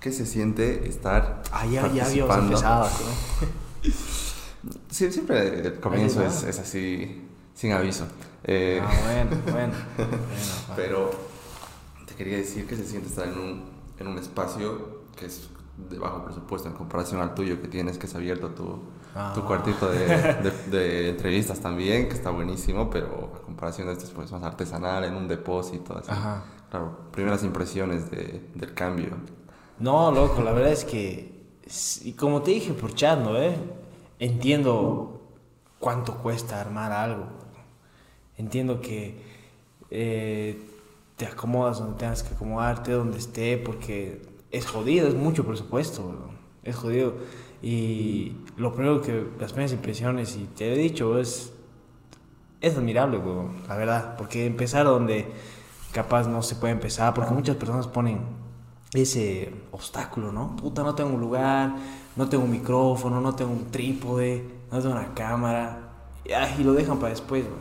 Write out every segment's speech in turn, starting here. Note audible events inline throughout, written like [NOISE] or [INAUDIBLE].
¿qué se siente estar Ah, ya, ya habíamos empezado. ¿no? [LAUGHS] Sí, siempre el comienzo es, así, sin aviso. Eh, Ah, bueno, [LAUGHS] bueno. Pero te quería decir que se siente estar en un, en un espacio que es de bajo presupuesto en comparación al tuyo que tienes, que es abierto tu, tu Ah. cuartito de, de- [LAUGHS] de entrevistas también, que está buenísimo, pero a comparación de este es pues más artesanal, en un depósito, así. Ajá. Claro, primeras impresiones de, del cambio. No, loco, la verdad es que, y como te dije por chat. Eh? Entiendo cuánto cuesta armar algo. Entiendo que eh, te acomodas donde tengas que acomodarte, donde esté, porque es jodido, es mucho presupuesto, es jodido. Y lo primero que, las primeras impresiones, y te he dicho, es, es admirable, la verdad, porque empezar donde capaz no se puede empezar, porque muchas personas ponen ese obstáculo, ¿no? Puta, no tengo un lugar, no tengo un micrófono, no tengo un trípode, no tengo una cámara, y, ay, y lo dejan para después, bro.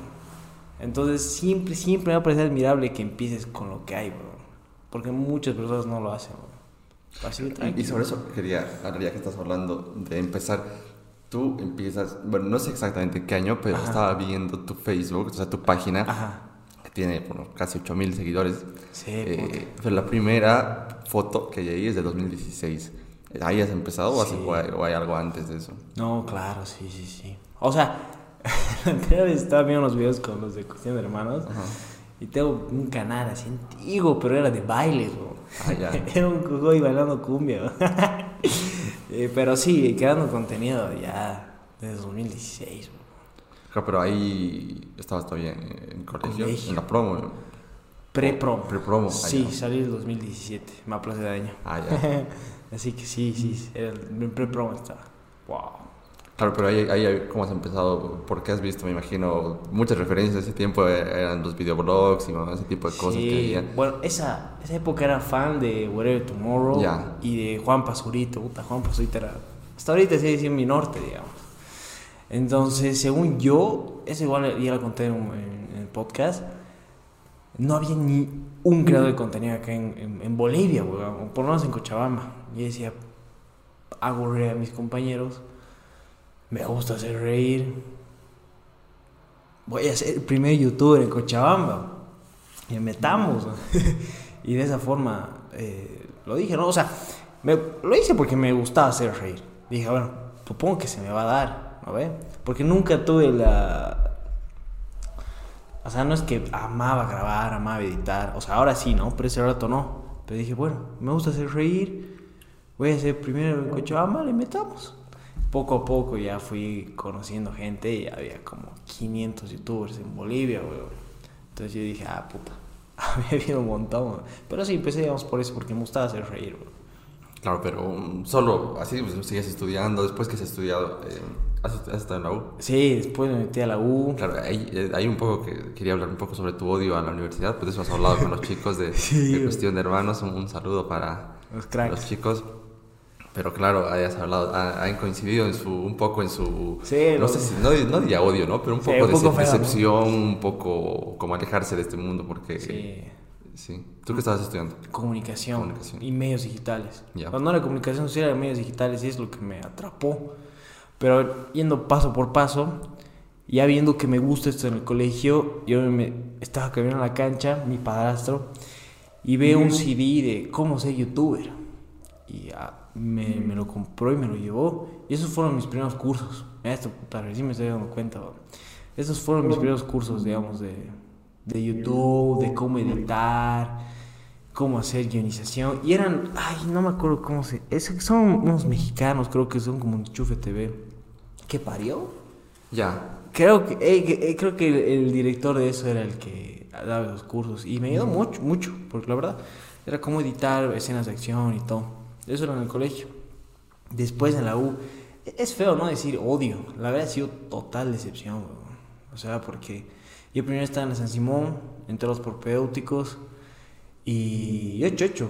Entonces siempre, siempre me va a parecer admirable que empieces con lo que hay, bro. Porque muchas personas no lo hacen, bro. Así Y, sobre eso quería, ahora ya que estás hablando de empezar, tú empiezas, bueno, no sé exactamente qué año, pero Ajá. estaba viendo tu Facebook, o sea, tu página, Ajá. Tiene bueno, casi 8000 seguidores. Sí, Eh, pero la primera foto que ahí es de 2016. ¿Ahí has empezado o, has- Sí. o hay, o hay algo antes de eso? No, claro, sí, sí, sí. O sea, [LAUGHS] la anterior vez estaba viendo unos videos con los de Cuestión de Hermanos. Ajá. Y tengo un canal así antiguo, pero era de baile, bro. Ah, ya. [LAUGHS] era un cojoy bailando cumbia. [LAUGHS] Eh, pero sí, creando contenido ya desde 2016, bro. Claro, pero ahí estabas todavía en, en colegio, Colegio. en la promo. Pre-promo. Pre-promo, ah, Sí, salí en 2017, me aplace de año. Ah, ya. [LAUGHS] Así que sí, sí, el en pre-promo estaba. Wow. Claro, pero ahí, ahí, ¿cómo has empezado? Porque has visto, me imagino, muchas referencias de ese tiempo eh, eran los videoblogs y ese tipo de cosas Sí, que había. Bueno, esa, esa época era fan de Whatever Tomorrow Ya. y de Juan Pazurito. Puta, Juan Pazurito era. Hasta ahorita sigue siendo mi norte, digamos. Entonces, según yo, eso igual ya lo conté en, el podcast. No había ni un creador de contenido acá en, Bolivia, o por lo menos en Cochabamba. Y decía, hago reír a mis compañeros, me gusta hacer reír. Voy a ser el primer youtuber en Cochabamba. Y me metamos. [LAUGHS] y de esa forma eh, lo dije, ¿no? O sea, lo hice porque me gustaba hacer reír. Dije, bueno, supongo que se me va a dar, ¿no? Porque nunca tuve la... O sea, no es que amaba grabar, amaba editar. O sea, ahora sí, ¿no? Pero ese rato no. Pero dije, bueno, me gusta hacer reír. Voy a ser primero en Cochabamba, le metamos. Poco a poco ya fui conociendo gente y había como 500 youtubers en Bolivia, weón. Entonces yo dije, ah, puta, [LAUGHS] había habido un montón. Pero sí, empecé, digamos, por eso, porque me gustaba hacer reír, weón. Claro, pero um, solo así pues, sigues estudiando. Después que has estudiado, eh, has, has estado en la U. Sí, después me metí a la U. Claro, hay, eh, hay un poco que quería hablar un poco sobre tu odio a la universidad, pues eso has hablado con los chicos de, [LAUGHS] Sí. de Cuestión de Hermanos, un, un saludo para Los los chicos. Pero claro, hayas hablado, ha- han coincidido en su, un poco en su, Sí, no lo- sé si, no, no diría odio, ¿no? Pero un Sí, poco un de poco dece- feo, ¿no? decepción, un poco como alejarse de este mundo, porque... Sí. sí. ¿Tú qué estabas estudiando? Comunicación, Comunicación. y medios digitales. Ya. Cuando era comunicación social, era medios digitales y es lo que me atrapó. Pero yendo paso por paso, ya viendo que me gusta esto en el colegio, yo me estaba caminando a la cancha, mi padrastro, y veo un CD de cómo ser youtuber. Y ah, me, me lo compró y me lo llevó. Y esos fueron mis primeros cursos. Esto, puta, recién me estoy dando cuenta. bro. Esos fueron mis primeros cursos, digamos, de, de YouTube, de cómo editar, cómo hacer guionización. Y eran, ay, no me acuerdo cómo se... Es, son unos mexicanos, creo que son como un Chufe TV. ¿Qué parió? Ya. Creo que, eh, que- eh, creo que el, el director de eso era el que daba los cursos. Y me ayudó mucho, mucho, porque la verdad era cómo editar escenas de acción y todo. Eso era en el colegio. Después en la U. e- Es feo, ¿no? Decir odio. La verdad ha sido total decepción, weón. O sea, porque yo primero estaba en San Simón, entré a los propedéuticos. Y yo chocho.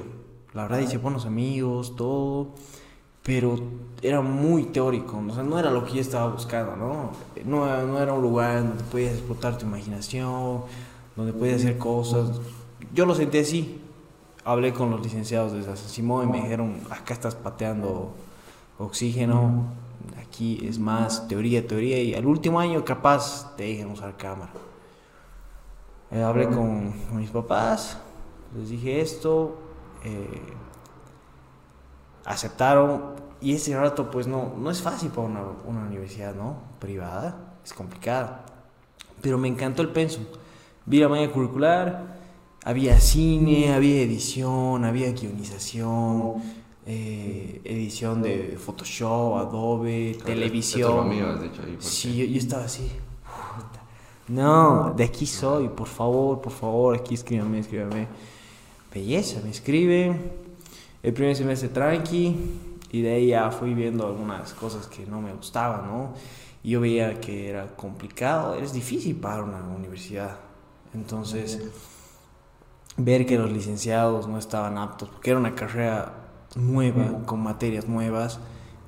La verdad hice buenos amigos, todo. Pero era muy teórico. No era lo que yo estaba buscando, ¿no? No, era un lugar donde podías explotar tu imaginación, donde podías hacer cosas. Yo lo sentí así. hablé con los licenciados de San Simón y me dijeron, acá estás pateando oxígeno, aquí es más teoría, teoría, y al último año capaz te dejen usar cámara. Eh, hablé con, con mis papás, les dije esto, eh, aceptaron y ese rato pues no, no es fácil para una, una universidad, ¿no? Privada, es complicada. Pero me encantó el pensum. Vi la malla curricular, había cine, había edición, había guionización, eh, edición de Photoshop, Adobe, Claro, televisión. esto es lo mío, has dicho ahí, porque- Sí, yo, yo estaba así. No, de aquí soy, por favor, por favor, aquí escríbame, escríbame. Belleza, me escribe. El primer semestre tranqui y de ahí ya fui viendo algunas cosas que no me gustaban, ¿no? Y yo veía que era complicado, es difícil para una universidad. Entonces, ver que los licenciados no estaban aptos, porque era una carrera nueva, con materias nuevas,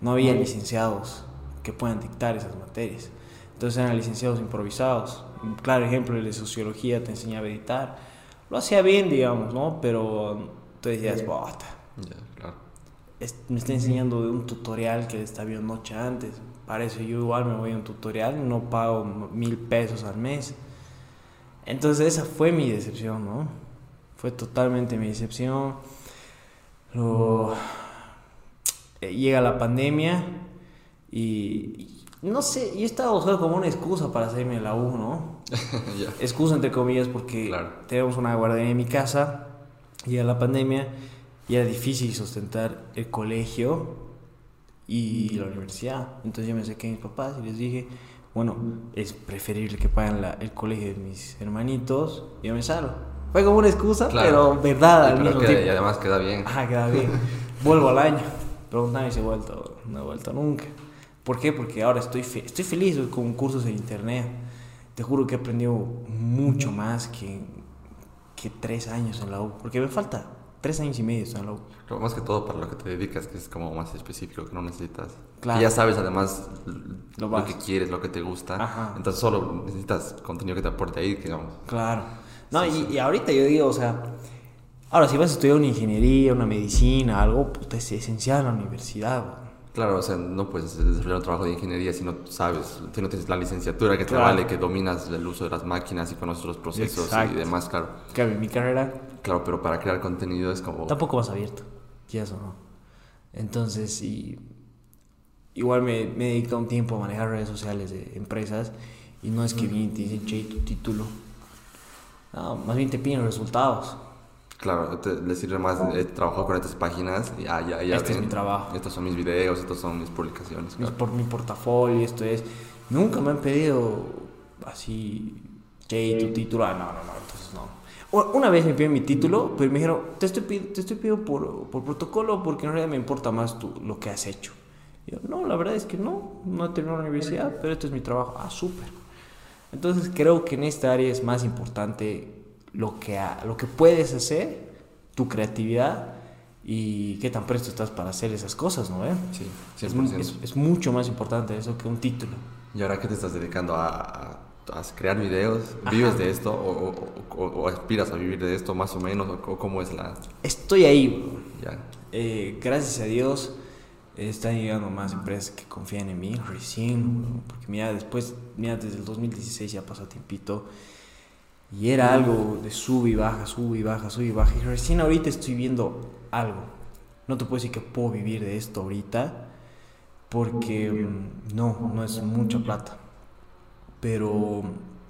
no había licenciados que puedan dictar esas materias. Entonces eran licenciados improvisados. Un claro ejemplo, el de sociología te enseñaba a editar. Lo hacía bien, digamos, ¿no? Pero tú decías, bota, Ya, claro. es- me está enseñando de un tutorial que está viendo noche antes. Para eso yo igual me voy a un tutorial no pago mil pesos al mes. Entonces esa fue mi decepción, ¿no? Fue totalmente mi decepción. Lo... eh, Llega la pandemia y, y no sé, yo estaba buscando como una excusa para hacerme la U, ¿no? [LAUGHS] ya. excusa entre comillas porque Claro. tenemos una guardería en mi casa y a la pandemia y era difícil sustentar el colegio y la universidad. Entonces yo me saqué a mis papás y les dije, bueno, es preferible que paguen la- el colegio de mis hermanitos y yo me salgo. Fue como una excusa, Claro. pero verdad Sí, al pero mismo. Y además queda bien. Ajá, queda bien. [LAUGHS] Vuelvo al año. Preguntame si he vuelto. No he vuelto nunca. ¿Por qué? Porque ahora estoy, fe- estoy feliz con cursos en internet. Te juro que he aprendido mucho más que, que tres años en la U. Porque me falta tres años y medio U. Pero más que todo para lo que te dedicas, que es como más específico, que no necesitas. Claro. Que ya sabes además Lo lo, que quieres, lo que te gusta. Ajá. Entonces solo necesitas contenido que te aporte ahí, digamos. Claro. No, Sí, y, y ahorita yo digo, o sea, ahora si vas a estudiar una ingeniería, una medicina, algo, puta, es esencial la universidad. güey. Claro, o sea, no puedes desarrollar un trabajo de ingeniería si no sabes, si no tienes la licenciatura que te Claro. vale, que dominas el uso de las máquinas y conoces los procesos Exacto. y demás, claro. Claro, en mi carrera Claro, pero para crear contenido es como... tampoco vas abierto, quieras o no. Entonces, y, igual me, me he dedicado un tiempo a manejar redes sociales de empresas y no es que y te dicen, che, tu título. No, más bien te piden resultados. Claro, te, le sirve más, he trabajado con estas páginas y ah, ya, ya Este es ven, mi trabajo. Estos son mis videos, estos son mis publicaciones. Claro. por, mi portafolio, esto es. Nunca me han pedido así, che, tu título. Ah, no, no, no, Una vez me pidieron mi título, pero me dijeron, te estoy, te estoy pidiendo por, por protocolo porque en realidad me importa más tu, lo que has hecho. Y yo, no, la verdad es que no, no he terminado la universidad, pero este es mi trabajo. Ah, súper. Entonces creo que en esta área es más importante lo que, lo que puedes hacer, tu creatividad y qué tan presto estás para hacer esas cosas, ¿no? eh? Sí, Es, 100%. mu- es- es mucho más importante eso que un título. ¿Y ahora qué te estás dedicando a- a crear videos? ¿Vives de esto o, o- o- aspiras a vivir de esto más o menos? ¿O, cómo es la...? Estoy ahí. Ya, Eh, gracias a Dios están llegando más empresas que confían en mí, recién, porque mira, después, mira, desde el 2016 ya pasó tiempito y era algo de sube y baja, sube y baja, sube y baja y recién ahorita estoy viendo algo. No te puedo decir que puedo vivir de esto ahorita porque mm, no, no es mucha plata, pero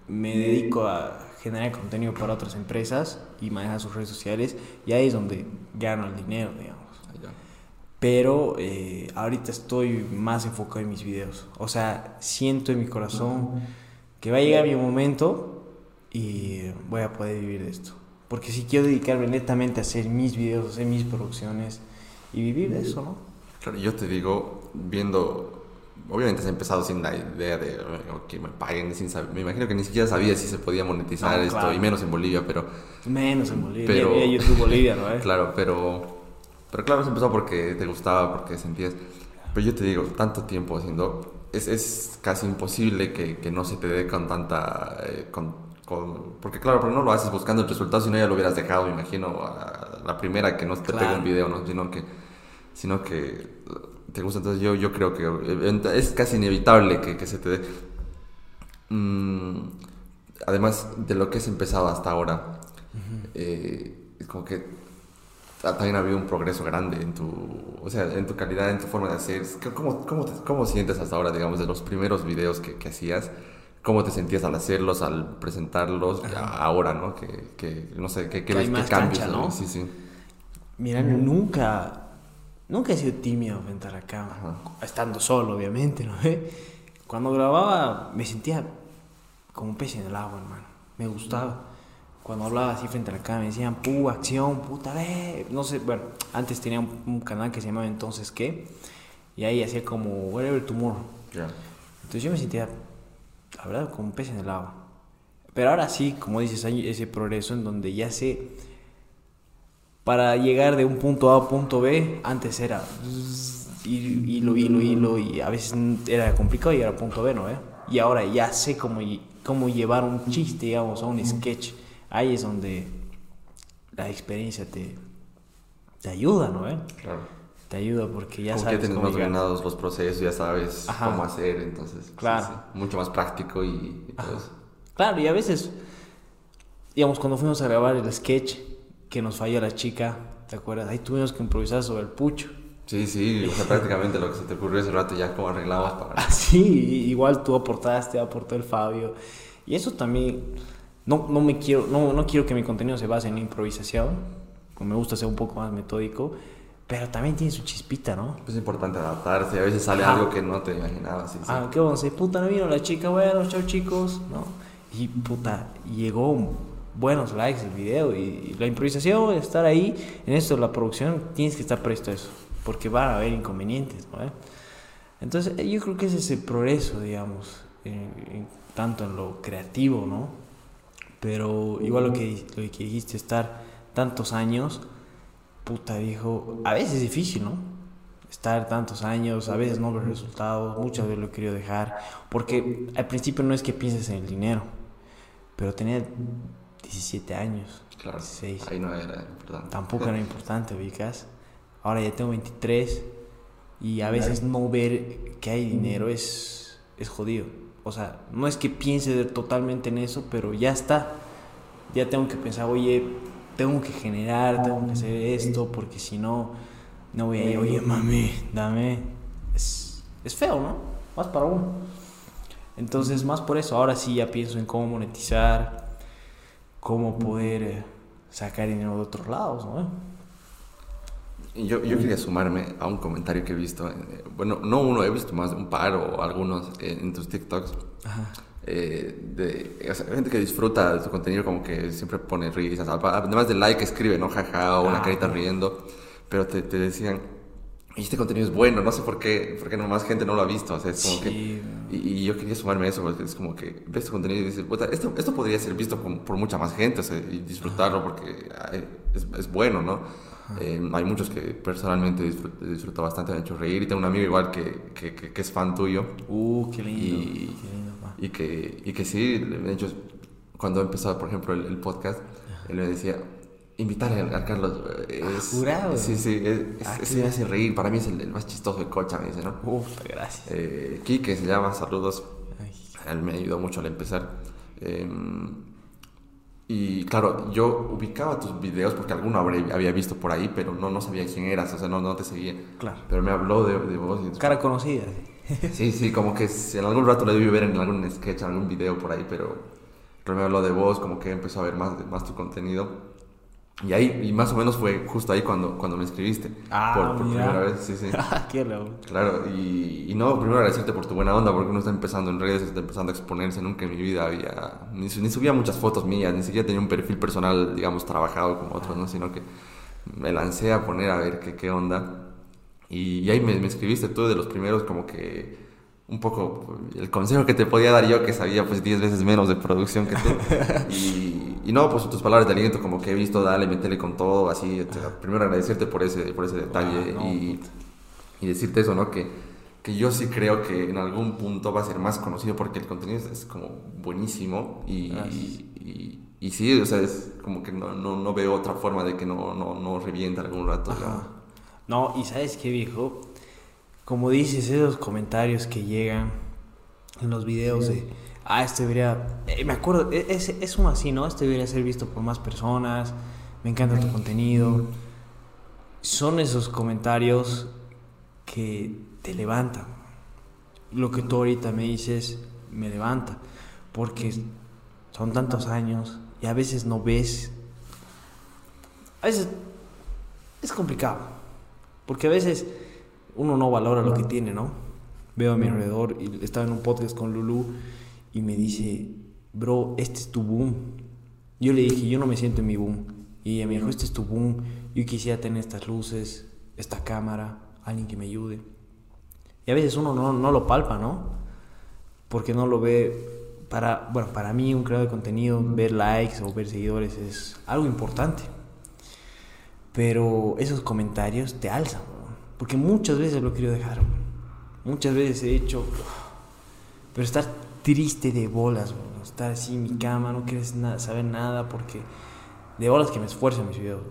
me dedico a generar contenido para otras empresas y manejar sus redes sociales y ahí es donde gano el dinero, digamos. Pero eh, ahorita estoy más enfocado en mis videos. O sea, siento en mi corazón que va a llegar mi momento y voy a poder vivir de esto. Porque si quiero dedicarme netamente a hacer mis videos, hacer mis producciones y vivir de eso, ¿no? Claro, yo te digo, viendo... Obviamente has empezado sin la idea de que me paguen, sin saber, me imagino que ni siquiera sabía si se podía monetizar No, esto, claro. y menos en Bolivia, pero Menos en Bolivia. Pero- mira YouTube Bolivia, ¿no? [LAUGHS] eh? claro, pero, pero claro, has empezado porque te gustaba, porque sentías, pero yo te digo, tanto tiempo haciendo, es, es casi imposible que, que no se te dé con tanta, eh, con, con- porque claro, pero no lo haces buscando el resultado, si no ya lo hubieras dejado, me imagino, a la primera que no te pega un video, ¿no? Sino que, sino que te gusta. Entonces yo, yo creo que es casi inevitable que, que se te dé. Mm, además de lo que has empezado hasta ahora, eh, es como que también ha habido un progreso grande en tu, o sea, en tu calidad, en tu forma de hacer. ¿Cómo, cómo, cómo sientes hasta ahora, digamos, de los primeros videos que, que hacías? ¿Cómo te sentías al hacerlos, al presentarlos? Ahora, ¿no? Que, que no sé, ¿qué, qué, ves, qué cambios? ¿no? Sí, sí. Mira, nunca, nunca he sido tímido frente a la cámara. Estando solo, obviamente, ¿no? [LAUGHS] Cuando grababa me sentía como un pez en el agua, hermano. Me gustaba. Cuando hablaba así frente a la cámara, me decían, pu, acción, puta, ve. No sé, bueno, antes tenía un, canal que se llamaba Entonces ¿qué? Y ahí hacía como Whatever Tomorrow. Entonces yo me sentía, la verdad, como un pez en el agua. Pero ahora sí, como dices, hay ese progreso en donde ya sé, para llegar de un punto A a punto B, antes era hilo, hilo, hilo, y a veces era complicado llegar a punto B, ¿no? Eh? Y ahora ya sé cómo, cómo llevar un chiste, digamos, a un sketch. Ahí es donde la experiencia te, te ayuda, ¿no? Eh? Claro. Te ayuda porque ya sabes. Ya tienes más ganados los procesos, ya sabes cómo hacer, entonces. Claro. mucho más práctico y, todo eso. Claro, y a veces, digamos, cuando fuimos a grabar el sketch que nos falló la chica, ¿te acuerdas? Ahí tuvimos que improvisar sobre el pucho. Sí, sí, o sea, prácticamente lo que se te ocurrió ese rato ya como arreglabas para... Ah, sí, igual tú aportaste, aportó el Fabio. Y eso también, no, no me quiero, no, no quiero que mi contenido se base en improvisación, me gusta ser un poco más metódico, pero también tiene su chispita, ¿no? Es importante adaptarse, a veces sale algo que no te imaginabas. Sí, Ah, qué bueno, puta, no vino la chica, bueno, chao chicos, ¿no? Y puta, llegó buenos likes el video y, la improvisación, estar ahí, en esto, la producción, tienes que estar presto a eso porque van a haber inconvenientes, ¿no? Entonces, eh, yo creo que es ese progreso, digamos, tanto en lo creativo, ¿no? Pero igual lo que, lo que dijiste, estar tantos años, puta, dijo, a veces es difícil, ¿no? Estar tantos años, a veces no ver resultados, muchas veces lo he querido dejar, porque al principio no es que pienses en el dinero, pero tenía 17 años. Claro, 16. ahí no era importante. Tampoco era importante, ubicas. Ahora ya tengo 23 y a veces no ver que hay dinero es, es jodido. O sea, no es que piense totalmente en eso, pero ya está. Ya tengo que pensar, oye, tengo que generar, tengo que hacer esto, porque si no, no voy a ir, oye, mami, dame. Es, es feo, ¿no? Más para uno. Entonces, más por eso, ahora sí ya pienso en cómo monetizar, cómo poder eh, sacar dinero de otros lados, ¿no? Yo, yo quería sumarme a un comentario que he visto. Eh, bueno, no uno, he visto más de un par o algunos en tus TikToks. Eh, de gente que disfruta de tu contenido, como que siempre pone risas. Además de like, escribe, ¿no? Jaja, o una ah, carita riendo. Pero te, te decían, este contenido es bueno, no sé por qué, porque más gente no lo ha visto. O sea, es como que, y, yo quería sumarme a eso, porque es como que ves tu contenido y dices, esto, esto podría ser visto por, mucha más gente, o sea, y disfrutarlo porque es, es bueno, ¿no? Eh, hay muchos que personalmente disfruto, disfruto, bastante, me han hecho reír. Y tengo un amigo igual que, que, que, es fan tuyo. Uh, qué lindo. Y, y que, y que sí, de hecho, cuando empezó, por ejemplo, el, podcast, él me decía, invitarle a, Carlos. Eh, es, jurado. Sí, sí, es, ah, me hace reír. Para mí es el, más chistoso de Cocha, me dice, ¿no? Uf, gracias. Eh, Kike se llama, saludos. Él me ayudó mucho al empezar. Eh, y claro, yo ubicaba tus videos porque alguno había visto por ahí, pero no, no sabía quién eras, o sea, no, no te seguía. Claro. Pero me habló de, de vos. Cara conocida. [LAUGHS] Sí, sí, como que en algún rato le debí ver en algún sketch, en algún video por ahí, pero, pero me habló de vos, como que empezó a ver más, más tu contenido. Y ahí, y más o menos fue justo ahí cuando, cuando me escribiste. Ah, por, por primera vez, sí, sí. [LAUGHS] Qué loco. Claro, y, y, no, primero agradecerte por tu buena onda, porque uno está empezando en redes, está empezando a exponerse. Nunca en mi vida había, ni, ni subía muchas fotos mías, ni siquiera tenía un perfil personal, digamos, trabajado como otros, ¿no? Sino que me lancé a poner a ver qué, qué onda. Y, y ahí me, me escribiste tú de los primeros, como que un poco el consejo que te podía dar yo, que sabía pues 10 veces menos de producción que tú. [LAUGHS] y, y, no, pues tus palabras de aliento, como que he visto, dale, metele con todo, así. Primero agradecerte por ese, por ese detalle ah, y, y, decirte eso, ¿no? Que, que yo sí creo que en algún punto va a ser más conocido porque el contenido es, como buenísimo y, y, y, sí, o sea, es como que no, no, no veo otra forma de que no, no, no revienta algún rato. No, y sabes qué, viejo, como dices, esos comentarios que llegan en los videos de, ah, este debería, eh, me acuerdo, e, es, es uno así, ¿no? Este debería ser visto por más personas, me encanta tu contenido. Son esos comentarios que te levantan. Lo que tú ahorita me dices me levanta, porque son tantos años y a veces no ves, a veces es complicado, porque a veces uno no valora lo que tiene, ¿no? Veo a mi alrededor y estaba en un podcast con Lulu y me dice, bro, este es tu boom. Yo le dije, yo no me siento en mi boom. Y ella me dijo, este es tu boom, yo quisiera tener estas luces, esta cámara, alguien que me ayude. Y a veces uno no, no lo palpa, ¿no? Porque no lo ve para, bueno, para mí un creador de contenido, ver likes o ver seguidores es algo importante. Pero esos comentarios te alzan, porque muchas veces lo quiero dejar. Muchas veces he hecho, pero estar triste de bolas, estar así en mi cama, no quieres saber nada porque de bolas que me esfuerzo en mis videos.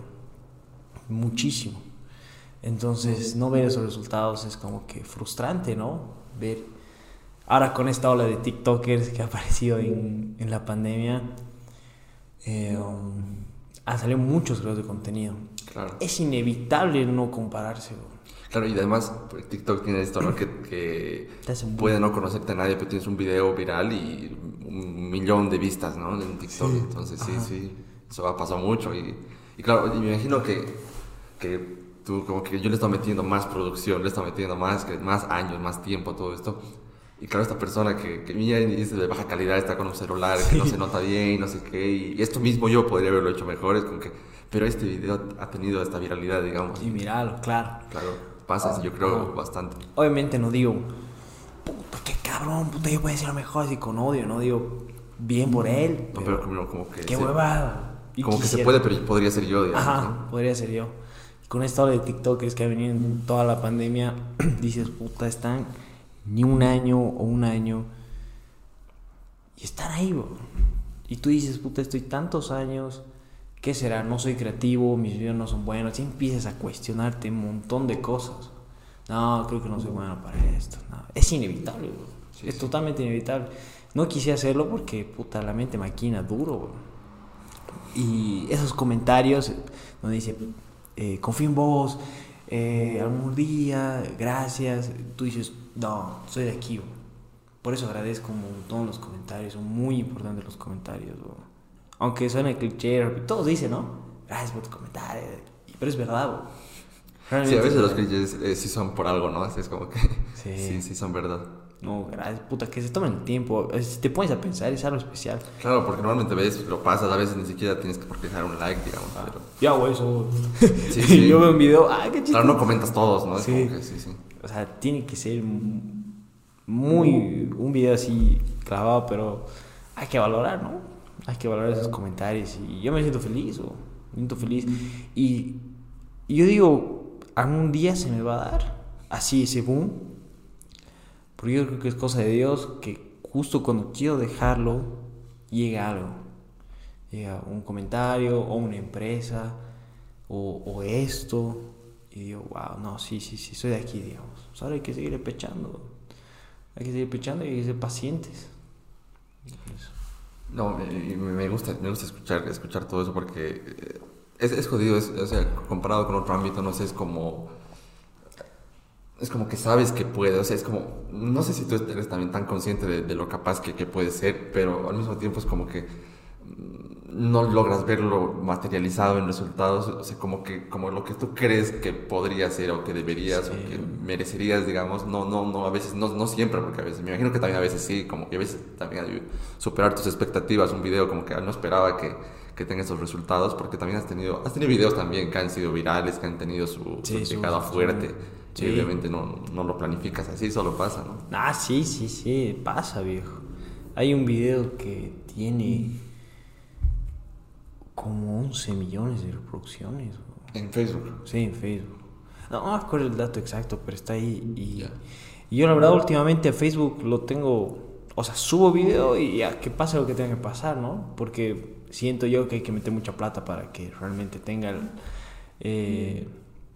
Muchísimo. Entonces, no ver esos resultados es como que frustrante, ¿no? Ver. Ahora con esta ola de TikTokers que ha aparecido en, en la pandemia, eh, um, han salido muchos creadores de contenido. Claro. Es inevitable no compararse. Claro, y además pues, TikTok tiene esto, ¿no? Que, que puede no conocerte a nadie, pero tienes un video viral y un millón de vistas, ¿no? En TikTok. Entonces, sí, sí, eso ha pasado mucho. Y, y claro, y me imagino que, que como que yo le estoy metiendo más producción, le estoy metiendo más, más años, más tiempo a todo esto. Y claro, esta persona que, que y dice de baja calidad está con un celular, que no se nota bien, no sé qué, y esto mismo yo podría haberlo hecho mejor, es como que, pero este video ha tenido esta viralidad, digamos. Y míralo, claro. Claro, pasa, yo creo, bastante. Obviamente no digo, puta, qué cabrón, puta, yo puedo decir lo mejor así con odio, no digo, bien por él. No, pero, como, que... Qué huevada. Como que se puede, pero podría ser yo, digamos. Ajá, podría ser yo con esta hora de TikTokers que ha venido en toda la pandemia, [CLEARS THROAT] dices, puta, están ni un año o un año y están ahí, bro. Y tú dices, puta, estoy tantos años, ¿qué será? No soy creativo, mis videos no son buenos. Y empiezas a cuestionarte un montón de cosas. No, creo que no soy bueno para esto. es inevitable, bro. es totalmente inevitable. No quise hacerlo porque, puta, la mente maquina duro, bro. Y esos comentarios donde dice, eh, confío en vos, eh, algún día, gracias. Tú dices, no, soy de aquí. Por eso agradezco todos los comentarios, son muy importantes los comentarios. Aunque suene cliché, todos dicen, ¿no? Gracias por tu comentario. Pero es verdad. Sí, a veces los clichés eh, sí son por algo, ¿no? Es como que [LAUGHS] sí, sí son verdad. No, gracias, puta, que se tomen el tiempo. Si te pones a pensar, es algo especial. Claro, porque normalmente ves, lo pasas, a veces ni siquiera tienes que por dejar un like, digamos. Ah, pero... Ya hago eso. [LAUGHS] Sí, [LAUGHS] sí. Yo veo un video, ah, qué chido. Claro, no comentas todos, ¿no? Sí. sí, sí. O sea, tiene que ser muy. Un video así clavado, pero hay que valorar, ¿no? Hay que valorar esos comentarios. Y yo me siento feliz, o me siento feliz. Y, y yo digo, algún día se me va a dar así ese boom porque yo creo que es cosa de Dios que justo cuando quiero dejarlo, llega algo. Llega un comentario o una empresa o, esto. Y digo, wow, no, sí, sí, sí, soy de aquí, digamos. Ahora hay que seguir pechando. Hay que seguir pechando y hay que ser pacientes. No, me, gusta, me gusta escuchar, escuchar todo eso porque eh, es, jodido, o sea, comparado con otro ámbito, no sé, es como es como que sabes que puede, o sea, es como, no sé si tú eres también tan consciente de, lo capaz que, que puede ser, pero al mismo tiempo es como que no logras verlo materializado en resultados, o sea, como que como lo que tú crees que podría ser o que deberías o que merecerías, digamos, no, no, no, a veces, no, no siempre, porque a veces, me imagino que también a veces sí, como que a veces también superar tus expectativas, un video como que no esperaba que, que tenga esos resultados, porque también has tenido, has tenido videos también que han sido virales, que han tenido su, sí, fuerte. Sí. obviamente no, no, lo planificas así, solo pasa, ¿no? Ah, sí, sí, sí, pasa, viejo. Hay un video que tiene como 11 millones de reproducciones. ¿En Facebook? Sí, en Facebook. No, no me acuerdo el dato exacto, pero está ahí. Y, y yo la verdad últimamente a Facebook lo tengo, o sea, subo video y ya que pase lo que tenga que pasar, ¿no? Porque siento yo que hay que meter mucha plata para que realmente tenga el, eh,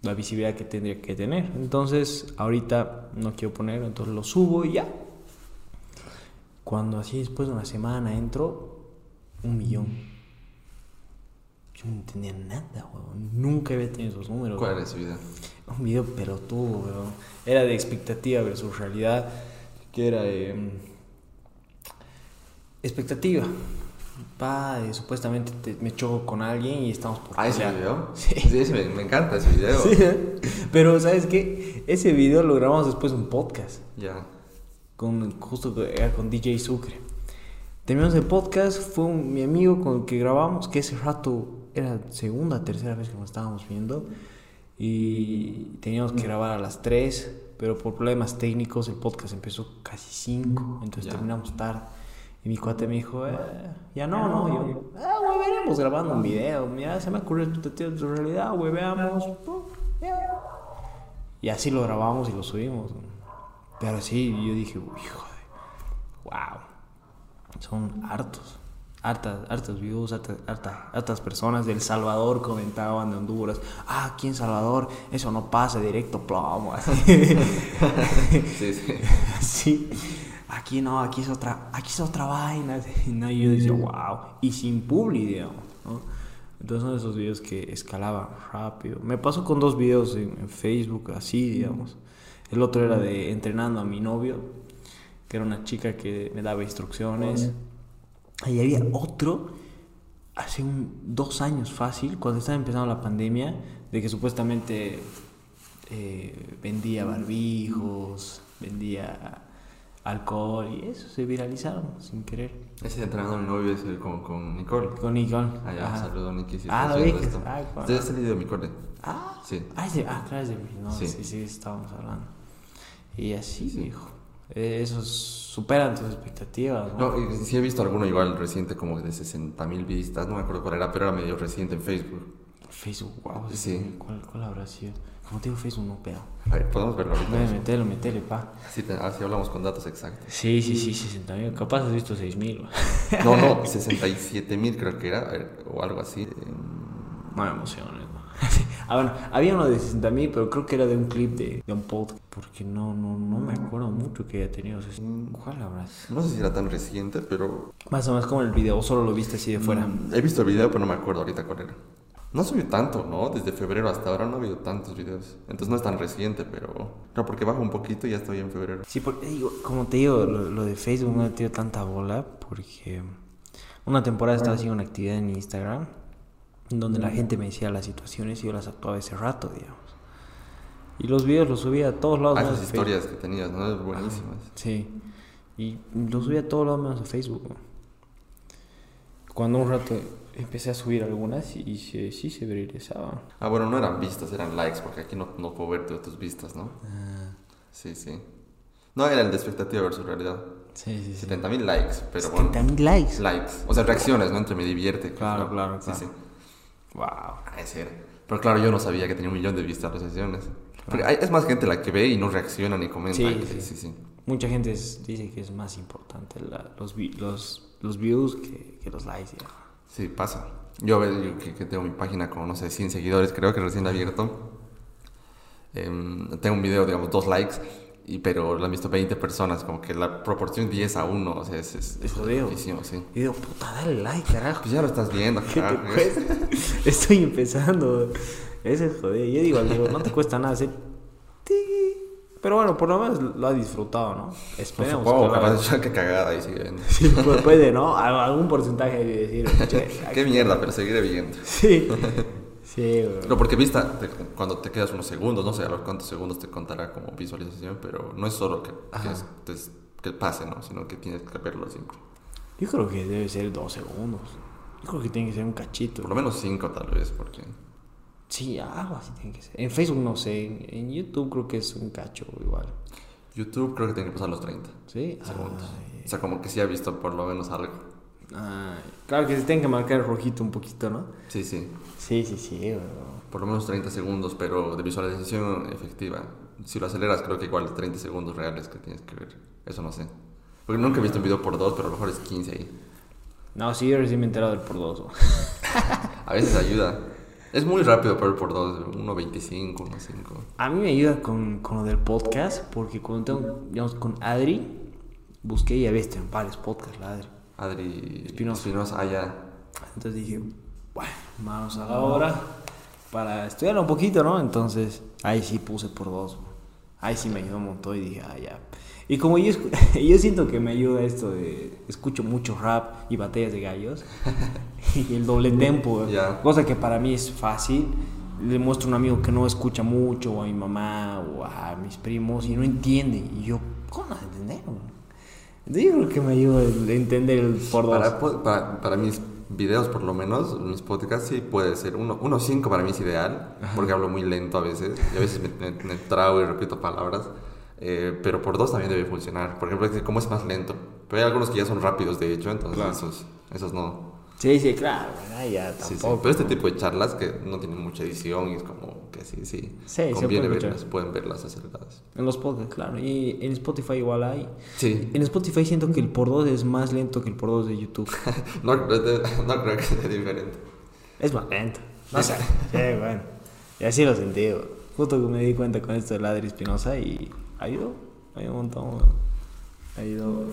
la visibilidad que tendría que tener. Entonces, ahorita no quiero ponerlo, entonces lo subo y ya. Cuando así después de una semana entro, un millón. Yo no entendía nada, weón. Nunca había tenido esos números. ¿Cuál era ese video? Un video pelotudo, weón. Era de expectativa versus realidad. Que era eh, expectativa. Pa, eh, supuestamente te- me choco con alguien y estamos por Ah, ese pelear. video. [LAUGHS] Sí. ese me, me encanta ese video. Sí, ¿eh? Pero, ¿sabes qué? Ese video lo grabamos después de un podcast. Ya. Con, justo que era con DJ Sucre. Terminamos el podcast, fue un- mi amigo con el que grabamos, que ese rato era segunda, tercera vez que nos estábamos viendo. Y teníamos que grabar a las 3, pero por problemas técnicos el podcast empezó casi 5, entonces Ya. terminamos tarde. Y mi cuate me dijo, eh, ya no, no, yo, ah, güey, veremos grabando un video. Mira, se me ocurrió tu, realidad, güey, veamos. ya. Y así lo grabamos y lo subimos. Pero sí, yo dije, uy, joder, wow. Son hartos, hartas, hartos views, hartas, hartas, hartas personas del Salvador comentaban de Honduras. Ah, aquí en Salvador eso no pasa directo plomo. [LAUGHS] Sí, sí. Sí, aquí no, aquí es otra, aquí es otra vaina. [LAUGHS] No, y yo decía, wow, y sin publi, digamos, ¿no? Entonces son esos videos que escalaban rápido. Me pasó con dos videos en, en Facebook, así, digamos. El otro era de entrenando a mi novio, que era una chica que me daba instrucciones. Y había otro, hace un, dos años fácil, cuando estaba empezando la pandemia, de que supuestamente eh, vendía barbijos, vendía alcohol y eso se viralizaron sin querer. Ese mi novio es el con, con Nicole. Con Nicole. Allá, Ajá. saludo si Ah, lo ah, es el video de Nicole. Ah, Sí. ah, es de- ah, atrás de mí, no, sí, Sí. sí, estábamos hablando. Y así, hijo. Esos superan tus expectativas, ¿no? No, y sí he visto alguno igual reciente como de 60 mil vistas, no me acuerdo cuál era, pero era medio reciente en Facebook. Facebook, wow. Sí. ¿Cuál, ¿Cuál habrá sido? Como te digo, Facebook no. A ver, podemos verlo ahorita. Metele, metele, metele, pa. Así, te- así hablamos con datos exactos. Sí, sí, sí, 60 mil. Capaz has visto 6 mil. No, no, 67 [LAUGHS] mil creo que era, o algo así. Eh, No me emociones, ¿no? [LAUGHS] ah, bueno, había uno de 60 mil, pero creo que era de un clip de, de un podcast. Porque no, no, no me acuerdo mucho que haya tenido. ¿Cuál habrá sido? No sé si era tan reciente, pero Más o menos como el video, o solo lo viste así de fuera. he visto el video, pero no me acuerdo ahorita cuál era. No subió tanto, ¿no? Desde febrero hasta ahora no ha habido tantos videos. Entonces no es tan reciente, pero... No, porque baja un poquito y ya estoy en febrero. Sí, porque digo, como te digo, lo, lo de Facebook no he tenido tanta bola porque una temporada estaba haciendo una actividad en Instagram donde la gente me decía las situaciones y yo las actuaba ese rato, digamos. Y los videos los subía a todos lados. Ah, esas historias que tenías, ¿no? Buenísimas. Sí. Y los subía a todos lados menos a Facebook. ¿no? Cuando un rato empecé a subir algunas y se- sí se viralizaban. Ah, bueno, no eran vistas, eran likes, porque aquí no, no puedo ver todas tus vistas, ¿no? Sí, sí. No, era el de expectativa versus realidad. Sí, sí, sí. 70 mil likes, pero bueno. 70 mil likes. Likes. O sea, reacciones, ¿no? Entre me divierte. Claro, ¿no? claro, Sí, claro. sí. Wow. Ese era. Pero claro, yo no sabía que tenía un millón de vistas las sesiones. Porque hay- es más gente la que ve y no reacciona ni comenta. Sí, sí. sí, sí. Mucha gente es- dice que es más importante la- los, los, los views que, que los likes. ya. Sí, pasa. Yo, yo que, que tengo mi página con, no sé, 100 seguidores, creo que recién abierto. Em, tengo un video, digamos, dos likes, y, pero lo han visto 20 personas, como que la proporción 10 a 1, o sea, es, es, Es loquísimo, sí. Y digo, puta, dale like, carajo. Pues ya lo estás viendo, [LAUGHS] ¿Qué te carajo. [LAUGHS] Estoy empezando. Ese es jodido. Yo digo, digo, no te [LAUGHS] cuesta nada hacer. Pero bueno, por lo menos lo ha disfrutado, ¿no? Pues Esperemos. supongo, que capaz, que cagada y sigue viendo. Sí, pu- puede, ¿no? Al- Algún porcentaje de decir, che, Qué mierda, pero seguiré viendo. Sí. Sí, güey. No, porque vista, te- cuando te quedas unos segundos, no sé a los cuántos segundos te contará como visualización, pero no es solo que, que, es- te- que pase, ¿no? Sino que tienes que verlo siempre. Yo creo que debe ser dos segundos. Yo creo que tiene que ser un cachito. Por lo menos cinco tal vez, porque... Sí, algo así tiene que ser. En Facebook no sé. En, en YouTube creo que es un cacho igual. YouTube creo que tiene que pasar los 30 Sí. segundos. Ay, O sea, como que sí ha visto por lo menos algo. Ah, claro que se tiene que marcar el rojito un poquito, ¿no? Sí, sí. Sí, sí, sí. bro. Por lo menos 30 segundos, pero de visualización efectiva. Si lo aceleras, creo que igual 30 segundos reales que tienes que ver. Eso no sé. Porque nunca he visto un video por dos, pero a lo mejor es 15 ahí. No, sí, yo recién me he enterado del por dos. [LAUGHS] A veces ayuda. Es muy rápido para el por dos, 1.25, 1.5. A mí me ayuda con, con lo del podcast, porque cuando tengo, digamos, con Adri, busqué y había en varios podcasts, la Adri. Adri Espinosa. Espinosa, ah, ya. Entonces dije, bueno, vamos a la hora para estudiar un poquito, ¿no? Entonces ahí sí puse por dos. Ahí sí me ayudó un montón y dije, ah, ya. Y como yo, [LAUGHS] yo siento que me ayuda esto de, escucho mucho rap y batallas de gallos [LAUGHS] y el doble tempo, cosa que para mí es fácil. Le muestro a un amigo que no escucha mucho, o a mi mamá, o a mis primos, y no entiende. Y yo, ¿cómo no a entender? yo creo que me ayuda el entender el por dos. Para, po- para, para mis videos, por lo menos, mis podcasts, sí puede ser. 1.5 para mí es ideal, porque hablo muy lento a veces. Y a veces me, me, me trago y repito palabras. Eh, pero por dos también debe funcionar. Por ejemplo, como es más lento. Pero hay algunos que ya son rápidos, de hecho, entonces Claro. esos, esos no. Sí, sí, claro, ay, ya Sí, sí. tampoco. Pero este tipo de charlas que no tienen mucha edición y es como que sí, sí. Sí, se conviene verlas, pueden verlas aceleradas. En los podcasts, claro. Y en Spotify igual hay. Sí. En Spotify siento que el por dos es más lento que el por dos de YouTube. [LAUGHS] No, no, creo que sea diferente. Es más lento. No sé. [LAUGHS] Sí, bueno. Y así lo sentí. Justo que me di cuenta con esto de Ladri Espinosa y ayudó. Ayudó un montón. bro. Ayudó.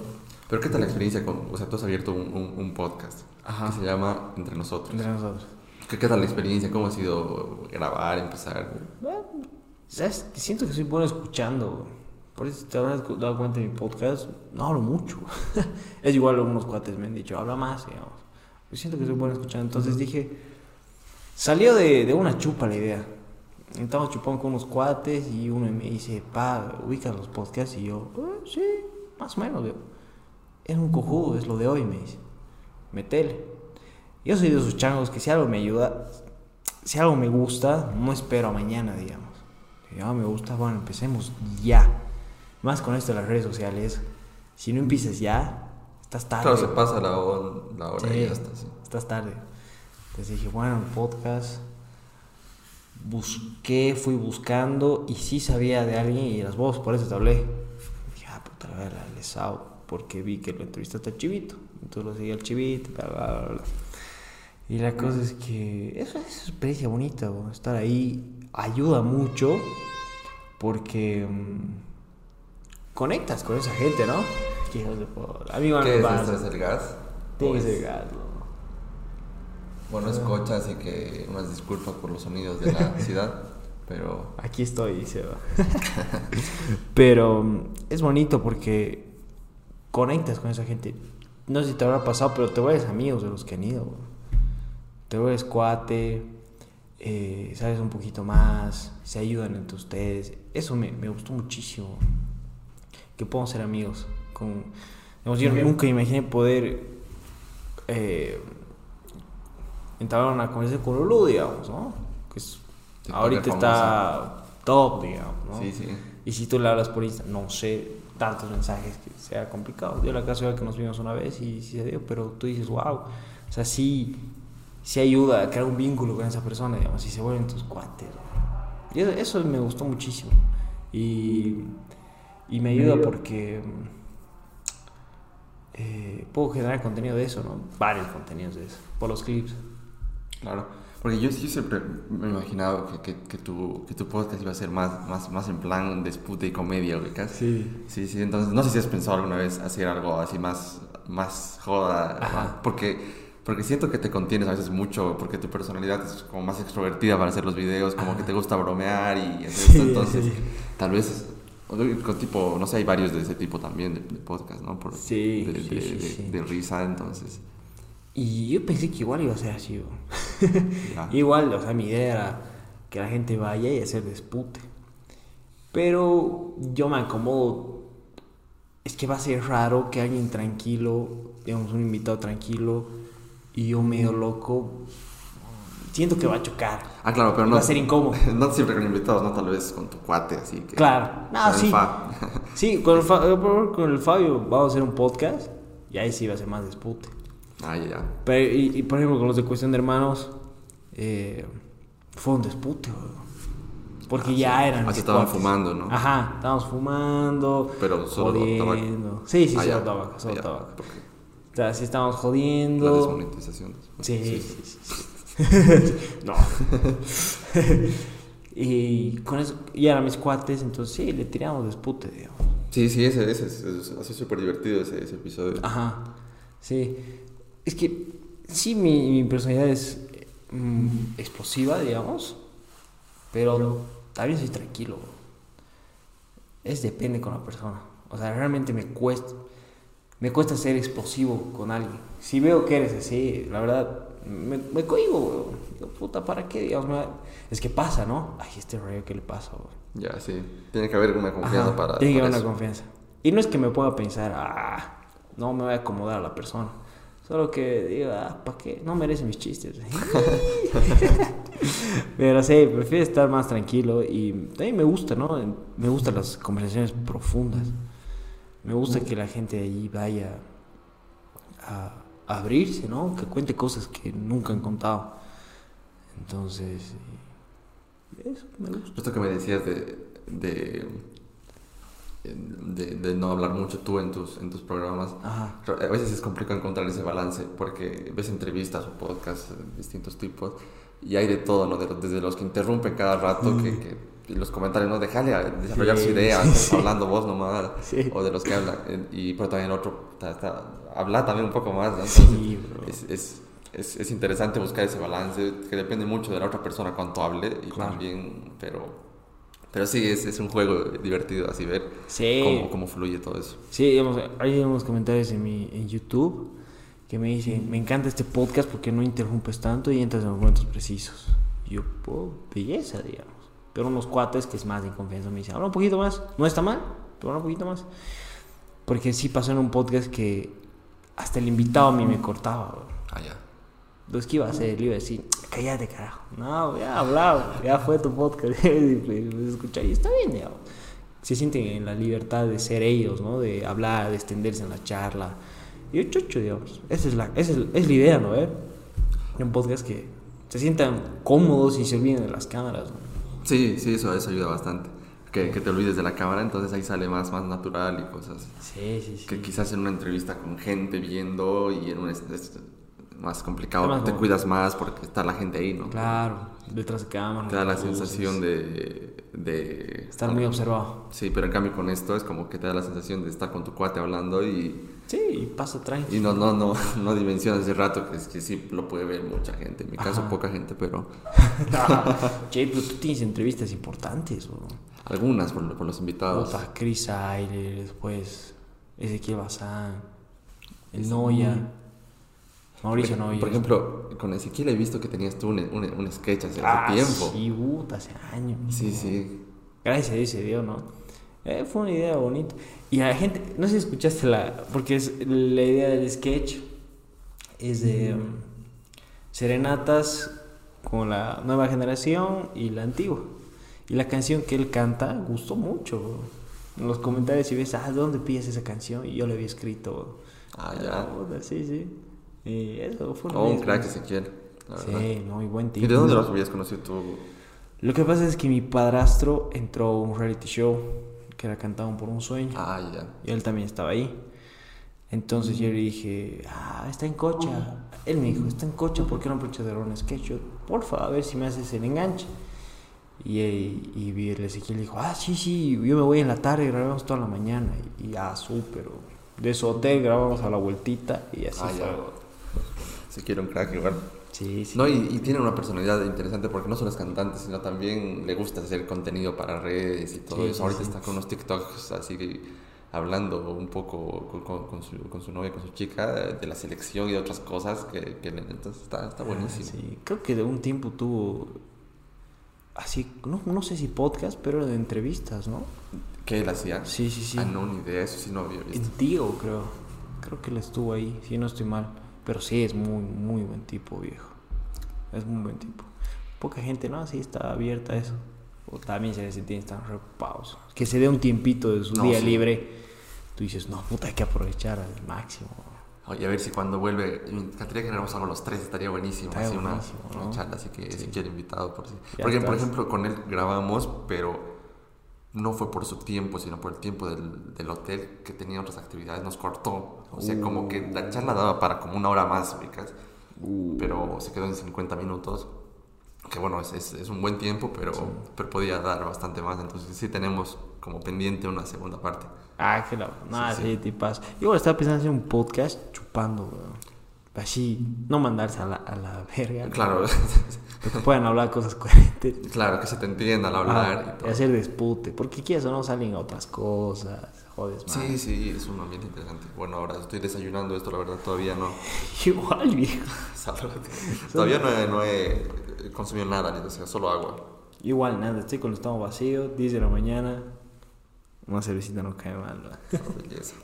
Pero ¿qué tal la experiencia con, o sea, tú has abierto un, un, un podcast Ajá. que se llama Entre Nosotros. Entre nosotros. ¿Qué, ¿Qué tal la experiencia? ¿Cómo ha sido grabar, empezar? ¿sabes? Siento que soy bueno escuchando. Por eso te habrás dado cuenta en mi podcast, no hablo mucho. [LAUGHS] es igual algunos cuates me han dicho, habla más, digamos. Yo siento que soy bueno escuchando. Entonces dije, salió de, de una chupa la idea. Estamos chupando con unos cuates y uno me dice, pa, ubicas los podcasts. Y yo, "Eh, sí, más o menos. digo. Es un cojudo, es lo de hoy, me dice. Metele. Yo soy de esos changos que si algo me ayuda, si algo me gusta, no espero a mañana, digamos. Si algo me gusta, bueno, empecemos ya. Más con esto de las redes sociales. Si no empiezas ya, estás tarde. Claro, se pasa la, hora- la hora y Sí, ya está. Sí. Estás tarde. Entonces dije, bueno, podcast. Busqué, fui buscando y sí sabía de alguien y las voces, por eso te hablé. Dije, ah, puta, le voy a hablar al Lesao, porque vi que lo entrevistaste al Chivito. Entonces lo seguí al Chivito, bla, bla, bla. Y la cosa es que eso es una experiencia bonita, bro. estar ahí ayuda mucho porque mm, conectas con esa gente, ¿no? Que hijos de puta. A mí igual ¿Qué es esto? ¿Es el gas? Tiene que ser gas, ¿no? Bueno, es cocha, así que unas disculpas por los sonidos de la [LAUGHS] ciudad, pero Aquí estoy, dice. va. [LAUGHS] pero mm, es bonito porque conectas con esa gente. No sé si te habrá pasado, pero te vuelves amigos de los que han ido. bro. Te vuelves cuate, eh, sabes un poquito más, se ayudan entre ustedes. Eso me, me gustó muchísimo. Que podamos ser amigos. Con, digamos, yo nunca imaginé poder eh, entablar una conversación con Lulu, digamos, ¿no? Que es- ahorita está top, digamos, ¿no? sí, sí. Y si tú le hablas por Instagram, no sé, tantos mensajes que sea complicado. Dio la casualidad que nos vimos una vez y sí se dio, pero tú dices, wow, o sea, sí, sí ayuda a crear un vínculo con esa persona, digamos, y se vuelven tus cuates. Y eso, eso me gustó muchísimo. Y, y me ayuda porque eh, puedo generar contenido de eso, ¿no? Varios contenidos de eso, por los clips. Claro, porque yo, yo siempre me he imaginado que, que, que, tu, que tu podcast iba a ser más, más, más en plan dispute y comedia, ubicas. Sí. Sí, sí, entonces no sé si has pensado alguna vez hacer algo así más, más joda, más- porque, porque siento que te contienes a veces mucho, porque tu personalidad es como más extrovertida para hacer los videos, como que te gusta bromear y hacer Sí, esto, entonces sí. tal vez con tipo, no sé, hay varios de ese tipo también de, de podcast, ¿no? Por, de, de- sí. de risa, entonces. Y yo pensé que igual iba a ser así. [LAUGHS] Igual, o sea, mi idea era que la gente vaya y hacer dispute. Pero yo me acomodo. Es que va a ser raro que alguien tranquilo, digamos, un invitado tranquilo y yo medio loco. Siento que va a chocar. Ah, claro, pero no. Va a ser [LAUGHS] incómodo. No siempre con invitados, no tal vez con tu cuate, así que. Claro. No, con el sí. Sí, con el, [LAUGHS] Fa- con el Fabio vamos a hacer un podcast y ahí sí va a ser más dispute. Ah, ya. Pero, y, y, por ejemplo, con los de cuestión de hermanos, eh, fue un dispute, weón. Porque Ah, ya sí. eran. Ah, mis sí estaban cuates. fumando, ¿no? Ajá, estábamos fumando. Pero solo tabaco. Sí, sí, Ah, solo tabaco, Ah, solo ya, tabaco. porque O sea, sí estábamos La jodiendo. desmonetización. Sí, Sí. sí, sí. sí. [LAUGHS] no. [LAUGHS] y con eso, y eran mis cuates, entonces sí, le tiramos dispute, digamos. Sí, sí, ese, ese, es- es- ha sido súper divertido ese, ese episodio. Ajá, sí. Es que sí, mi, mi personalidad es mm, explosiva, digamos, pero también soy tranquilo. Es depende con la persona. O sea, realmente me cuesta, me cuesta ser explosivo con alguien. Si veo que eres así, la verdad, me, me cohibo. Digo, puta, ¿para qué? Digamos, me- es que pasa, ¿no? Ay, este rollo, ¿qué le pasa, weón? Ya, sí. Tiene que haber una confianza Ajá, para. Tiene que haber una confianza. Y no es que me pueda pensar, ah, no me voy a acomodar a la persona. Solo que diga, ah, ¿para qué? No merece mis chistes. [LAUGHS] Pero sí, prefiero estar más tranquilo y también me gusta, ¿no? Me gustan las conversaciones profundas. Me gusta que la gente ahí vaya a, a abrirse, ¿no? Que cuente cosas que nunca han contado. Entonces, eso me gusta. Esto que me decías de, de, de, de no hablar mucho tú en tus, en tus programas, Ajá. a veces es complicado encontrar ese balance porque ves entrevistas o podcasts de distintos tipos y hay de todo, ¿no? Desde los que interrumpen cada rato, que, que los comentarios, ¿no? Déjale a desarrollar Sí, su idea, sí, sí. hablando vos nomás, o de los que hablan, y pero también otro, habla también un poco más, ¿no? Entonces, Sí, bro. es, es, es, es interesante buscar ese balance, que depende mucho de la otra persona cuánto hable, y Claro. también, pero, pero sí, es, es un juego divertido así ver Sí. cómo, cómo fluye todo eso. Sí, hay unos comentarios en, mi, en YouTube que me dicen, me encanta este podcast porque no interrumpes tanto y entras en los momentos precisos. Y yo, pues, belleza, digamos. Pero unos cuates que es más de confianza me dicen, habla un poquito más, no está mal, pero habla un poquito más. Porque sí pasó en un podcast que hasta el invitado a mí me cortaba, bro. Ah, ya. Entonces, ¿qué iba a hacer? Le iba a decir, cállate, carajo. No, ya hablado, ya fue tu podcast. [LAUGHS] y escuchar y está bien, digamos. Se sienten en la libertad de ser ellos, ¿no? De hablar, de extenderse en la charla. Y yo, chocho, digamos. Esa es la, esa es, es la idea, ¿no? ¿Eh? Un podcast que se sientan cómodos y se olviden de las cámaras, ¿no? Sí, sí, eso, eso ayuda bastante. Que, que te olvides de la cámara, entonces ahí sale más, más natural y cosas. Sí, sí, sí. Que quizás en una entrevista con gente viendo y en un más complicado, te cuidas más porque está la gente ahí, ¿no? Claro, detrás de cámara. Te da la sensación de... de Estar muy observado. Sí, pero en cambio con esto es como que te da la sensación de estar con tu cuate hablando y, Sí, y pasa tranqui. y no, no, no, [LAUGHS] no dimensionas ese rato que es que sí lo puede ver mucha gente. En mi caso Ajá. poca gente, pero [LAUGHS] che, pero tú tienes entrevistas importantes, bro. algunas por, por los invitados. Puta, Chris Ayler, después Ezequiel Bazán, el Noya, Mauricio por, Noya. por ejemplo, con Ezequiel he visto que tenías tú un, un, un sketch hace, hace ah, tiempo. Sí, puta, hace años. Sí, sí. Gracias a Dios se dio, ¿no? Eh, fue una idea bonita. Y a la gente, no sé si escuchaste la, porque es la idea del sketch es de um, serenatas con la nueva generación y la antigua. Y la canción que él canta gustó mucho. bro. En los comentarios si ves, ah, ¿de dónde pillas esa canción? Y yo le había escrito. Ah, a ya. Sí, sí. Y eso fue una Oh, un crack Ezequiel. la verdad. Sí, muy buen ¿Y tipo. de dónde los habías conocido tú? Lo que pasa es que mi padrastro entró a un reality show que era Cantado por un sueño. Ah, ya. Y él también estaba ahí. Entonces yo le dije, ah, está en cocha. Él me dijo, está en cocha, ¿por qué no aprovechas de un sketch? Yo, porfa, a ver si me haces el enganche. Y, y, y el Ezequiel dijo, ah, sí, sí, yo me voy en la tarde, grabamos toda la mañana. Y, y ah, súper. De su hotel grabamos a la vueltita y así Ah, fue. ya. Ezequiel un crack igual. Sí, sí. No, y, y tiene una personalidad interesante porque no solo es cantante, sino también le gusta hacer contenido para redes y todo Sí, eso. Ahorita está con unos TikToks así que hablando un poco con, con- con su, con su novia, con su chica, de la selección y de otras cosas que, que le- entonces está, está buenísimo. Ah, sí. Creo que de un tiempo tuvo así, no, no sé si podcast, pero de entrevistas, ¿no? ¿Qué él hacía? Sí, sí, sí. Ah, no, ni idea, eso sí no había En visto. Tigo, creo. Creo que él estuvo ahí, si no estoy mal. Pero sí, es muy, muy buen tipo, viejo. Es muy buen tipo. Poca gente, ¿no? Sí está abierta a eso. O también se entiende, están reocupados. Que se dé un tiempito de su No, día sí. libre. Tú dices, no, puta, hay que aprovechar al máximo. Oye, a ver si cuando vuelve, me encantaría que grabamos algo los tres, estaría buenísimo. Estaría así una, buenísimo, una ¿no? charla, así que si quiere invitado. Por si. Ya Porque, por estás. ejemplo, con él grabamos, pero no fue por su tiempo, sino por el tiempo del, del hotel que tenía otras actividades, nos cortó. O sea, como que la charla daba para como una hora más, ubicas. pero se quedó en 50 minutos. Que bueno, es, es, es un buen tiempo, pero, pero podía dar bastante más. Entonces sí tenemos como pendiente una segunda parte. Ah, que no. Nada, Sí, sí, sí. tipas. Yo estaba pensando en hacer un podcast chupando, weón. Así, no mandarse a la, a la verga. Claro, [LAUGHS] Que puedan hablar cosas coherentes. claro, que se te entienda al hablar Ah, y y todo. hacer dispute. Porque quieras o no salen otras cosas. Jodes más. Sí, sí, es un ambiente interesante. Bueno, ahora estoy desayunando esto, la verdad, todavía no. [LAUGHS] Igual, viejo. [LAUGHS] Todavía no he, no he consumido nada, o sea, solo agua. Igual, nada, estoy con el estómago vacío, 10 de la mañana. Una cervecita no cae mal, ¿no? [LAUGHS] Belleza.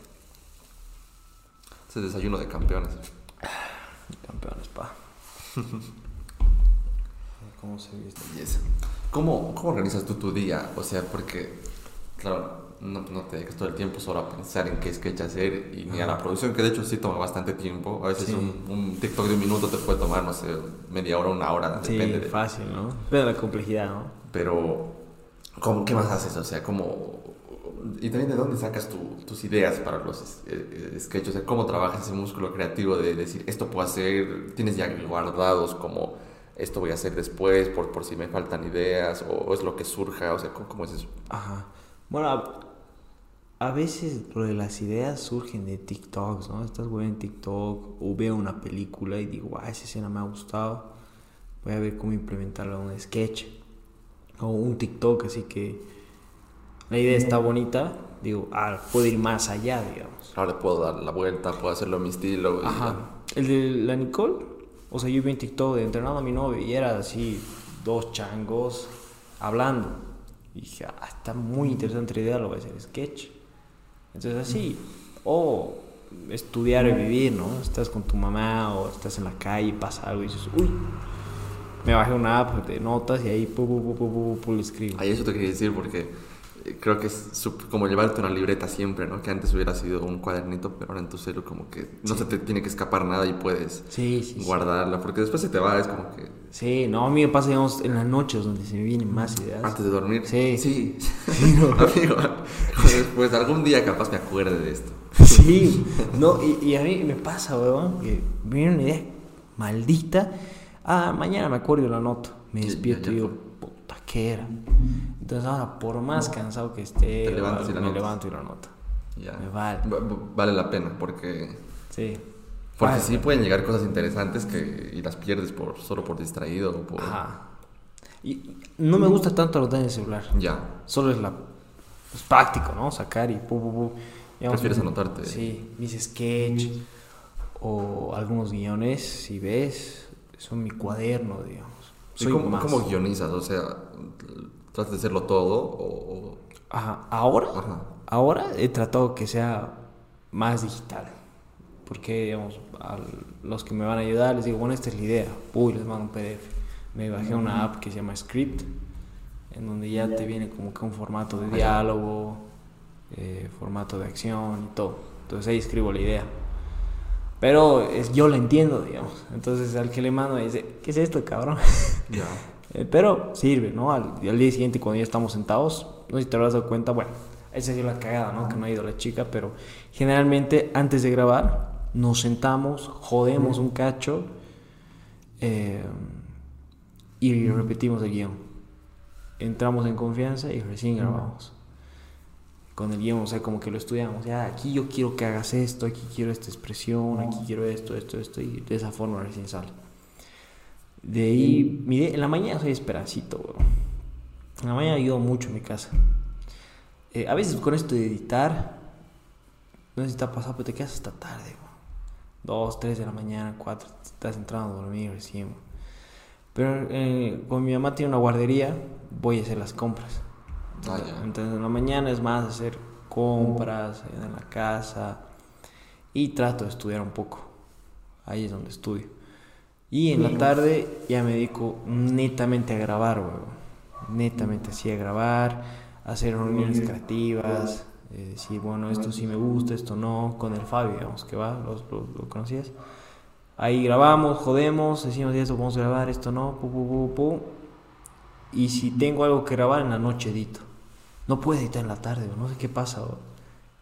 Es desayuno de campeones. Campeones, pa. ¿Cómo se viste? Belleza. ¿Cómo, ¿Cómo organizas tú tu día? O sea, porque, claro, no, no te dedicas todo el tiempo solo a pensar en qué sketch hacer y ni a la producción, que de hecho sí toma bastante tiempo. A veces Sí. un, un TikTok de un minuto te puede tomar, no sé, media hora, una hora, Sí, depende de... fácil, ¿no? Pero la complejidad, ¿no? Pero, ¿cómo, ¿qué más haces? O sea, ¿cómo...? Y también de dónde sacas tu- tus ideas para los eh, eh, sketches, o sea, cómo trabajas ese músculo creativo de decir, esto puedo hacer, tienes ya guardados como, esto voy a hacer después por, por si me faltan ideas, o, o es lo que surja, o sea, ¿cómo, cómo es eso? Ajá. Bueno, a, a veces lo de las ideas surgen de TikToks, ¿no? Estás güey en TikTok o veo una película y digo, ah, esa escena me ha gustado. Voy a ver cómo implementarlo en un sketch o un TikTok, así que la idea está bonita. Digo, ah, puedo ir más allá, digamos. Ahora puedo dar la vuelta, puedo hacerlo a mi estilo. Ajá. El de la Nicole, o sea, yo vi en TikTok de entrenando a mi novio y era así, dos changos hablando. Y dije, ah, está muy interesante la idea, lo voy a hacer sketch. Entonces así, o estudiar y vivir, ¿no? Estás con tu mamá o estás en la calle pasa algo y dices, uy, me bajé una app de notas y ahí, pu, pu, pu, pu, pu, pu, le escribo. Ahí eso te decir porque creo que es como llevarte una libreta siempre, ¿no? Que antes hubiera sido un cuadernito, pero ahora en tu celu como que no se te tiene que escapar nada y puedes Sí, sí, sí. guardarla, porque después se te va, es como que Sí, no, a mí me pasa, digamos, en las noches donde se me vienen más ideas. antes de dormir. Sí. Sí. [LAUGHS] No. Amigo, después algún día capaz me acuerde de esto. Sí, no, y, y a mí me pasa, weón, que me viene una idea maldita. Ah, mañana me acuerdo y la anoto. Me despierto y digo, puta, ¿qué era? Entonces ahora, por más cansado que esté, Te levantas y la me anotas. levanto y la anoto. Ya. Me vale. Va- va- Vale la pena porque Sí. porque Vale. sí pueden llegar cosas interesantes que y las pierdes por solo por distraído o por Ajá. Y y no me gusta tanto anotar en el celular. ya. Solo es la es práctico, ¿no? Sacar y pu, pu, pu. Digamos, Prefieres anotarte. Sí, mis sketch o algunos guiones, si ves, son mi cuaderno, digamos. ¿Y Soy cómo, más. cómo guionizas? O sea, tratas de hacerlo todo o, o- Ajá, ahora, Ajá. ahora he tratado que sea más digital. Porque, digamos, a los que me van a ayudar les digo, bueno, esta es la idea. Uy, les mando un PDF. Me bajé una app que se llama Script, en donde ya te viene como que un formato de diálogo, eh, formato de acción y todo. Entonces ahí escribo la idea. Pero es, yo la entiendo, digamos. Entonces al que le mando dice, ¿qué es esto, cabrón? ya. [LAUGHS] Eh, pero sirve, ¿no? Al, al día siguiente, cuando ya estamos sentados, no sé si te habrás dado cuenta, bueno, esa sido la cagada, ¿no? Que no ha ido la chica, pero generalmente antes de grabar, nos sentamos, jodemos un cacho eh, y repetimos el guion. Entramos en confianza y recién grabamos. Con el guion, o sea, como que lo estudiamos. Ya, aquí yo quiero que hagas esto, aquí quiero esta expresión, aquí quiero esto, esto, esto, y de esa forma recién sale. De ahí, mire, en la mañana soy esperancito, weón. En la mañana ayudo mucho en mi casa. Eh, a veces con esto de editar, no sé si te ha pasado, pero te quedas hasta tarde, weón. Dos, tres de la mañana, cuatro, estás entrando a dormir recién. Pero eh, con mi mamá tiene una guardería, voy a hacer las compras. Ah. Entonces en la mañana es más hacer compras en la casa y trato de estudiar un poco. Ahí es donde estudio. Y en la tarde ya me dedico netamente a grabar, weón. Netamente así a grabar, a hacer reuniones creativas, Eh, decir, bueno, esto sí me gusta, esto no, con el Fabio, digamos, que va, lo, lo, lo conocías. Ahí grabamos, jodemos, decimos, esto vamos a grabar, esto no, pu, pu, pu, pu. Y si tengo algo que grabar en la noche edito. No puedo editar en la tarde, no sé qué pasa. bro.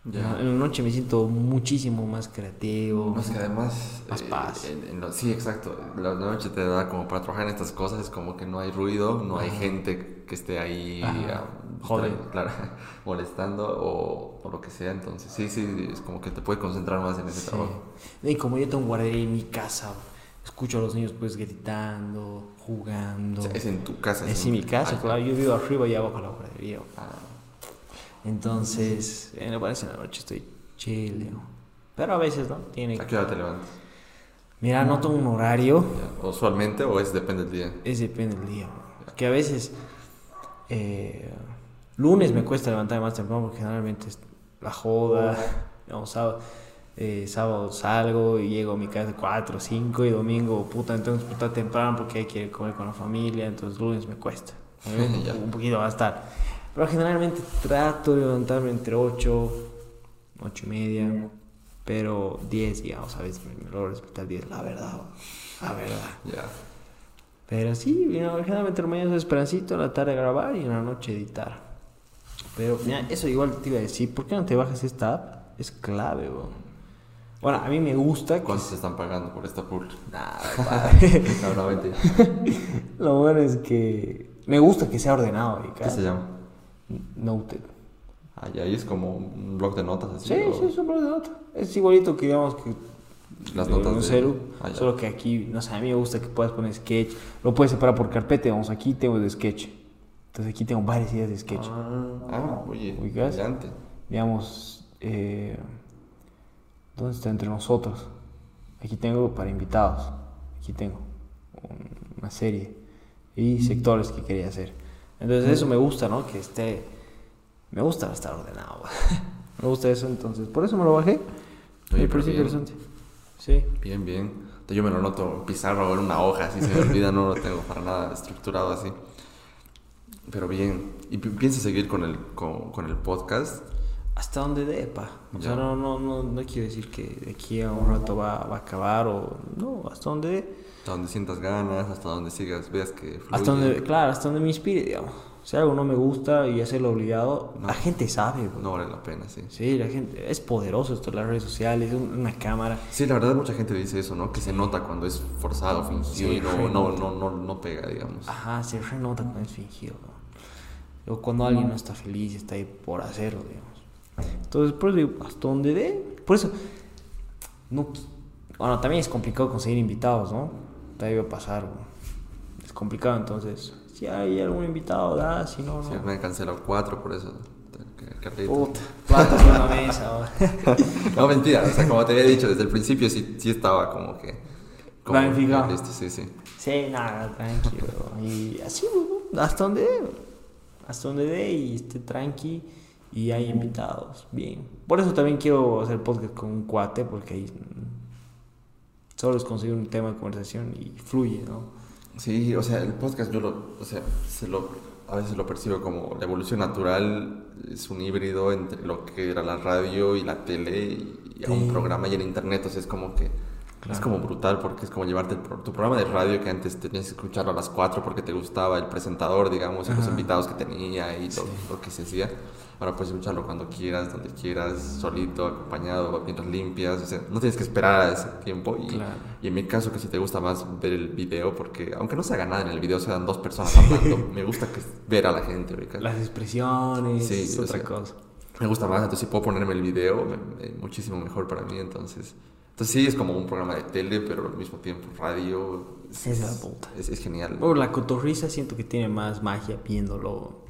Ya. En la noche me siento muchísimo más creativo. No, que además... Más eh, paz. en- en lo- sí, exacto. La noche te da como para trabajar en estas cosas, es como que no hay ruido, no hay gente que esté ahí ah, Joder. claro, [LAUGHS] molestando o, o lo que sea. Entonces, sí, sí, es como que te puede concentrar más en ese Sí. trabajo. Y como yo tengo guardería en mi casa, escucho a los niños pues gritando, jugando. O sea, es en tu casa. Es en- en mi casa, claro. Yo vivo arriba y abajo la guardería. ah, Entonces, en la parece en la noche estoy digo. Pero a veces, ¿no? Tiene ¿A qué hora te levantas? Mira, no tengo un horario. Ya, ¿Usualmente o es depende del día? Es depende del día. Que a veces. eh, lunes me cuesta levantarme más temprano porque generalmente es la joda. No, sábado, eh, sábado salgo y llego a mi casa 4 5 y domingo, puta, entonces puta temprano porque hay que comer con la familia. Entonces lunes me cuesta. [LAUGHS] un poquito va a estar. Pero generalmente trato de levantarme entre 8, 8 y media. Pero 10, digamos, a veces me, me logro despertar 10, la verdad. La verdad. Ya. Pero sí, you know, generalmente en la mañana es esperancito, en la tarde grabar y en la noche editar. Pero mira, eso igual te iba a decir, ¿por qué no te bajas esta app? Es clave, bro. Bueno, a mí me gusta que... ¿Cuánto te están pagando por esta pool? Nada. [LAUGHS] No, no. [LAUGHS] Lo bueno es que me gusta que sea ordenado. Y ¿Qué se llama? Noted. Ah, ya, ahí es como un blog de notas así. Sí, o sí, es un blog de notas. Es igualito que digamos que Las de notas un de- celu, Ah, solo que aquí, no sé, a mí me gusta que puedas poner sketch, lo puedes separar por carpeta, vamos, aquí tengo de sketch. Entonces aquí tengo varias ideas de sketch. Ah, ah, oye, ¿Ubicas? Digamos, eh, ¿dónde está entre nosotros? Aquí tengo para invitados, aquí tengo un- una serie y sectores que quería hacer. Entonces eso me gusta, ¿no? Que esté, me gusta estar ordenado. [LAUGHS] me gusta eso, entonces por eso me lo bajé. Oye, Me pero parece bien. interesante. Sí. Bien, bien. Yo me lo noto en pizarra o en una hoja, así se me olvida, no lo tengo para nada estructurado así. Pero bien. ¿Y pi- piensas seguir con el, con, con el podcast? Hasta donde dé, pa. O sea, Ya. no, no, no, no quiero decir que de aquí a un rato va, va a acabar o... No, hasta donde dé. Hasta donde sientas ganas, hasta donde sigas, veas que fluye. Hasta donde, claro, hasta donde me inspire, digamos. Si algo no me gusta y hacerlo obligado, No. la gente sabe, bro. No vale la pena, sí. Sí, la gente, es poderoso esto, las redes sociales, un- una cámara. Sí, la verdad mucha gente dice eso, ¿no? Que se nota cuando es forzado, fingido Sí, y no, no, no, no, no pega, digamos. Ajá, se renota cuando es fingido, ¿no? O cuando alguien no está feliz, está ahí por hacerlo, digamos. Entonces, por eso digo, hasta donde dé. Por eso, no. qui- Bueno, también es complicado conseguir invitados, ¿no? Te va a pasar. Es complicado, entonces. Si hay algún invitado, da, si no, no. Sí, me han cancelado cuatro por eso. Puta, platos en la mesa. [LAUGHS] No, mentira, o sea, como te había dicho desde el principio, sí, sí estaba como que. Como Planificado. listo, sí, sí. Sí, nada, tranquilo. Y así, hasta donde dé. Hasta donde dé y esté tranqui y hay invitados. Bien. Por eso también quiero hacer podcast con un cuate, porque ahí solo es conseguir un tema de conversación y fluye, ¿no? Sí, o sea, el podcast yo lo, o sea, se lo, a veces lo percibo como la evolución natural, es un híbrido entre lo que era la radio y la tele y a un Sí. programa y el internet, o sea, es como que, es Claro. como brutal porque es como llevarte pro- tu programa de radio que antes tenías que escucharlo a las 4 porque te gustaba el presentador, digamos, y los Ajá. invitados que tenía y lo, Sí. lo que se hacía. Ahora puedes escucharlo cuando quieras, donde quieras, solito, acompañado, mientras limpias, o sea, no tienes que esperar a ese tiempo y, Claro. y en mi caso que si te gusta más ver el video, porque aunque no se haga nada en el video, sean dos personas hablando, [LAUGHS] me gusta que ver a la gente, ¿ubicas? Las expresiones, Sí, es otra sea, cosa. Me gusta más, entonces si puedo ponerme el video, me- me- muchísimo mejor para mí, entonces... Entonces sí, es como un programa de tele, pero al mismo tiempo radio. Es, Es es, es genial. Bueno, la cotorriza siento que tiene más magia viéndolo.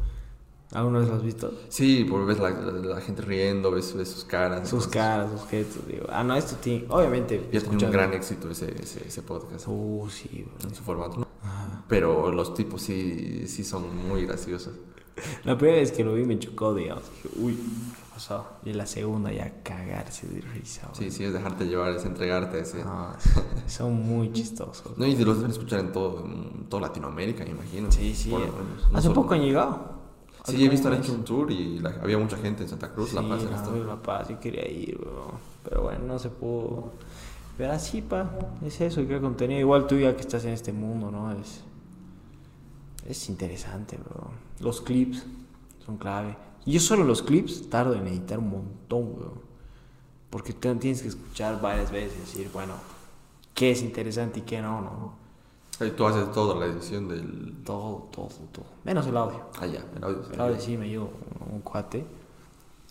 ¿Alguna vez lo has visto? Sí, porque ves la, la- la gente riendo, ves, ves sus caras. Sus entonces, caras, sus gestos. Digo, ah, no, esto tiene. Obviamente. Ya tiene un gran éxito ese, ese, ese podcast Uh, sí, bro. en su formato. ¿no? Ajá. Pero los tipos sí, sí son muy graciosos. La primera vez que lo vi me chocó, digamos. Dije, uy, ¿qué pasó? Y la segunda ya cagarse de risa. bro. Sí, sí, es dejarte llevar, es entregarte. No, [LAUGHS] son muy chistosos. No, y los deben escuchar en todo, en toda Latinoamérica, me imagino. Sí, sí. Por. No Hace solo- poco han llegado. Sí, he visto, han hecho un tour y la- había mucha gente en Santa Cruz, La Sí, Paz. en no, esto. La Paz, yo quería ir. Pero bueno, no se pudo. Pero así, pa, es eso, crear contenido. Igual tú ya que estás en este mundo, ¿no? Es, es interesante, bro. Los clips son clave. Yo solo los clips tardo en editar un montón, weón. Porque tienes que escuchar varias veces y decir, bueno, qué es interesante y qué no, ¿no? Ahí tú haces toda la edición del... Todo, todo, todo. Menos el audio. Ah, ya, el audio. El audio sí me ayuda un cuate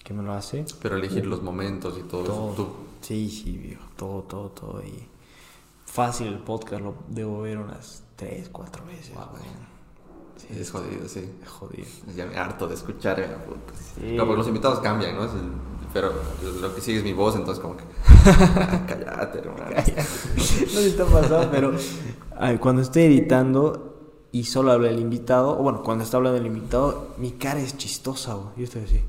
que me lo hace. Pero elegir los momentos y todo, Todo. eso, tú. Sí, sí, viejo. Todo, todo, todo. Y fácil el podcast lo debo ver unas tres, cuatro veces. Wow. Sí, Es jodido, sí. es jodido. Ya me harto de escuchar. eh, puta. Sí. No, porque los invitados cambian, ¿no? Pero lo que sigue es mi voz, entonces como que... [LAUGHS] ah, Cállate, hermano. [LAUGHS] no sé está pasando, pero ay, cuando estoy editando y solo habla el invitado, o bueno, cuando está hablando el invitado, mi cara es chistosa, güey. Yo estoy así.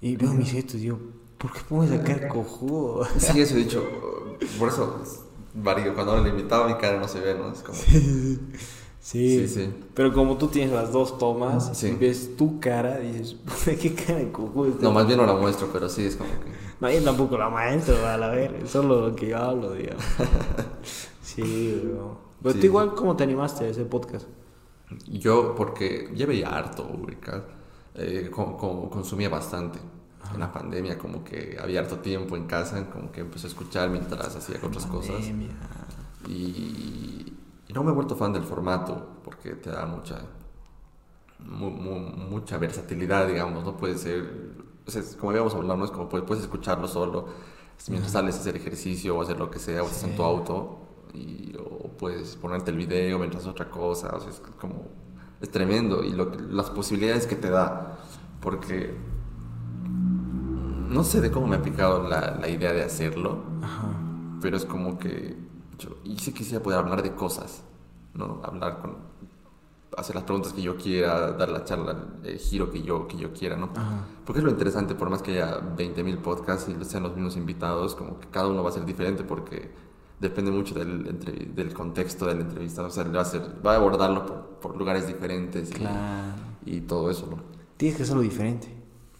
Y veo mis gestos y digo, ¿por qué pongo esa cara cojudo? Sí, eso he dicho. Por eso varío. Cuando habla el invitado, mi cara no se ve, ¿no? Es como... Sí. Sí, sí. Pero como tú tienes las dos tomas Sí. y ves tu cara, dices, [LAUGHS] "Puta, ¿qué cara de este No, más bien no la muestro, pero sí, es como que... No, yo tampoco la maestro, a la ver, solo lo que yo hablo, digamos. [LAUGHS] Sí, bro. Pero Sí. tú igual, ¿cómo te animaste a ese podcast? Yo, porque ya veía harto, eh, co- co- consumía bastante. En la pandemia, como que había harto tiempo en casa, como que empecé a escuchar mientras hacía otras cosas. Pandemia. Y, y no me he vuelto fan del formato, porque te da mucha, mu- mu- mucha versatilidad, digamos, no puede ser, o sea, es como habíamos hablado, ¿no? es como puedes, puedes escucharlo solo, mientras sales a hacer ejercicio o hacer lo que sea, o estás en tu auto, y, o puedes ponerte el video mientras haces otra cosa, o sea, es como, es tremendo, y lo las posibilidades que te da, porque no sé de cómo me ha picado la, la idea de hacerlo, Ajá. pero es como que y sí quisiera poder hablar de cosas, ¿no? Hablar con, hacer las preguntas que yo quiera, dar la charla, el giro que yo, que yo quiera, ¿no? Ajá. Porque es lo interesante, por más que haya 20.000 podcasts y sean los mismos invitados, como que cada uno va a ser diferente porque depende mucho del, entrev- del contexto del entrevistado, o sea, va a, hacer, va a abordarlo por, por lugares diferentes y, Claro. y todo eso, ¿no? Tienes que hacerlo diferente.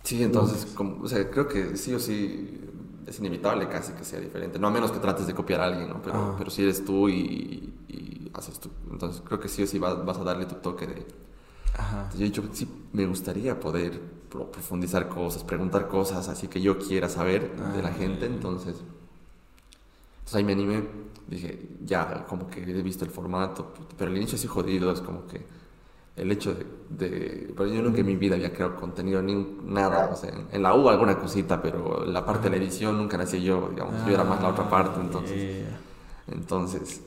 Sí, entonces, como, o sea, creo que sí o sí es inevitable casi que sea diferente. No a menos que trates de copiar a alguien, ¿no? Pero, Ah. pero si eres tú y, y haces tú. Entonces, creo que sí o sí vas, vas a darle tu toque de... Ajá. Yo he dicho, sí, me gustaría poder pro- profundizar cosas, preguntar cosas, así que yo quiera saber de la Ah. gente. Entonces, entonces ahí me animé. Dije, ya, como que he visto el formato. Pero al inicio sí jodido, es como que el hecho de, de- pero yo nunca en mi vida había creado contenido ni nada o sea en, en la U alguna cosita pero la parte de la edición nunca la hacía yo digamos yo era más la otra parte entonces entonces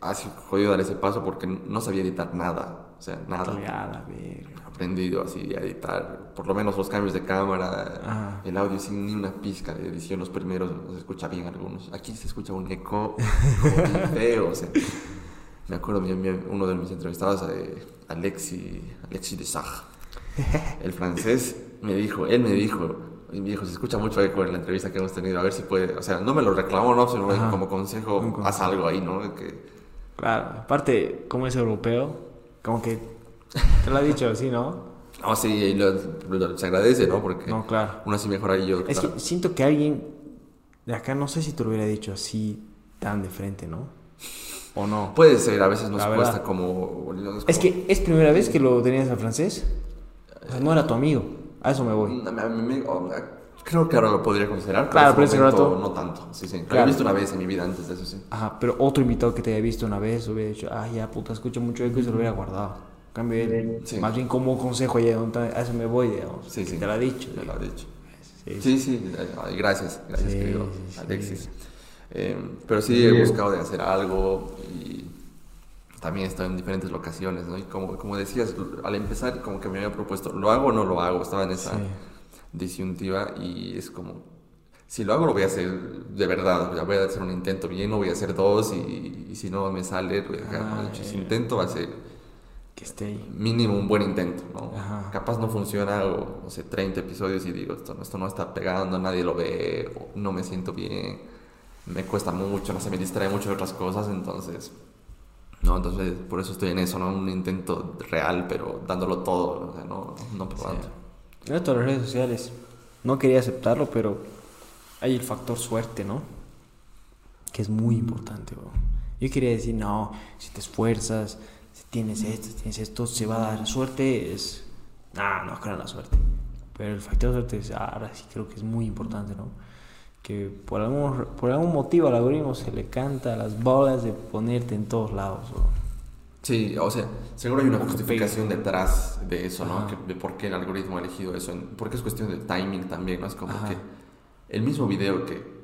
ha jodido dar ese paso porque no sabía editar nada o sea nada. Verga. aprendido así a editar por lo menos los cambios de cámara el audio sin ni una pizca de edición los primeros no se escucha bien algunos. Aquí se escucha un eco [LAUGHS] feo o sea me acuerdo mi- mi- uno de mis entrevistados eh, Alexi Alexi de Sag [LAUGHS] el francés me dijo él me dijo y me dijo se escucha mucho eco en la entrevista que hemos tenido a ver si puede o sea no me lo reclamó no sino Ajá. como consejo consejo. haz algo ahí no que Claro. Aparte, como es europeo, como que te lo ha dicho así, ¿no? [LAUGHS] no sí y lo- lo- se agradece no porque No, claro. uno así mejora y yo Es claro. que siento que alguien de acá, no sé si te lo hubiera dicho así tan de frente, ¿no? ¿O no? Puede ser, a veces nos La cuesta verdad. como... Es que es primera vez que lo tenías en francés. O sea, no era tu amigo. A eso me voy. A mí me- o- creo que ahora lo podría considerar, pero Claro, en pero ese ese momento rato- no tanto. Sí, sí. Lo Claro. he visto una vez en mi vida antes de eso, sí. Ajá, pero otro invitado que te haya visto una vez hubiera dicho, ah, ya puta, escucho mucho eco y se lo hubiera guardado. En cambio, él, Sí. más bien como consejo, ya, a eso me voy, digamos. Sí, sí. Te lo ha dicho. Me lo ha dicho. Sí, Sí, sí, ay, gracias, gracias Sí, querido sí, sí. Eh, pero sí he buscado de hacer algo y también he estado en diferentes locaciones, ¿no? Y como, como decías, al empezar como que me había propuesto, ¿lo hago o no lo hago? Estaba en esa Sí. disyuntiva y es como, si lo hago lo voy a hacer de verdad, voy a hacer un intento bien, no voy a hacer dos y, y si no me sale, voy a dejar, Ah, intento va a ser Que esté ahí. mínimo un buen intento, ¿no? Ajá. Capaz no funciona, o no sé, 30 episodios y digo, esto, no- esto no está pegando, nadie lo ve, o no me siento bien, me cuesta mucho, no sé, me distrae mucho de otras cosas, entonces No, entonces por eso estoy en eso, ¿no? Un intento real, pero dándolo todo, o sea, no, no probando. En esto de las redes sociales, no quería aceptarlo, pero hay el factor suerte, ¿no? Que es muy importante, bro. Yo quería decir, no, si te esfuerzas, si tienes esto, si tienes esto, se va a dar suerte, es... No, no creo en la suerte. Pero el factor suerte es, ahora sí creo que es muy importante, ¿no? Que por algún, por algún motivo al algoritmo se le canta las bolas de ponerte en todos lados. Sí, o sea, seguro hay una justificación detrás de eso, ¿no? Que, de por qué el algoritmo ha elegido eso. Porque es cuestión de timing también, ¿no? Es como que el mismo video que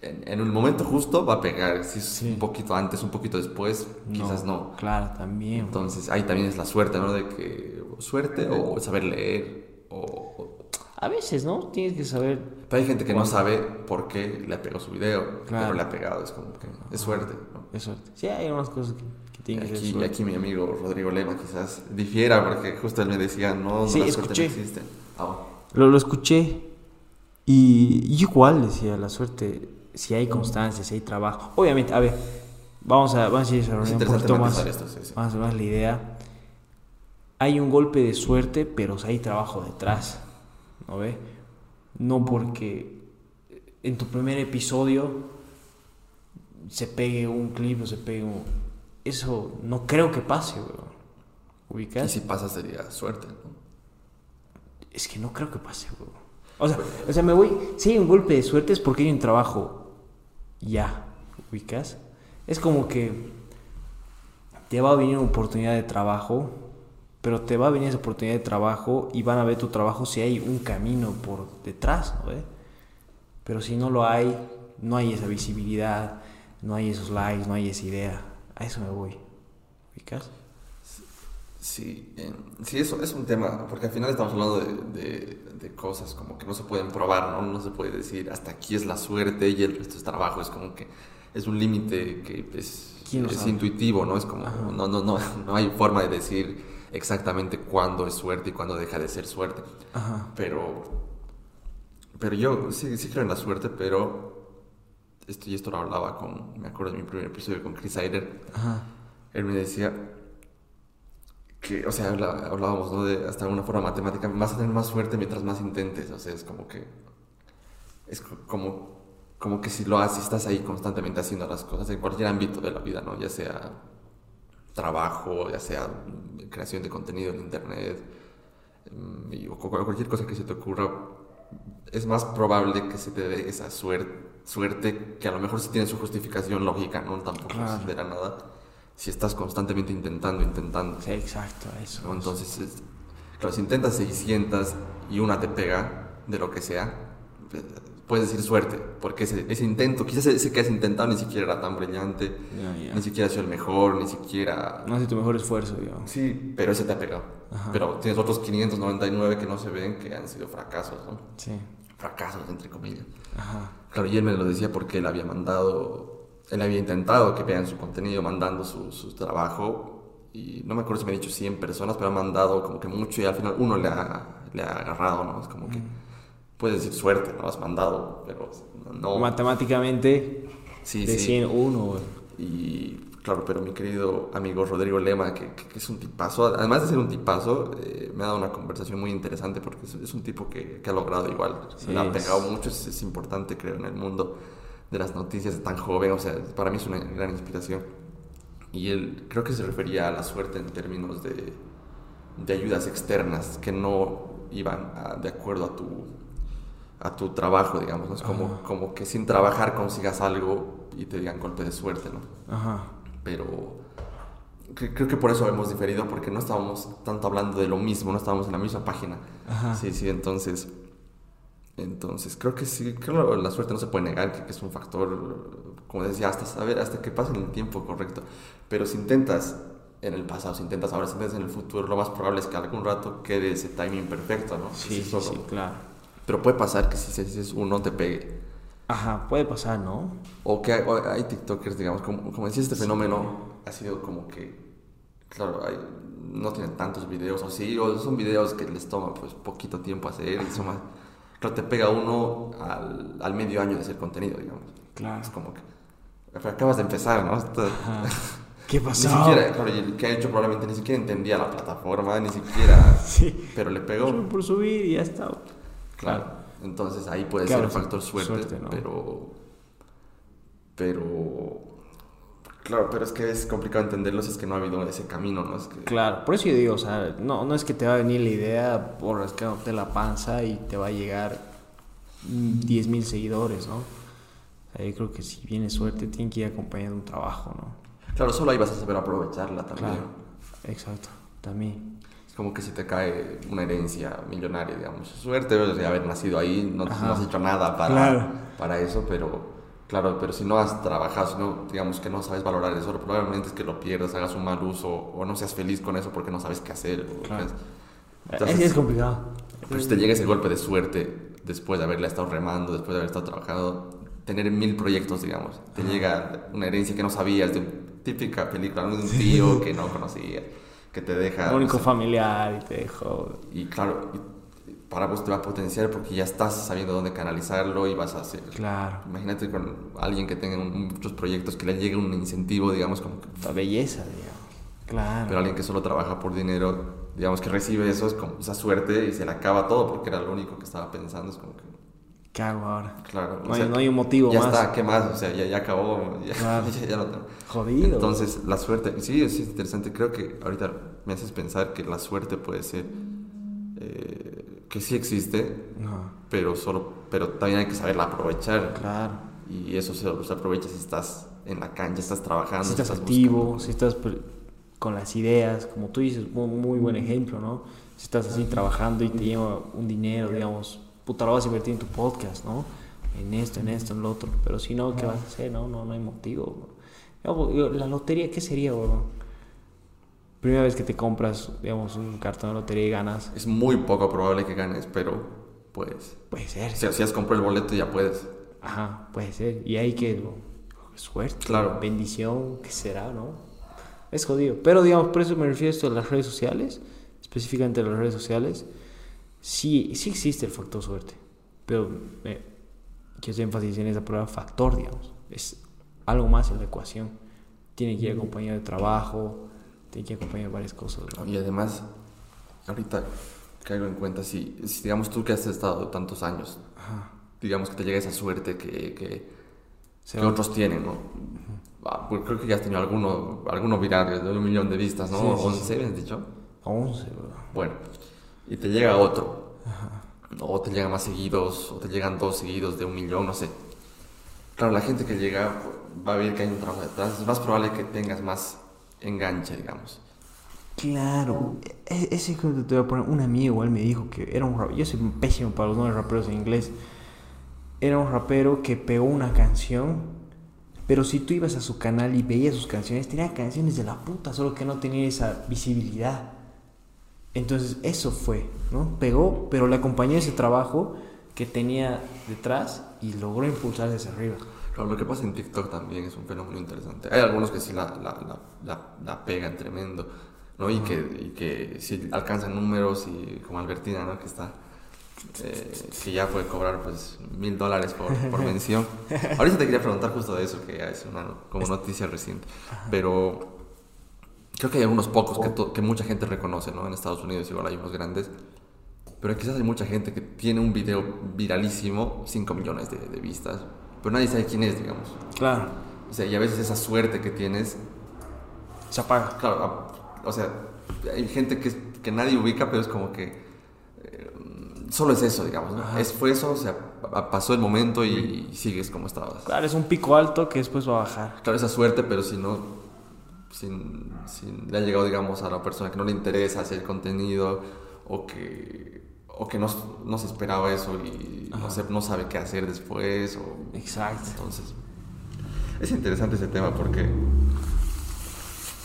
en, en, un momento justo va a pegar. Si es un poquito antes, un poquito después, quizás no. Claro, también. Entonces, ahí también es la suerte, ¿no? De que suerte o saber leer o... a veces, ¿no? Tienes que saber... Pero hay gente que no sabe por qué le ha pegado su video, pero le ha pegado. Es como que es suerte, ¿no? Es suerte. Sí, hay unas cosas que y aquí, aquí mi amigo Rodrigo Lema quizás difiera porque justo él me decía, no, no sí, la escuché. no existe. Ah, lo, lo escuché y, y igual decía, la suerte, si hay constancia, si hay trabajo. Obviamente, a ver, vamos a, vamos a ir a un poquito más, esto, sí, sí. más, más la idea. Hay un golpe de suerte, pero hay trabajo detrás, ¿no ve? No porque en tu primer episodio se pegue un clip o se pegue un eso no creo que pase, weón. ¿Ubicas? Y si pasa sería suerte, ¿no? Es que no creo que pase, weón. O sea, o sea, me voy. Si hay un golpe de suerte es porque hay un trabajo. Ya. ¿Ubicas? Es como que te va a venir una oportunidad de trabajo, pero te va a venir esa oportunidad de trabajo y van a ver tu trabajo si hay un camino por detrás, ¿no? Pero si no lo hay, no hay esa visibilidad, no hay esos likes, no hay esa idea. A eso me voy. ¿Ubicas? Sí, eh, sí, eso es un tema, porque al final estamos hablando de, de, cosas como que no se pueden probar, ¿no? No se puede decir hasta aquí es la suerte y el resto es trabajo, es como que es un límite que es, es intuitivo, ¿no? Es como, no, no, no, [LAUGHS] no hay forma de decir exactamente cuándo es suerte y cuándo deja de ser suerte. Ajá. Pero, pero yo sí, sí creo en la suerte, pero esto y esto lo hablaba con, me acuerdo de mi primer episodio con Chris Aider, él me decía que, o sea, hablábamos, ¿no? De hasta una forma matemática, vas a tener más suerte mientras más intentes, o sea, es como que, es como, como que si lo haces, estás ahí constantemente haciendo las cosas en cualquier ámbito de la vida, ¿no? Ya sea trabajo, ya sea creación de contenido en internet, mm, o cualquier cosa que se te ocurra, es más probable que se te dé esa suerte suerte que a lo mejor sí tiene su justificación lógica, ¿no? Tampoco claro. nada. Si estás constantemente intentando, intentando. Sí, exacto, eso. ¿no? Entonces, es, claro, si intentas 600 y una te pega, de lo que sea, puedes decir suerte, porque ese, ese intento, quizás ese que has intentado ni siquiera era tan brillante, yeah, yeah. ni siquiera ha sido el mejor, ni siquiera... No hace tu mejor esfuerzo, digamos. Sí, pero ese te ha pegado. Ajá. Pero tienes otros 599 que no se ven, que han sido fracasos, ¿no? Sí. Fracasos, entre comillas. Ajá. Claro, y él me lo decía porque él había mandado, él había intentado que vean su contenido mandando su, su trabajo y no me acuerdo si me ha dicho 100 personas, pero ha mandado como que mucho y al final uno le ha, le ha agarrado, ¿no? Es como que, puedes decir suerte, ¿no? Has mandado, pero no... Matemáticamente, sí, de sí. 100, uno. Y claro, pero mi querido amigo Rodrigo Lema, que, que, es un tipazo, además de ser un tipazo, eh, me ha dado una conversación muy interesante porque es, es un tipo que, que, ha logrado igual, Sí, le ha pegado mucho, es, es importante creo en el mundo de las noticias de tan joven, o sea, para mí es una gran inspiración. Y él creo que se refería a la suerte en términos de, de ayudas externas que no iban a- de acuerdo a tu, a tu trabajo, digamos, ¿no? Es como, Ajá. como que sin trabajar consigas algo y te digan golpe de suerte, ¿no? Ajá. pero cre- creo que por eso hemos diferido, porque no estábamos tanto hablando de lo mismo, no estábamos en la misma página. Ajá. Sí, sí, entonces, entonces creo que sí, creo que la suerte no se puede negar, que es un factor, como decía, hasta saber, hasta que pase el tiempo correcto. Pero si intentas en el pasado, si intentas ahora, si intentas en el futuro, lo más probable es que algún rato quede ese timing perfecto, ¿no? Sí, sí, sí, claro. Pero puede pasar que si dices uno te pegue. Ajá, puede pasar, ¿no? O que hay, o hay TikTokers, digamos, como, como decía, este fenómeno ha sido como que, claro, hay, no tienen tantos videos, o sí, o son videos que les toma pues poquito tiempo hacer y son más, claro, te pega uno al, al medio año de hacer contenido, digamos. Claro. Es como que, pero acabas de empezar, ¿no? Ajá. [LAUGHS] ¿Qué pasó? Ni siquiera, claro, y el que ha hecho probablemente ni siquiera entendía la plataforma, ni siquiera. [LAUGHS] Sí. Pero le pegó. Por subir y ya está. Claro. Entonces ahí puede Claro, ser factor suerte, suerte, ¿no? pero. Pero. Claro, pero es que es complicado entenderlo si es que no ha habido ese camino, ¿no? Es que. Claro, por eso yo digo, o sea, no, no es que te va a venir la idea por rascándote la panza y te va a llegar mm, 10.000 seguidores, ¿no? O sea, yo creo que si viene suerte, tiene que ir acompañado de un trabajo, ¿no? Claro, solo ahí vas a saber aprovecharla también. Claro, exacto, también. Como que si te cae una herencia millonaria, digamos. Suerte de haber nacido ahí, no, Ajá. no has hecho nada para, Claro. para eso, pero claro, pero si no has trabajado, si no, digamos que no sabes valorar eso, probablemente es que lo pierdas, hagas un mal uso o no seas feliz con eso porque no sabes qué hacer. Claro. es, Entonces- es complicado. Pero si te llega ese golpe de suerte después de haberle estado remando, después de haber estado trabajando, tener mil proyectos, digamos, te llega una herencia que no sabías, de un- típica película, de un tío que [LAUGHS] no conocías, que te deja... Único familiar y te dejó. y claro, para vos te va a potenciar porque ya estás sabiendo dónde canalizarlo y vas a hacer... Claro, Imagínate con alguien que tenga muchos proyectos, que le llegue un incentivo, digamos, como que- la belleza, digamos. Claro. pero alguien que solo trabaja por dinero, digamos que recibe eso, es como esa suerte y se le acaba todo porque era lo único que estaba pensando, es como que... ¿Qué hago ahora? Claro, No hay- no hay un motivo ya más. está, ¿qué más? O sea, ya, ya acabó, ya, Claro. [LAUGHS] ya, ya no tengo. Jodido. Entonces, la suerte, sí, es interesante. Creo que ahorita me haces pensar que la suerte puede ser eh, que sí existe, No, pero solo, pero también hay que saberla aprovechar. claro. Y eso se, se aprovecha si estás en la cancha, estás trabajando, si estás estás activo, buscando. si estás con las ideas, como tú dices, muy, muy buen ejemplo, ¿no? Si estás así trabajando y te lleva un dinero, digamos, puta, lo vas a invertir en tu podcast, ¿no? En esto, en esto, en lo otro. Pero si no, ¿qué vas a hacer? No, no, no hay motivo. Yo, La lotería, ¿qué sería, bro? Primera vez que te compras, digamos, un cartón de lotería y ganas. Es muy poco probable que ganes, pero pues, Puede ser. si, si has comprado el boleto ya puedes. Ajá, puede ser. Y ahí que, suerte, Claro. bendición, ¿qué será, no? Es jodido. Pero, digamos, por eso me refiero a esto de las redes sociales, específicamente las redes sociales. Sí, sí existe el factor suerte. Pero eh, quiero hacer énfasis en esa palabra factor, digamos. Es algo más en la ecuación. Tiene que ir acompañado de trabajo, tiene que ir acompañado de varias cosas. ¿no? Y además, ahorita caigo en cuenta, si, si digamos tú que has estado tantos años, Ajá. digamos que te llega esa suerte que, que, Se que otros tienen, ¿no? Ah, pues creo que ya has tenido alguno, alguno viral de un millón de vistas, ¿no? Sí, sí, 11, ¿me has dicho? a 11, bro. Bueno, y te llega otro, o te llegan más seguidos, o te llegan dos seguidos de un millón, no sé. Claro, la gente que llega pues, va a ver que hay un trabajo detrás, es más probable que tengas más enganche, digamos. Claro, e- ese ejemplo te voy a poner. Un amigo igual me dijo que era un rapero. Yo soy pésimo para los nombres raperos en inglés. Era un rapero que pegó una canción, pero si tú ibas a su canal y veías sus canciones, tenía canciones de la puta, solo que no tenía esa visibilidad. Entonces, eso fue, ¿no? Pegó, pero le acompañó ese trabajo que tenía detrás y logró impulsarse hacia arriba. Claro, lo que pasa en TikTok también es un fenómeno interesante. Hay algunos que sí la, la, la, la, pegan tremendo, ¿no? Y que, y que sí alcanzan números y como Albertina, ¿no? Que está... eh, que ya puede cobrar pues mil dólares por, por mención. [LAUGHS] Ahorita te quería preguntar justo de eso, que ya es una como noticia reciente. Pero creo que hay algunos pocos que, que mucha gente reconoce, ¿no? En Estados Unidos igual hay unos grandes. Pero quizás hay mucha gente que tiene un video viralísimo, 5 millones de, de vistas, pero nadie sabe quién es, digamos. Claro, O sea, y a veces esa suerte que tienes, se apaga. claro, a- o sea, hay gente que, que nadie ubica, pero es como que eh, solo es eso, digamos. ¿no? Es, fue eso, o sea, pa- pasó el momento y, sigues como estabas. Claro, es un pico alto que después va a bajar. Claro, esa suerte, pero si no, si, si le ha llegado, digamos, a la persona que no le interesa hacer contenido o que, o que no, no se esperaba eso y no, sé, no sabe qué hacer después. O, Exacto. entonces, es interesante ese tema porque,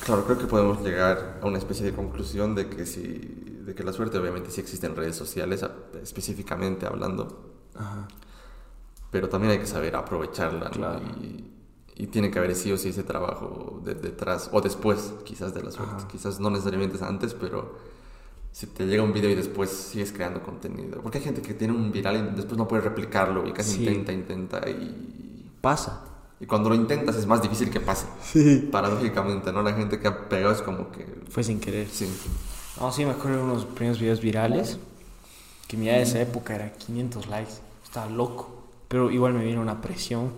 claro, creo que podemos llegar a una especie de conclusión de que, si, de que la suerte obviamente sí existe en redes sociales, específicamente hablando, Ajá. pero también hay que saber aprovecharla ¿no? Claro. y, y tiene que haber sí o sí ese trabajo de- detrás o después quizás de la suerte Ajá. quizás no necesariamente es antes pero si te llega un video y después sigues creando contenido porque hay gente que tiene un viral y después no puede replicarlo y casi Sí. intenta intenta y Pasa. Y cuando lo intentas es más difícil que pase. Sí. Paradójicamente, ¿no? La gente que ha pegado es como que... Fue sin querer. Sí. No, sí, me acuerdo de unos primeros videos virales. Que mira, esa época era 500 likes. Estaba loco. Pero igual me vino una presión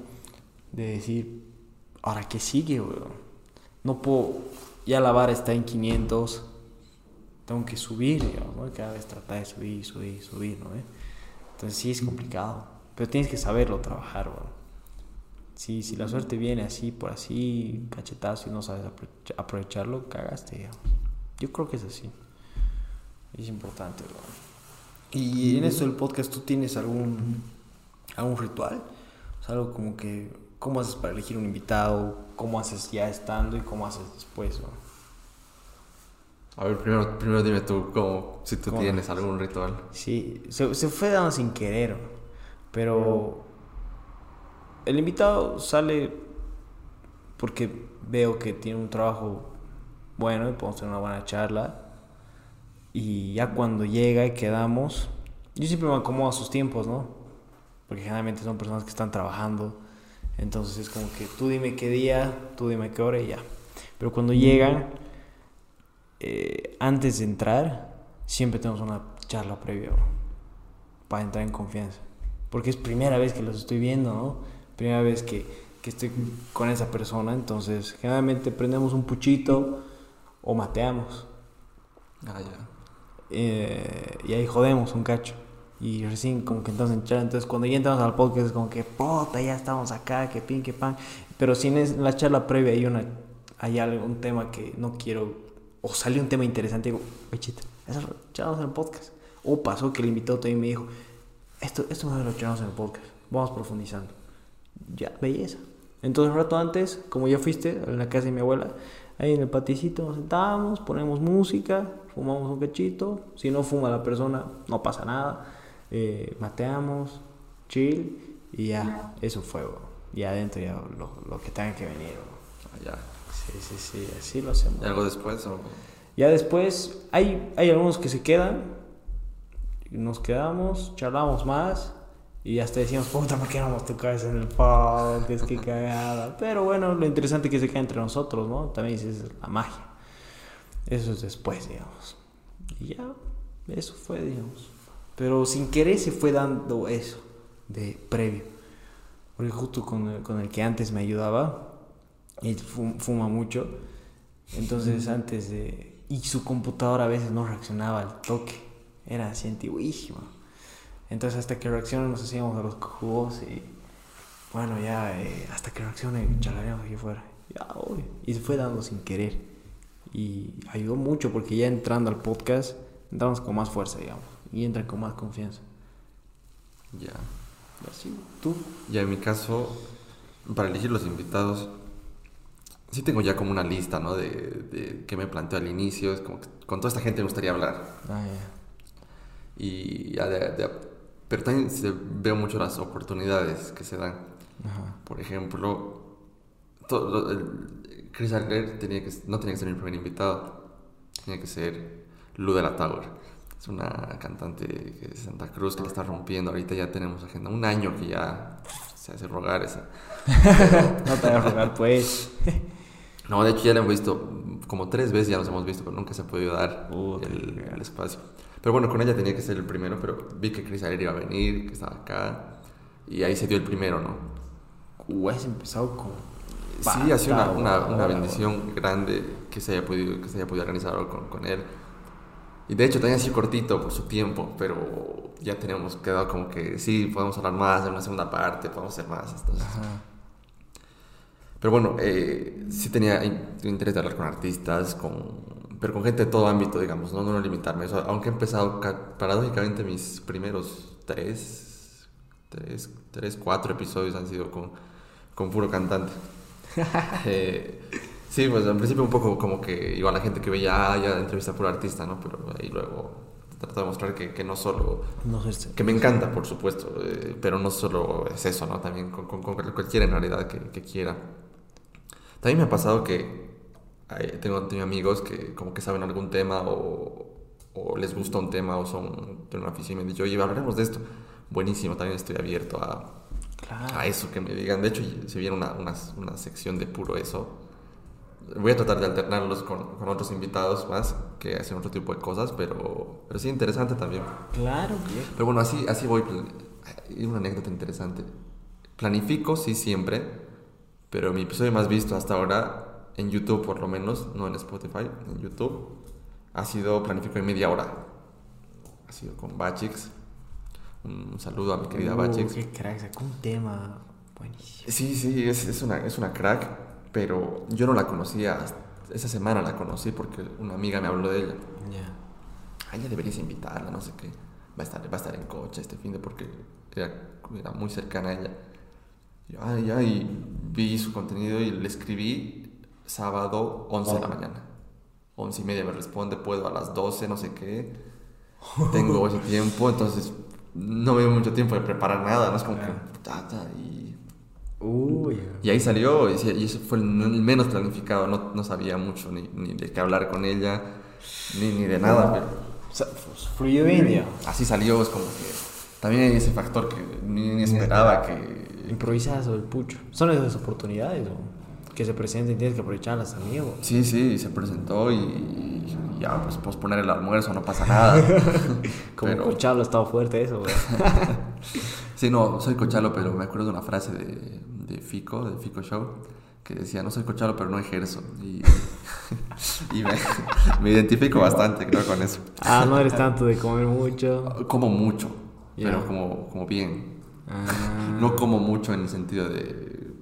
de decir, ¿ahora qué sigue, weón? No puedo, ya la vara está en 500, tengo que subir, ¿no? Cada vez tratar de subir, subir, subir, ¿no? Entonces sí es complicado, pero tienes que saberlo trabajar, weón. Si, si la suerte viene así, por así, cachetazo y no sabes aprovecharlo, cagaste, digamos. Yo creo que es así. Es importante, weón. Y en esto del podcast, ¿tú tienes algún, algún ritual? O sea, algo como que, ¿cómo haces para elegir un invitado? ¿Cómo haces ya estando y cómo haces después? A ver, primero, primero dime tú, cómo, si tú tienes algún ritual. Sí, se, se fue dando sin querer, pero el invitado sale porque veo que tiene un trabajo bueno y podemos tener una buena charla y ya cuando llega y quedamos, yo siempre me acomodo a sus tiempos, ¿no? Porque generalmente son personas que están trabajando. Entonces es como que tú dime qué día, tú dime qué hora y ya. Pero cuando llegan, eh, antes de entrar, siempre tenemos una charla previa, Para entrar en confianza. Porque es primera vez que los estoy viendo, ¿no? Primera vez que, que estoy con esa persona. Entonces, generalmente prendemos un puchito o mateamos. Ah, ya. Eh, y ahí jodemos un cacho. Y recién como que entonces Entonces cuando ya entramos al podcast es como que, puta, ya estamos acá, que pin, que pan. Pero si en la charla previa hay, una, hay algún tema que no quiero, o salió un tema interesante, digo, chita, eso lo echamos en el podcast. O pasó que el invitado también me dijo, esto, esto lo echamos en el podcast, vamos profundizando. Ya, belleza. Entonces un rato antes, como ya fuiste en la casa de mi abuela, ahí en el paticito nos sentamos, ponemos música, fumamos un cachito, si no fuma la persona no pasa nada, eh, mateamos, chill y ya, eso fue, y adentro ya lo, lo que tenga que venir. Ah, ya. Sí, sí, sí, así lo hacemos. ¿Y algo después? O? Ya después, hay, hay algunos que se quedan, nos quedamos, charlamos más y hasta decíamos, puta, ¿por qué no vamos tocar eso en el podcast? Qué [LAUGHS] cagada. Pero bueno, lo interesante es que se queda entre nosotros, ¿no? También es la magia. Eso es después, digamos. Y ya, eso fue, digamos. Pero sin querer se fue dando eso de previo. Porque justo con el, con el que antes me ayudaba, él fuma mucho. Entonces antes de... Y su computadora a veces no reaccionaba al toque. Era así antiguísimo. Entonces hasta que reacciona nos hacíamos a los jugos y... Bueno, ya eh, hasta que reaccione charlaríamos aquí afuera. Ya, Y se fue dando sin querer y ayudó mucho porque ya entrando al podcast entramos con más fuerza, digamos, y entran con más confianza. Ya. Así, tú. Ya en mi caso, para elegir los invitados, sí tengo ya como una lista, ¿no? De, de que me planteo al inicio, es como que con toda esta gente me gustaría hablar. Ah, ya. Y ya de, pero también veo mucho las oportunidades que se dan. Ajá. Por ejemplo, todo, Chris Adler tenía que, no tenía que ser mi primer invitado, tenía que ser Ludera Tower. Es una cantante de Santa Cruz que la está rompiendo. Ahorita ya tenemos agenda. Un año que ya se hace rogar esa. [LAUGHS] no te voy a rogar, pues. [LAUGHS] no, de hecho ya la hemos visto como tres veces, ya nos hemos visto, pero nunca se ha podido dar el, el, espacio. Pero bueno, con ella tenía que ser el primero, pero vi que Chris Adler iba a venir, que estaba acá. Y ahí se dio el primero, ¿no? Uh, has empezado con sí, ha sido una, una, bendición grande que se haya podido, que se haya podido organizar con, con él. Y de hecho también sido cortito por su tiempo, pero ya tenemos quedado como que sí, podemos hablar más en una segunda parte, podemos hacer más. Entonces. Pero bueno, eh, sí tenía interés de hablar con artistas, con, pero con gente de todo ámbito, digamos, no, no limitarme. Eso, aunque he empezado paradójicamente mis primeros tres, tres, tres, cuatro episodios han sido con, con puro cantante. [LAUGHS] Eh, sí, pues al principio un poco como que igual la gente que veía, ah, ya entrevista por artista, ¿no? Pero ahí luego trato de mostrar que, que no solo... que me encanta, por supuesto, eh, pero no solo es eso, ¿no? También con, con, con cualquiera en realidad que, que, quiera. También me ha pasado que tengo, tengo amigos que como que saben algún tema o, o les gusta un tema o son de una oficina y me han dicho, oye, hablaremos de esto. Buenísimo, también estoy abierto a, Claro. a eso que me digan. De hecho, se viene una, una, una sección de puro eso. Voy a tratar de alternarlos con, con otros invitados más que hacen otro tipo de cosas, pero, pero sí, interesante también. Claro, bien. Pero bueno, así, así voy. Hay una anécdota interesante. Planifico, sí, siempre, pero mi episodio más visto hasta ahora, en YouTube por lo menos, no en Spotify, en YouTube, ha sido planifico en media hora. Ha sido con Bachix. Un saludo a mi querida Uh, Bachix. Qué crack, sacó un tema buenísimo. Sí, sí, es, es, una, es una crack, pero yo no la conocía. Esa semana la conocí porque una amiga me habló de ella. Ya. A ella deberías invitarla, no sé qué. Va a estar, va a estar en coche este fin de porque era, era muy cercana a ella. Yo, ah, ya, y vi su contenido y le escribí sábado 11 de la mañana. 11 y media me responde, puedo a las 12, no sé qué. Tengo ese tiempo, entonces no me dio mucho tiempo de preparar nada, ¿no? Es como que... ta, ta, y, Uy. y ahí salió, y, ese fue el menos planificado, no, no sabía mucho ni, ni de qué hablar con ella, ni, ni de nada, pero... O sea, pues, fluyó ya. así salió, es como que también hay ese factor que ni, ni esperaba que... Improvisas o el pucho. Son esas oportunidades que se presentan y tienes que aprovecharlas, amigo. Sí, sí, se presentó y, y ya, pues posponer el almuerzo, no pasa nada. [LAUGHS] Como Pero- Cochalo ha estado fuerte eso, güey. [LAUGHS] Sí, no, soy cochalo, pero me acuerdo de una frase de, de Fico, de Fico Show, que decía, no soy cochalo, pero no ejerzo. Y, [LAUGHS] y me, me identifico bastante, creo, con eso. ah, no eres tanto de comer mucho. [LAUGHS] Como mucho, pero como, como bien. Ah, No como mucho en el sentido de...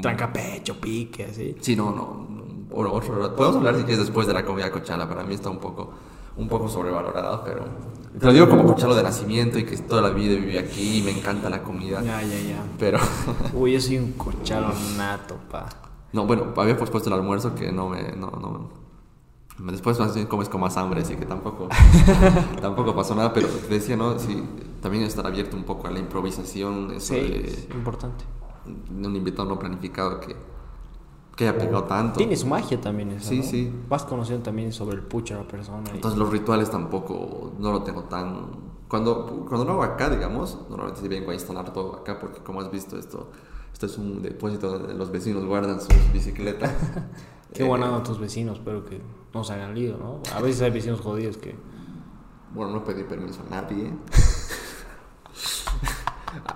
Tranca pecho, pique, así. Sí, no, no. Podemos hablar si quieres después de la comida cochana. Para mí está un poco, un poco sobrevalorada, pero. Te lo digo como cochalo de nacimiento y que toda la vida viví aquí y me encanta la comida. Ya, ya, ya. Pero. [LAUGHS] Uy, yo soy un cochalo nato, pa. No, bueno, había pospuesto el almuerzo que no me. No, no, después más bien comes con más hambre, así que tampoco. [LAUGHS] tampoco pasó nada, pero te decía, ¿no? Sí, también estar abierto un poco a la improvisación, eso Sí, de, es importante. un invitado no planificado que, que haya pegado tanto. Tiene su magia también eso, Sí, ¿no? sí. Vas conociendo también sobre el pucho de la persona. y- Entonces los rituales tampoco no lo tengo tan... Cuando, cuando lo hago acá, digamos, normalmente sí vengo a instalar todo acá porque como has visto esto, esto es un depósito donde los vecinos guardan sus bicicletas. [LAUGHS] Qué Eh, buena onda tus vecinos, espero que no se hagan lío, ¿no? A veces hay vecinos jodidos que... Bueno, no pedí permiso a nadie. [LAUGHS]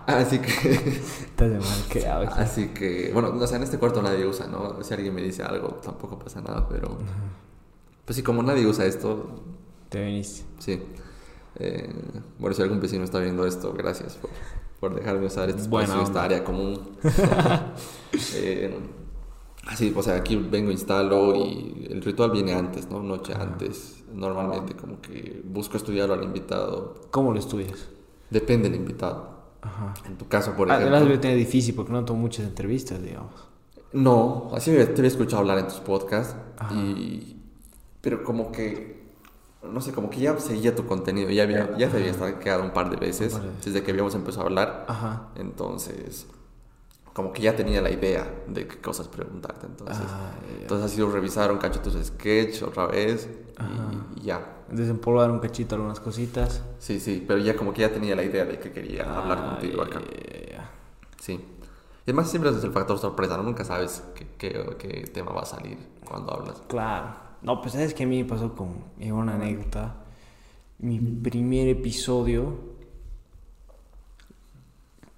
Así que... Estás de mal creado. [LAUGHS] Así que, bueno, o sea, en este cuarto nadie usa, ¿no? Si alguien me dice algo, tampoco pasa nada, pero... Pues sí, como nadie usa esto, Te veniste. Sí. Eh, bueno, si algún vecino está viendo esto, gracias por, por dejarme usar este espacio, esta onda. área común. [LAUGHS] Eh, así, o sea, aquí vengo, instalo y el ritual viene antes, ¿no? Noche antes. Normalmente como que busco estudiarlo al invitado. ¿Cómo lo estudias? Depende del invitado. Ajá. En tu caso, por Además debe ejemplo. tener difícil porque no tengo muchas entrevistas, digamos. No, así te había escuchado hablar en tus podcasts. Ajá. Y, pero como que, no sé, como que ya seguía tu contenido. Ya, había, ya te había quedado un par de veces Un par de veces. desde que habíamos empezado a hablar. Ajá. Entonces, como que ya tenía la idea de qué cosas preguntarte. Entonces, Ah, entonces ha sido revisar un cacho tus sketch otra vez y, y ya. Desempolvar un cachito algunas cositas. Sí, sí, pero ya como que ya tenía la idea de que quería hablar Ah, contigo acá. Sí. Y además siempre es el factor sorpresa, ¿no? Nunca sabes qué, qué, qué tema va a salir cuando hablas. Claro. No, pues sabes que a mí me pasó con eh, una anécdota. Mi primer episodio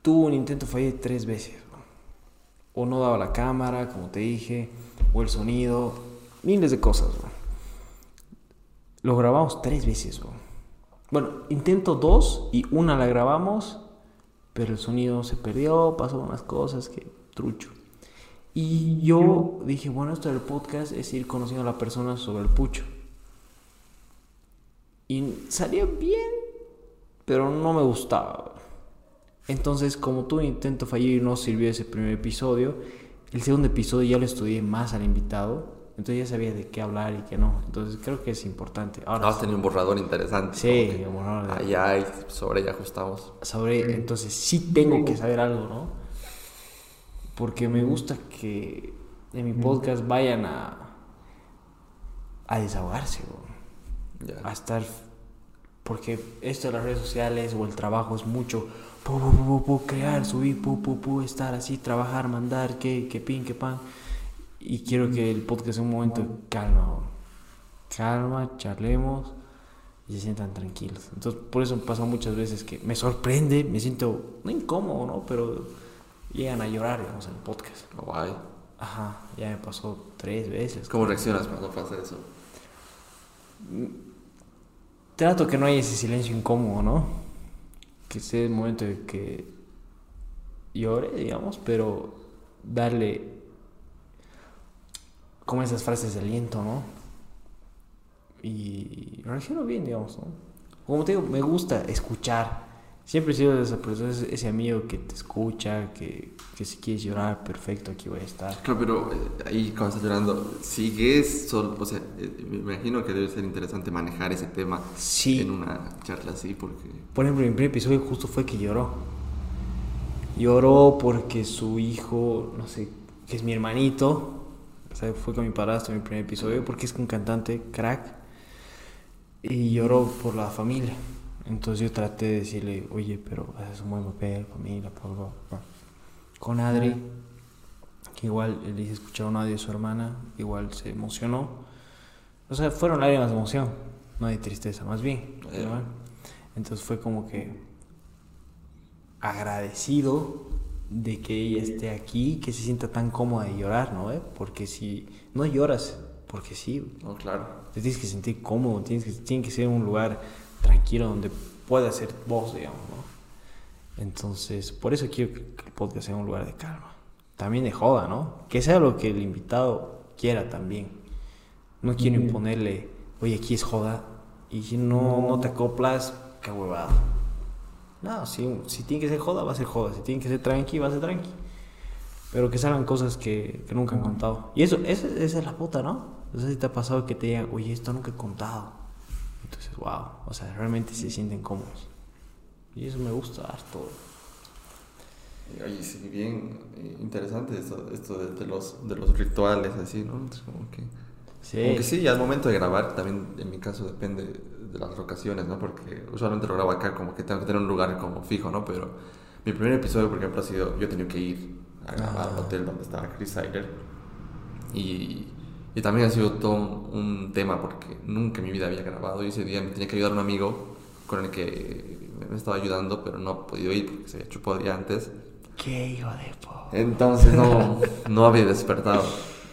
tuvo un intento fallido tres veces. O no daba la cámara, como te dije, o el sonido, miles de cosas. ¿no? Lo grabamos tres veces. ¿no? Bueno, intento dos y una la grabamos, pero el sonido se perdió, pasó unas cosas que trucho. Y yo dije, bueno, esto del podcast es ir conociendo a la persona sobre el pucho. Y salió bien, pero no me gustaba. Entonces, como tuve intento fallido y no sirvió ese primer episodio, el segundo episodio ya lo estudié más al invitado. Entonces ya sabía de qué hablar y qué no. Entonces creo que es importante. Ahora, Has tenido un borrador interesante. Sí, un borrador de- Allá sobre ella ajustamos. sobre entonces sí tengo que saber algo, ¿no? Porque me gusta que en mi podcast vayan a a desahogarse, ¿no? Ya. a estar porque esto de las redes sociales o el trabajo es mucho pu, pu, pu, crear, subir, estar así, trabajar, mandar, que, que pin, que pan. Y quiero que el podcast sea un momento de calma, calma, charlemos y se sientan tranquilos. Entonces, por eso pasa muchas veces que me sorprende, me siento, no incómodo, ¿no? Pero llegan a llorar, digamos, en el podcast. Guay. Ajá, ya me pasó tres veces. ¿Cómo reaccionas cuando pasa eso? Trato que no haya ese silencio incómodo, ¿no? Que sea el momento de que llore, digamos, pero darle como esas frases de aliento, ¿no? Y reacciono bien, digamos, ¿no? Como te digo, me gusta escuchar. Siempre he sido esa persona, ese ese amigo que te escucha, que, que si quieres llorar, perfecto, aquí voy a estar. Claro, pero eh, ahí cuando estás llorando, sigues solo, o sea, eh, me imagino que debe ser interesante manejar ese tema Sí. en una charla así, porque... Por ejemplo, mi primer episodio justo fue que lloró. Lloró porque su hijo, no sé, que es mi hermanito, o sea, fue con mi padrastro en mi primer episodio, porque es un cantante crack, y lloró por la familia. Entonces yo traté de decirle, oye, pero haces un buen papel, familia, bla, bla". Con Adri, que igual le hice escuchar un audio de su hermana, igual se emocionó. O sea, fueron lágrimas de emoción, no de tristeza, más bien. Eh. Entonces fue como que agradecido de que ella esté aquí, que se sienta tan cómoda de llorar, ¿no? ¿Eh? Porque si no lloras, porque sí, No, claro. te tienes que sentir cómodo, tienes que, tiene que ser un lugar tranquilo donde puedas ser vos, digamos, ¿no? Entonces, por eso quiero que el podcast sea un lugar de calma. También de joda, ¿no? Que sea lo que el invitado quiera también. No quiero imponerle, oye, aquí es joda, y si no, no te acoplas, qué huevada. No, si, si tiene que ser joda, va a ser joda. Si tiene que ser tranqui, va a ser tranqui. Pero que salgan cosas que, que nunca han contado. Y eso, eso- esa es la puta, ¿no? No sé si te ha pasado que te digan, oye, esto nunca he contado. Entonces, wow, o sea, realmente se sienten cómodos. Y eso me gusta harto. Oye, sí, bien eh, interesante esto, esto de, de los, de los rituales, así, ¿no? Es como que... Sí. Aunque sí, al momento de grabar, también en mi caso depende de las ocasiones, ¿no? Porque usualmente lo grabo acá, como que tengo que tener un lugar como fijo, ¿no? Pero mi primer episodio, por ejemplo, ha sido, yo he tenido que ir a grabar al Ah. hotel donde estaba Chris Siler. Y, y también ha sido todo un, un tema porque nunca en mi vida había grabado y ese día me tenía que ayudar un amigo con el que me estaba ayudando, pero no ha podido ir porque se había chupado ya antes. Qué hijo de po. Entonces no, [LAUGHS] no había despertado.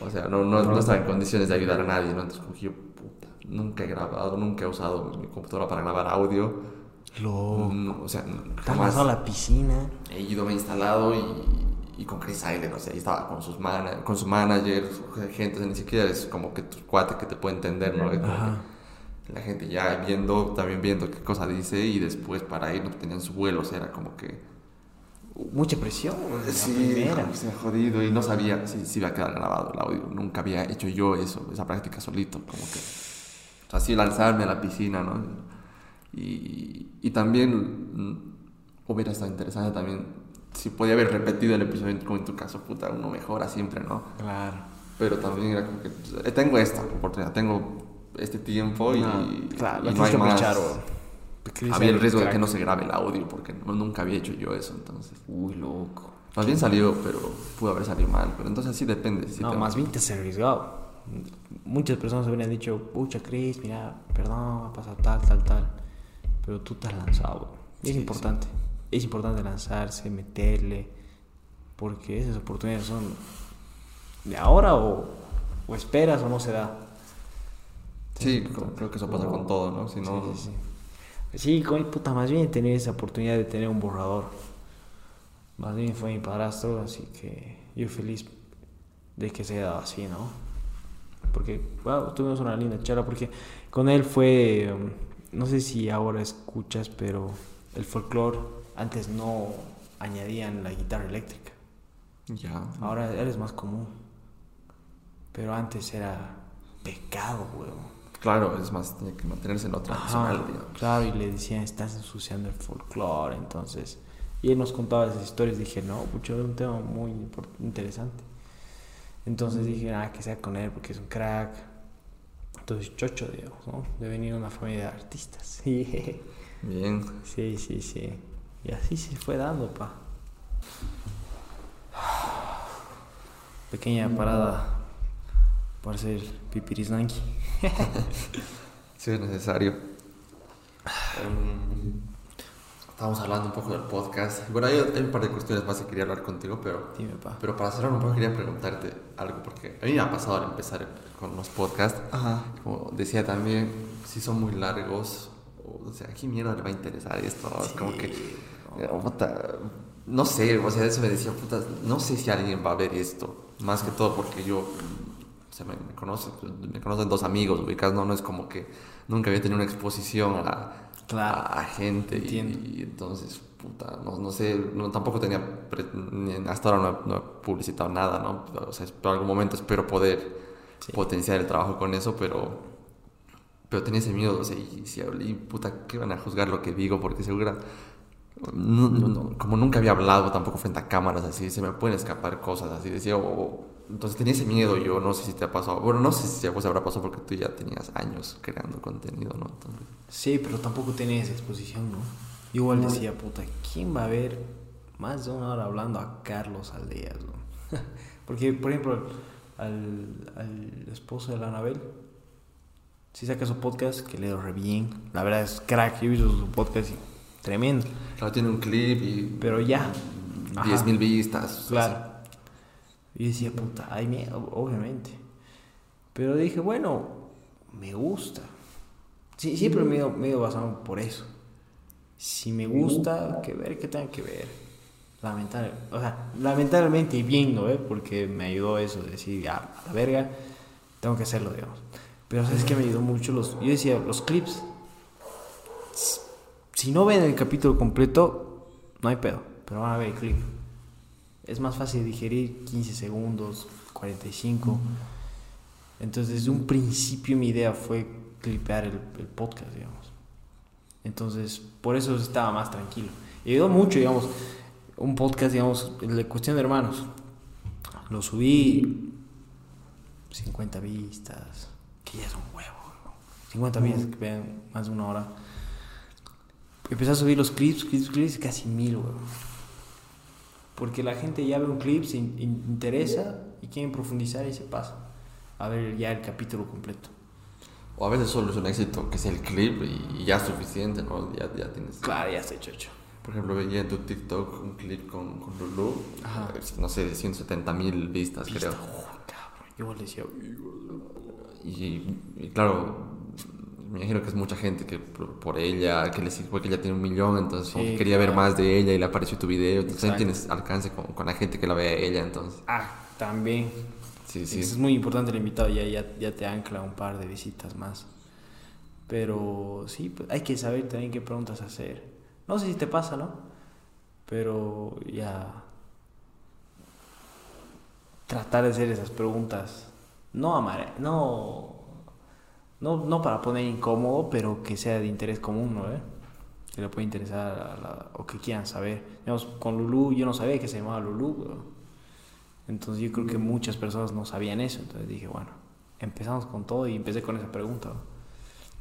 O sea, no, no, no estaba en condiciones de ayudar a nadie, ¿no? Entonces yo, puta, nunca he grabado, nunca he usado mi computadora para grabar audio. Loco. Mm, o sea, jamás a la piscina. he ido, me he instalado y, y con Chris Island, o sea, ahí estaba con, sus mana, con su manager, gente, o sea, ni siquiera es como que tu cuate que te puede entender, ¿no? Ajá. La gente ya viendo, también viendo qué cosa dice y después para ir no tenían su vuelo, o sea, era como que... Mucha presión. la Sí, primera. se ha jodido y no sabía si, si iba a quedar grabado el audio. Nunca había hecho yo eso, esa práctica solito, como que o sea, así lanzarme a la piscina, ¿no? Y, y también mm, hubiera estado interesante también si podía haber repetido el episodio como en tu caso, puta, uno mejora siempre, ¿no? Claro. Pero también era como que eh, tengo esta oportunidad, tengo este tiempo y, No, claro, y no hay que más. aprovechar, Había el riesgo de que no se grabe el audio porque no- nunca había hecho yo eso, entonces. Uy, loco. Más bien salió, pero pudo haber salido mal. Pero entonces sí depende. sí no, te- más bien te has arriesgado. Muchas personas habrían dicho, pucha, Chris, mira, perdón, ha pasado tal, tal, tal. Pero tú te has lanzado. Y es Sí, importante. Es importante lanzarse, meterle. Porque esas oportunidades son de ahora o, o esperas o no se da. Sí, creo, creo que eso pasa con todo, ¿no? Si no, Sí, sí, sí. Sí, con puta, más bien tener esa oportunidad de tener un borrador. Más bien fue mi padrastro, así que yo feliz de que se haya dado así, ¿no? Porque, wow, tuvimos una linda charla, porque con él fue, um, no sé si ahora escuchas, pero el folclore antes no añadían la guitarra eléctrica. ya. Ahora eres más común. Pero antes era pecado, weón. Claro, es más, tiene que mantenerse en lo tradicional, Ajá, digamos. Claro, y le decían, estás ensuciando el folclore, entonces. Y él nos contaba esas historias, dije, no, pucho, era un tema muy interesante. Entonces dije, ah, que sea con él, porque es un crack. Entonces, chocho, digamos, ¿no? De venir de una familia de artistas. [LAUGHS] Sí, Bien. sí, sí, sí. Y así se fue dando, pa. [SIGHS] Pequeña parada para hacer pipirisnanki. [LAUGHS] Sí, es necesario. Em, Estábamos hablando un poco del podcast. Bueno, hay, hay un par de cuestiones más que quería hablar contigo, pero, Dime, pa. pero para cerrar un poco quería preguntarte algo, porque a mí me ha pasado al empezar con los podcasts, Ajá. como decía también, si son muy largos, o sea, ¿a qué mierda le va a interesar esto? Es como que, eh, puta, no sé, o sea, eso me decía, puta, no sé si alguien va a ver esto, más que todo porque yo, o sea, me, me conoce, me conocen dos amigos, ubicas, no, no es como que nunca había tenido una exposición a, Claro. a, a gente y, entonces, puta, no, no sé, no, tampoco tenía, hasta ahora no he, no he publicitado nada, ¿no? O sea, en algún momento espero poder Sí. potenciar el trabajo con eso, pero pero tenía ese miedo, o sea, y, si hablé, puta, ¿qué van a juzgar lo que digo? Porque segura, no- no- como nunca había hablado tampoco frente a cámaras, así, se me pueden escapar cosas, así, decía, o- entonces tenía ese miedo yo, no sé si te ha pasado, bueno, no sé si vos habrá pasado porque tú ya tenías años creando contenido, ¿no? Entonces, Sí, pero tampoco tenía esa exposición, ¿no? Yo igual decía, puta, ¿quién va a ver más de una hora hablando a Carlos Aldeas, ¿no? [LAUGHS] Porque, por ejemplo, al, al esposo de la Anabel, si saca su podcast, que le doy re bien. La verdad es crack, yo he visto su podcast y tremendo. claro, tiene un clip y Pero ya. Ajá. 10.000 vistas. Claro. Y decía, puta, hay miedo, obviamente. Pero dije, bueno, me gusta. Sí, siempre me he ido- me he ido basado por eso. Si me gusta, que ver, que tenga que ver. Lamentable, o sea, lamentablemente y viendo, ¿eh? Porque me ayudó eso, de decir, ya, a la verga, tengo que hacerlo, digamos. Pero sabes que me ayudó mucho los, yo decía, los clips. Si no ven el capítulo completo, no hay pedo, pero van a ver el clip. Es más fácil digerir 15 segundos, 45. Entonces, desde un principio mi idea fue clipear el, el podcast, digamos. Entonces, por eso estaba más tranquilo. Y ayudó mucho, digamos, un podcast, digamos, de cuestión de hermanos. Lo subí 50 vistas, que ya es un huevo. ¿no? 50 vistas que vean más de una hora. Empecé a subir los clips, clips, clips, casi mil, huevo. Porque la gente ya ve un clip, se in- in- interesa y quieren profundizar y se pasa a ver ya el capítulo completo. O a veces solo es un éxito que sea el clip y, ya es suficiente, ¿no? Ya, ya tienes... Claro, ya está hecho. Por ejemplo, veía en tu TikTok un clip con, con Lulu, Ajá. eh, no sé, de 170 mil vistas, creo. Oh, cabrón. Yo igual decía, Y, y claro, me imagino que es mucha gente que por, por ella, que le sirve que ella tiene un millón, entonces como Sí, que quería ver más de ella y le apareció tu video. Entonces también Exacto. tienes alcance con, con la gente que la ve a ella, entonces. ah, también. Sí, sí. Es muy importante el invitado, ya, ya, ya te ancla un par de visitas más. Pero sí, pues, hay que saber también qué preguntas hacer. No sé si te pasa, ¿no? Pero ya tratar de hacer esas preguntas, no amare, no, no, no para poner incómodo, pero que sea de interés común, ¿no? eh? Que le pueda interesar a la- o que quieran saber. Digamos, con Lulu, yo no sabía que se llamaba Lulu, weón. Entonces yo creo que muchas personas no sabían eso. Entonces dije, bueno, empezamos con todo y empecé con esa pregunta. ¿no?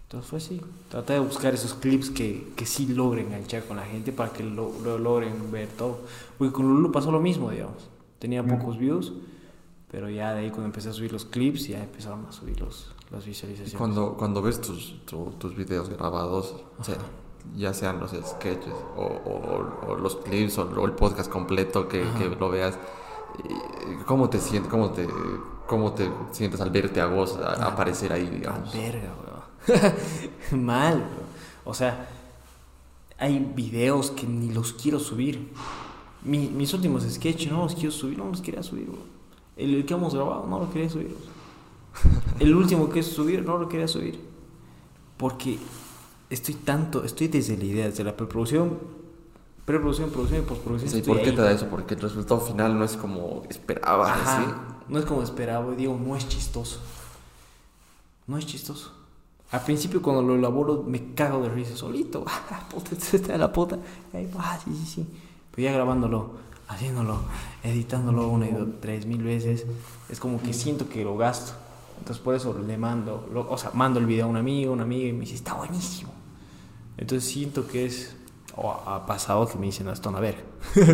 Entonces fue así. Traté de buscar esos clips que, que sí logren enganchar con la gente para que lo, lo logren ver todo. Porque con Lulu pasó lo mismo, digamos. Tenía pocos views, pero ya de ahí cuando empecé a subir los clips ya empezaron a subir los, las Y visualizaciones. cuando, cuando ves tus, tu- tus videos grabados, o sea, ya sean los sketches o, o- o los clips o, el podcast completo que, que lo veas, ¿cómo te sientes, cómo te, cómo te sientes al verte a vos a- aparecer ahí, Ah, verga, weón. [LAUGHS] Mal, weón. O sea, hay videos que ni los quiero subir. Mi- mis últimos sketches no los quiero subir, no los quería subir, weón. El, el que hemos grabado no lo quería subir. El último que es subir no lo quería subir. Porque estoy tanto, estoy desde la idea, desde la preproducción, preproducción, producción y postproducción. Sí, ¿Por qué ahí. te da eso? Porque el resultado final no es como esperabas, Ajá. ¿sí? No es como esperaba, y digo, no es chistoso. No es chistoso. Al principio cuando lo elaboro me cago de risa solito. [LAUGHS] Ah, puta, [LAUGHS] está de la puta. Ahí, ah, sí, sí, sí. Pero ya grabándolo, haciéndolo, editándolo una y dos, tres mil veces, es como que siento que lo gasto. Entonces por eso le mando, lo- o sea, mando el video a un amigo, una amiga y me dice, está buenísimo. Entonces siento que es o ha pasado que me dicen, esto a ver.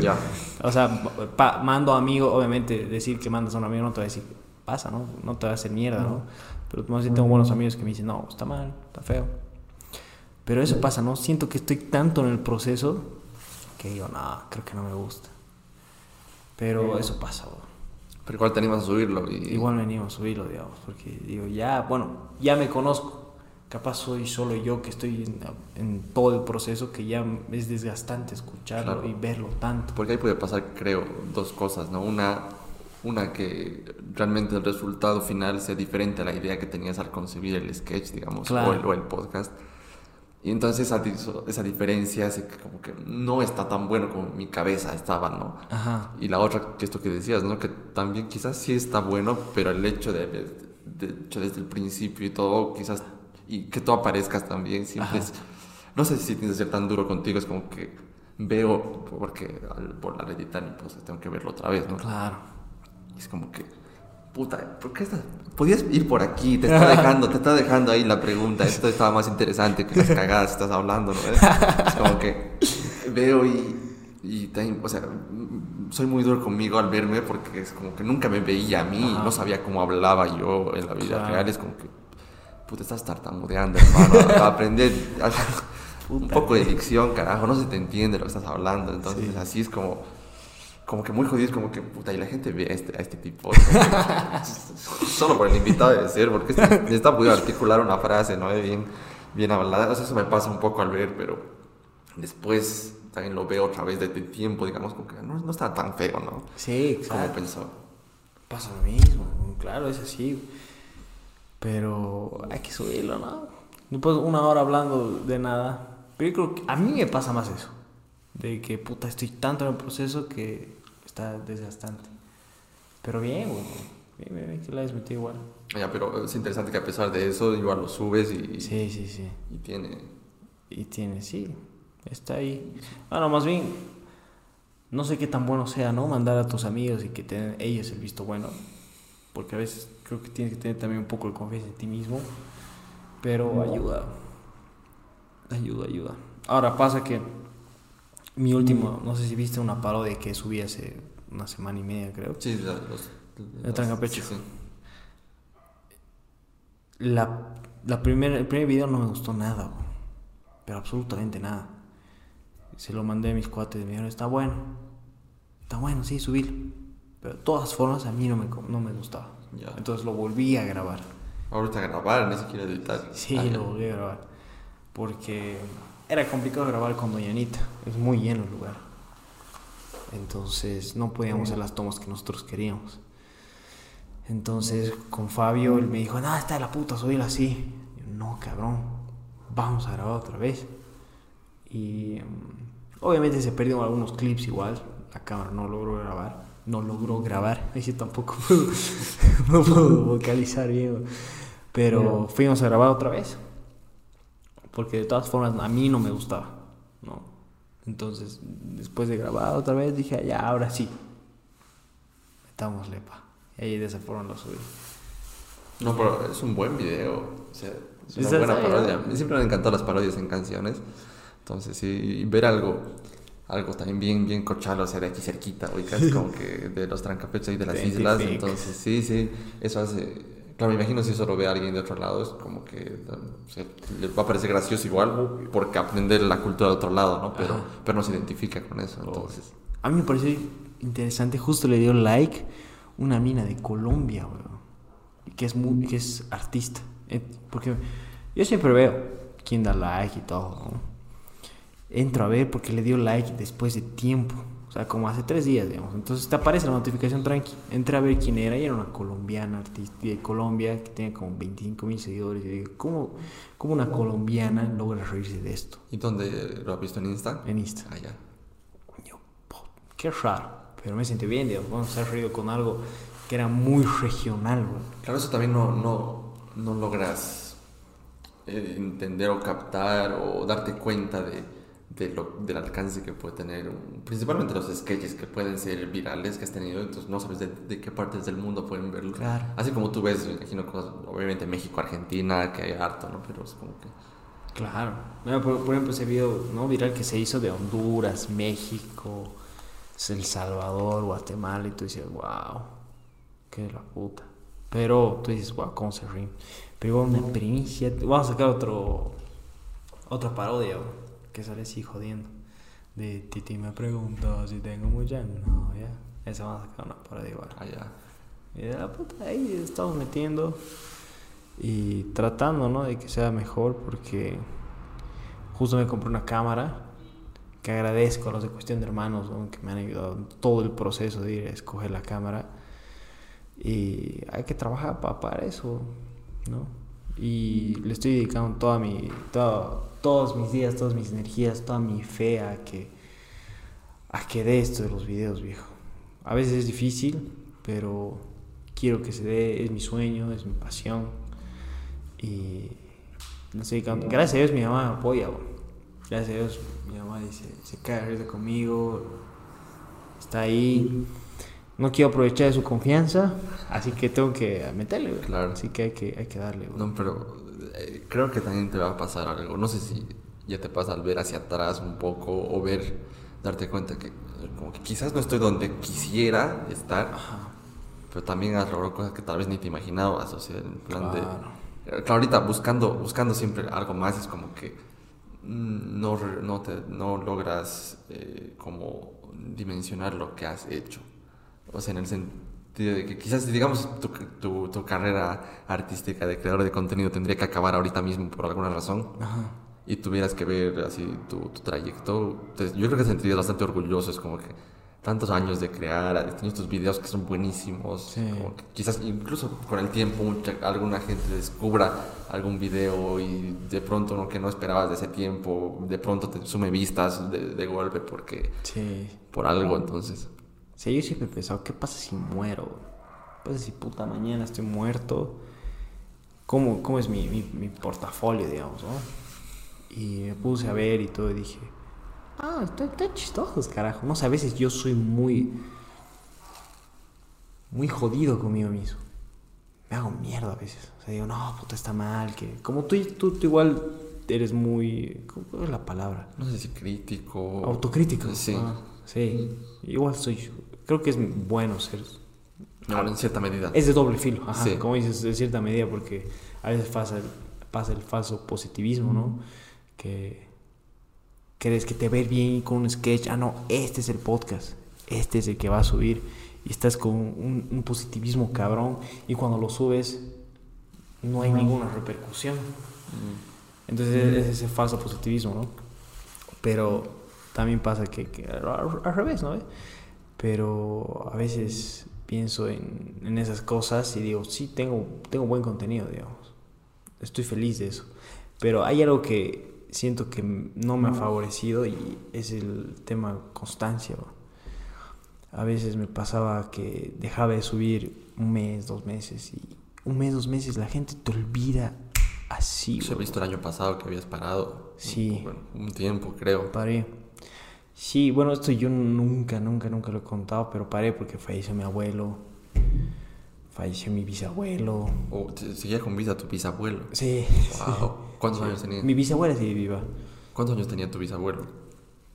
Ya. [LAUGHS] o sea, pa- mando amigo, obviamente decir que mandas a un amigo no te va a decir, pasa, ¿no? No te va a hacer mierda, ¿no? Pero más bien tengo buenos amigos que me dicen, no, está mal, está feo. Pero eso pasa, ¿no? Siento que estoy tanto en el proceso que digo, no, creo que no me gusta. Pero eso pasa, bro. Pero igual te animas a subirlo. Y... Igual me animo a subirlo, digamos, porque digo, ya, bueno, ya me conozco. Capaz soy solo yo que estoy en, en todo el proceso que ya es desgastante escucharlo Claro. y verlo tanto. Porque ahí puede pasar, creo, dos cosas, ¿no? Una, una que realmente el resultado final sea diferente a la idea que tenías al concebir el sketch, digamos, Claro. o, el, o el podcast. Y entonces esa, esa diferencia hace que como que no está tan bueno como mi cabeza estaba, ¿no? Ajá. Y la otra, que esto que decías, ¿no? Que también quizás sí está bueno, pero el hecho de, de, de hecho desde el principio y todo, quizás, y que tú aparezcas también, siempre es, no sé si tienes que ser tan duro contigo, es como que veo, porque al, por la editar y pues tengo que verlo otra vez, ¿no? Claro. Y es como que, puta, ¿por qué estás? Podías ir por aquí, te está dejando, te está dejando ahí la pregunta, esto estaba más interesante que las cagadas que estás hablando, ¿no? Es como que veo y, y también, o sea, soy muy duro conmigo al verme porque es como que nunca me veía a mí, Ajá. no sabía cómo hablaba yo en la vida Claro. real, es como que, puta, estás tartamudeando, hermano, [LAUGHS] aprender un poco de dicción, carajo, no se te entiende lo que estás hablando, entonces Sí. así es como como que muy jodido, es como que, puta, y la gente ve a este, a este tipo. como [LAUGHS] Solo por el invitado debe ser, porque este necesita poder articular una frase, ¿no? Bien, bien hablada. O sea, eso me pasa un poco al ver, pero después también lo veo otra vez desde tiempo, digamos, como que no, no está tan feo, ¿no? Sí, Como exacto. pensó. Pasa lo mismo, claro, es así. Pero hay que subirlo, ¿no? Después una hora hablando de nada. Pero yo creo que a mí me pasa más eso. De que puta estoy tanto en el proceso que está desgastante. Pero bien, güey. Bien, bien, bien, que la igual. Ya, pero es interesante que a pesar de eso, igual lo subes y, Sí, sí, sí. y tiene... Y tiene, sí. Está ahí. Bueno, más bien, no sé qué tan bueno sea, ¿no? Mandar a tus amigos y que tengan ellos el visto bueno. Porque a veces creo que tienes que tener también un poco de confianza en ti mismo. Pero ayuda. Ayuda, ayuda. Ahora pasa que mi último, no sé si viste una parodia que subí hace una semana y media, creo. Sí, los... El trancapecho. Sí, sí. La, la primer, el primer video no me gustó nada, bro. pero absolutamente nada. Se lo mandé a mis cuates y me dijeron, está bueno, está bueno, sí, subir. Pero de todas formas a mí no me, no me gustaba. Ya. Entonces lo volví a grabar. Ahorita grabar, ni siquiera editar. Sí, Ah, lo volví a grabar. Porque era complicado grabar con Doña Anita. Es muy lleno el lugar. Entonces no podíamos hacer las tomas que nosotros queríamos. Entonces con Fabio él me dijo, no, está de la puta, subir así. Yo, no, cabrón, vamos a grabar otra vez. Y mm, obviamente se perdieron algunos clips igual. La cámara no logró grabar. No logró grabar. [LAUGHS] Sí tampoco puedo, [LAUGHS] no puedo vocalizar bien. Pero fuimos a grabar otra vez. Porque de todas formas a mí no me gustaba. ¿no? Entonces, después de grabar otra vez, dije, "Ah, ya, ahora sí. Metámosle, pa. Y ahí de esa forma lo subí. No, pero es un buen video. O sea, es una buena parodia. A mí siempre me han encantado las parodias en canciones. Entonces, sí, y ver algo, algo también bien, bien cochalo, o sea, de aquí cerquita, casi [LAUGHS] como que de los trancapechos y de las islas. Entonces, sí, sí, eso hace. Claro, me imagino si eso lo ve alguien de otro lado, es como que o sea, le va a parecer gracioso igual, porque aprender la cultura de otro lado, ¿no? Pero, Ajá. pero no se identifica con eso. Entonces, A mí me pareció interesante, justo le dio like una mina de Colombia, weón. Que es, muy, que es artista. Eh, Porque yo siempre veo quién da like y todo, ¿no? Entro a ver porque le dio like después de tiempo. O sea, como hace tres días, digamos. Entonces te aparece la notificación tranqui. Entré a ver quién era y era una colombiana artista de Colombia que tiene como 25 mil seguidores. Y digo, ¿cómo, ¿cómo una colombiana logra reírse de esto? ¿y dónde lo has visto en Insta? En Insta. Ah, ya. Yo, po, qué raro. Pero me sentí bien, digamos. Vamos a estar reído con algo que era muy regional, güey. Claro, eso también no, no, no logras eh, entender o captar o darte cuenta de, de lo, del alcance que puede tener, principalmente los sketches que pueden ser virales que has tenido, entonces no sabes de, de qué partes del mundo pueden verlo. Claro. Así como tú ves, me imagino, cosas, obviamente México, Argentina, que hay harto, ¿no? Pero es como que... Claro. por, ejemplo, ese video ¿no? viral que se hizo de Honduras, México, El Salvador, Guatemala, y tú dices, wow, qué de la puta. Pero tú dices, wow, ¿cómo se ríe? Pero igual una primicia. Vamos a sacar otro, otra parodia que sale así jodiendo. De Titi me pregunto si tengo mucha novia. Esa vamos a sacar una parodia igual. Allá. Ah, y de la puta ahí estamos metiendo y tratando, ¿no? De que sea mejor porque justo me compré una cámara que agradezco a los de Cuestión de Hermanos, que me han ayudado en todo el proceso de ir a escoger la cámara. Y hay que trabajar para, eso, ¿no? Y le estoy dedicando toda mi, todos mis días, todas mis energías, toda mi fe a que, a que dé esto de los videos, viejo. A veces es difícil, pero quiero que se dé, es mi sueño, es mi pasión. Y no sé, gracias a Dios mi mamá me apoya, gracias a Dios mi mamá dice, se cae de conmigo, está ahí. No quiero aprovechar de su confianza, así que tengo que meterle, Claro. Así que hay que, hay que darle, No, pero eh, creo que también te va a pasar algo. No sé si ya te pasa al ver hacia atrás un poco o ver, darte cuenta que, como que quizás no estoy donde quisiera estar. Pero también has logrado cosas que tal vez ni te imaginabas, o sea, en plan de Claro, ahorita buscando, buscando siempre algo más es como que no, no, te, no logras eh, como dimensionar lo que has hecho. O sea, en el sentido que quizás, digamos, tu, tu, tu carrera artística de creador de contenido tendría que acabar ahorita mismo por alguna razón. Y tuvieras que ver así tu, tu trayecto. yo creo que te sentirías bastante orgulloso. Es como que tantos años de crear, tenido estos videos que son buenísimos. quizás incluso con el tiempo alguna gente descubra algún video y de pronto no que no esperabas de ese tiempo, de pronto te sume vistas de, golpe porque por algo entonces. Sí, yo siempre he pensado, ¿qué pasa si muero? ¿Qué pasa si puta mañana estoy muerto? ¿Cómo, cómo es mi, mi, mi portafolio, digamos? ¿no? Y me puse a ver y todo y dije, Ah, está, chistosos, carajo. No sé, a veces yo soy muy. Muy jodido conmigo mismo. Me hago mierda a veces. O sea, digo, no, puta, está mal. que Como tú, tú, tú igual eres muy. ¿Cómo es la palabra? No sé si crítico. Autocrítico. Sí. Ah, sí. Igual soy. Creo que es bueno ser. No, en cierta medida. Es de doble filo. Ajá. Como dices, de cierta medida, porque a veces pasa el, pasa el falso positivismo, ¿no? Que crees que te ver bien con un sketch, ah, no, este es el podcast, este es el que va a subir, y estás con un, positivismo cabrón, y cuando lo subes, no hay ninguna repercusión. Mm. Entonces es ese falso positivismo, ¿no? Pero también pasa que, al, revés, ¿no? Pero a veces pienso en, en, esas cosas y digo, sí, tengo, tengo buen contenido, digamos. Estoy feliz de eso. Pero hay algo que siento que no me ha favorecido y es el tema constancia. A veces me pasaba que dejaba de subir un mes, dos meses y un mes, dos meses la gente te olvida así. Se ha visto el año pasado que habías parado. Sí. un tiempo, creo. Paré. Sí, bueno, esto yo nunca, nunca, nunca lo he contado, pero paré porque falleció mi abuelo, falleció mi bisabuelo. Oh, ¿Seguía con vida tu bisabuelo? Sí. Wow. ¿Cuántos [LAUGHS] años tenía? Mi bisabuela sigue viva. ¿Cuántos años tenía tu bisabuelo?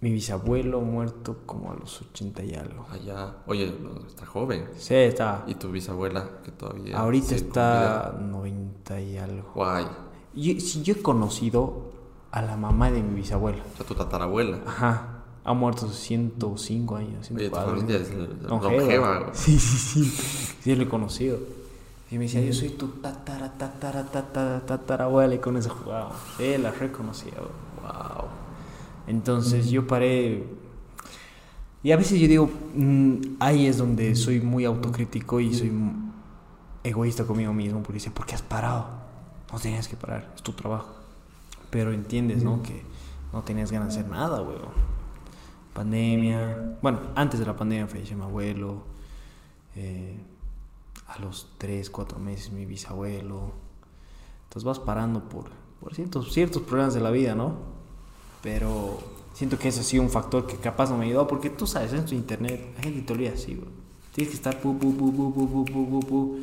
Mi bisabuelo muerto como a los 80 y algo. Ah, Oye, está joven. Sí, está. ¿Y tu bisabuela que todavía? Ahorita está 90 y algo. Guay. Yo, si yo he conocido a la mamá de mi bisabuela. O sea, tu tatarabuela. Ajá. Ha muerto 105 años. 104. Oye, tu familia es longeva. [LAUGHS] Sí, sí, sí. Sí, lo he conocido. Y me decía, yo soy tu tatara, tatara, tatara, tatara abuela. Y con eso jugaba. Sí, la reconocía. Wow. Entonces yo paré. Y a veces yo digo, mm, ahí es donde soy muy autocrítico y soy egoísta conmigo mismo. Porque dice, ¿por qué has parado? No tenías que parar, es tu trabajo. Pero entiendes, ¿no? Que no tenías ganas de hacer nada, weón. Pandemia. Bueno, antes de la pandemia falleció mi abuelo. Eh, a los 3, 4 meses mi bisabuelo. Entonces vas parando por, por ciertos, ciertos problemas de la vida, ¿no? Pero siento que ese ha sido un factor que capaz no me ayudó porque tú sabes, en tu internet, la gente te olvida así, Tienes que estar pu, pu, pu.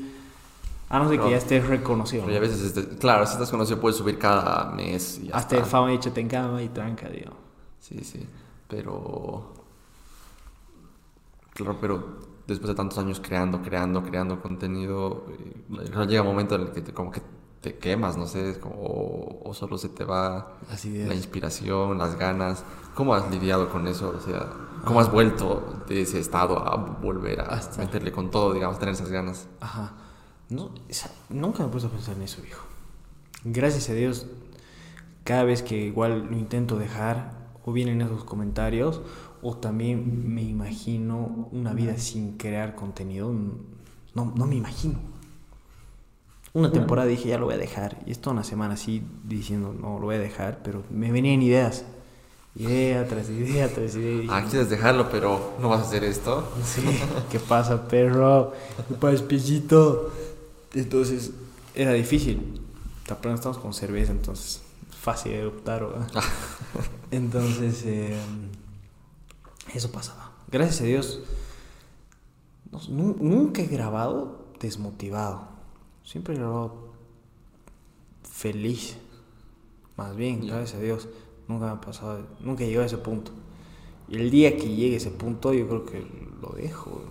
A no ser que ya estés reconocido. Pero a veces, este, claro, si estás conocido puedes subir cada mes. Y Hasta el fama hecho te en cama y tranca, digo. Sí, sí. Pero. Claro, pero después de tantos años creando, creando, creando contenido, eh, llega un momento en el que te, como que te quemas, no sé, o, solo se te va la inspiración, las ganas. ¿Cómo has lidiado con eso? O sea, ¿cómo has vuelto de ese estado a volver a meterle con todo, digamos, tener esas ganas? Ajá. No, nunca me he puesto a pensar en eso, viejo. Gracias a Dios, cada vez que igual lo intento dejar, o vienen esos comentarios, o también me imagino una vida sin crear contenido. No, no me imagino. Una temporada dije, ya lo voy a dejar. Y esto una semana así diciendo, no, lo voy a dejar, pero me venían ideas. Idea tras idea tras idea. Ah, quieres dejarlo, pero no vas a hacer esto. Sí, ¿qué pasa, perro? ¿Qué pasa, pellito? Entonces, era difícil. Apenas estamos con cerveza, entonces, fácil de optar. [LAUGHS] entonces, eh, eso pasaba. Gracias a Dios, nunca he grabado desmotivado. Siempre he grabado feliz. Más bien, gracias a Dios. Nunca me ha pasado, nunca he llegado a ese punto. Y el día que llegue a ese punto, yo creo que lo dejo.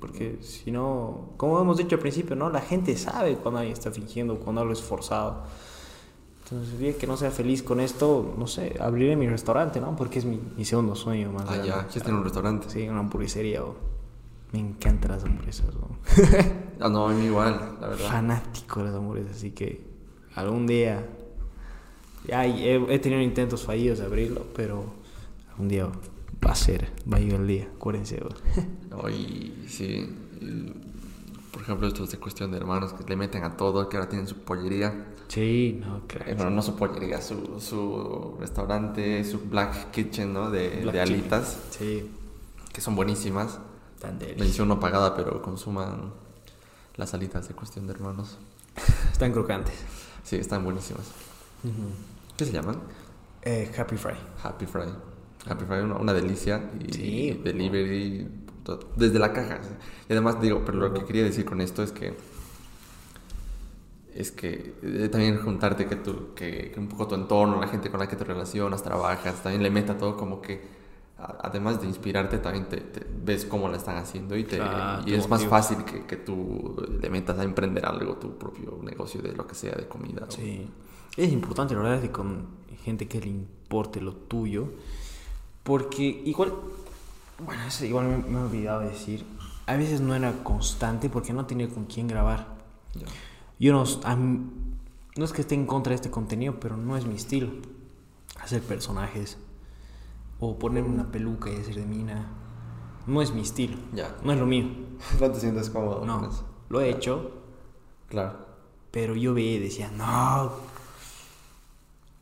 Porque si no, como hemos dicho al principio, ¿no? La gente sabe cuando alguien está fingiendo, cuando algo es forzado. Entonces, día que no sea feliz con esto, no sé, abriré mi restaurante, ¿no? Porque es mi, mi segundo sueño más. Ah, ya, ¿quieres tener un restaurante? Sí, una hamburguesería. Me encantan las hamburguesas. ah, no, a mí igual, la verdad. Fanático de las hamburguesas, así que algún día. Ya, he, tenido intentos fallidos de abrirlo, pero algún día va a ser, va a llegar el día, acuérdense. Hoy, [LAUGHS] sí. Por ejemplo, esto es de cuestión de hermanos que le meten a todo, que ahora tienen su pollería. Sí, no, claro. Bueno, no su pollería, su, su restaurante, su Black Kitchen, ¿no? De, de alitas. Sí. Que son buenísimas. Mención no pagada, pero consuman las alitas de cuestión de hermanos. [LAUGHS] Están crocantes. Sí, están buenísimas. ¿Qué se llaman? Eh, Happy Fry. Happy Fry. Happy Fry, una, delicia. Y delivery desde la caja. Y además digo, pero lo que quería decir con esto es que es que eh, también juntarte que, tú, que, que, un poco tu entorno, la gente con la que te relacionas, trabajas, también le meta todo como que además de inspirarte, también te, ves cómo la están haciendo y, te, y es más fácil que, que, tú le metas a emprender algo, tu propio negocio de lo que sea, de comida. Sí, es importante hablar de con gente que le importe lo tuyo, porque igual, bueno, eso igual me, he olvidado de decir, a veces no era constante porque no tenía con quién grabar. Yo no, no es que esté en contra de este contenido, pero no es mi estilo. Hacer personajes o ponerme una peluca y decir de mina. No es mi estilo. Ya. No es lo mío. [LAUGHS] No te sientes cómodo. No. Lo he hecho. Claro. Pero yo veía y decía, no.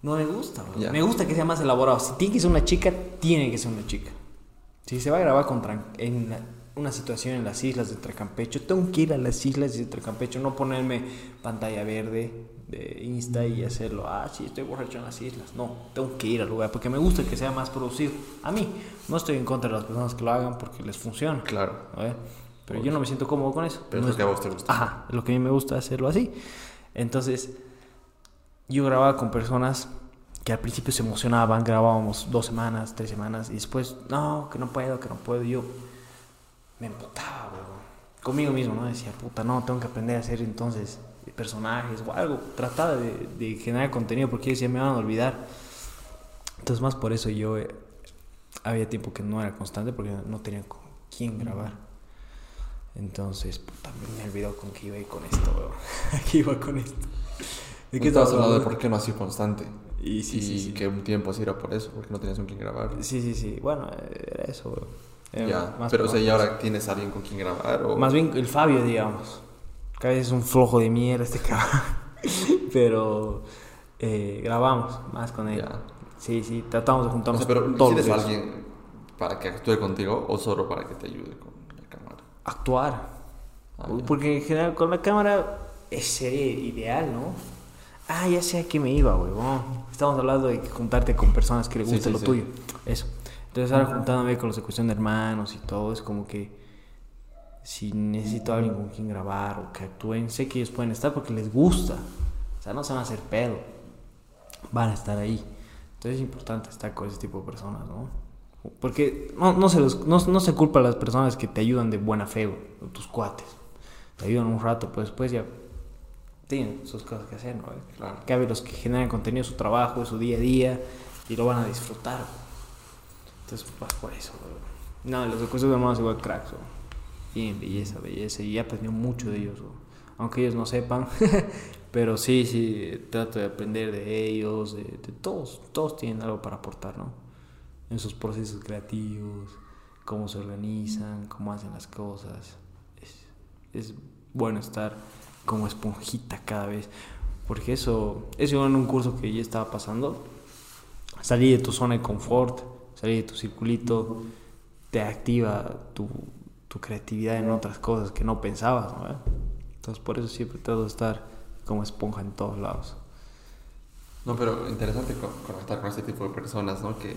No me gusta. Me gusta que sea más elaborado. Si tiene que ser una chica, tiene que ser una chica. Si se va a grabar con en una situación en las islas de Tracampecho, tengo que ir a las islas de Tracampecho, no ponerme pantalla verde de Insta y hacerlo, ah, sí, estoy borracho en las islas. No, tengo que ir al lugar porque me gusta que sea más producido. A mí, no estoy en contra de las personas que lo hagan porque les funciona. Claro. Pero yo no me siento cómodo con eso. Pero es lo que a vos te gusta. Ajá, lo que a mí me gusta hacerlo así. Entonces, yo grababa con personas que al principio se emocionaban, grabábamos dos semanas, tres semanas, y después, no, que no puedo, que no puedo. yo me emputaba, Conmigo mismo, ¿no? Decía, puta, no, tengo que aprender a hacer entonces personajes o algo. Trataba de, generar contenido porque decía, me van a olvidar. Entonces, más por eso yo eh, había tiempo que no era constante porque no tenía con quién grabar. Entonces, puta, me olvidó con qué iba a ir con esto, weón. [LAUGHS] ¿Qué iba con esto? ¿De qué estabas hablando de por qué no sido constante? Y, sí, sí, que un tiempo así era por eso, porque no tenías con quién grabar. Sí, sí, sí. Bueno, era eso, eh, ya, pero o sea, ¿y ahora tienes alguien con quien grabar? O? Más bien el Fabio, digamos. Cada vez es un flojo de mierda este cabrón. [LAUGHS] pero eh, grabamos más con él. Sí, sí, tratamos de juntarnos. O sea, pero ¿tienes alguien para que actúe contigo o solo para que te ayude con la cámara? Actuar. Ah, Porque en general con la cámara sería ideal, ¿no? Ah, ya sé a qué me iba, huevón. Estamos hablando de juntarte con personas que le guste lo tuyo. Eso. Entonces ahora juntándome con los de cuestión de hermanos y todo, es como que si necesito a alguien con quien grabar o que actúen, sé que ellos pueden estar porque les gusta. O sea, no se van a hacer pedo. Van a estar ahí. Entonces es importante estar con ese tipo de personas, ¿no? Porque no, no, se, los, no, no se culpa a las personas que te ayudan de buena fe, o tus cuates. Te ayudan un rato, pues después ya tienen sus cosas que hacer, ¿no? Claro. Cabe los que generan contenido, su trabajo, su día a día, y lo van a disfrutar. Entonces, por eso. No, los recursos hermanos igual cracks, ¿no? bien, belleza, belleza, y he aprendido mucho de ellos, ¿no? aunque ellos no sepan, [LAUGHS] pero sí, sí, trato de aprender de ellos, de, de, todos, todos tienen algo para aportar, ¿no? En sus procesos creativos, cómo se organizan, cómo hacen las cosas. Es, es bueno estar como esponjita cada vez, porque eso, eso en un curso que ya estaba pasando, salir de tu zona de confort, salir de tu circulito, te activa tu, tu creatividad en otras cosas que no pensabas, ¿no? Entonces por eso siempre trato de estar como esponja en todos lados. No, pero interesante conectar con este tipo de personas, ¿no? Que,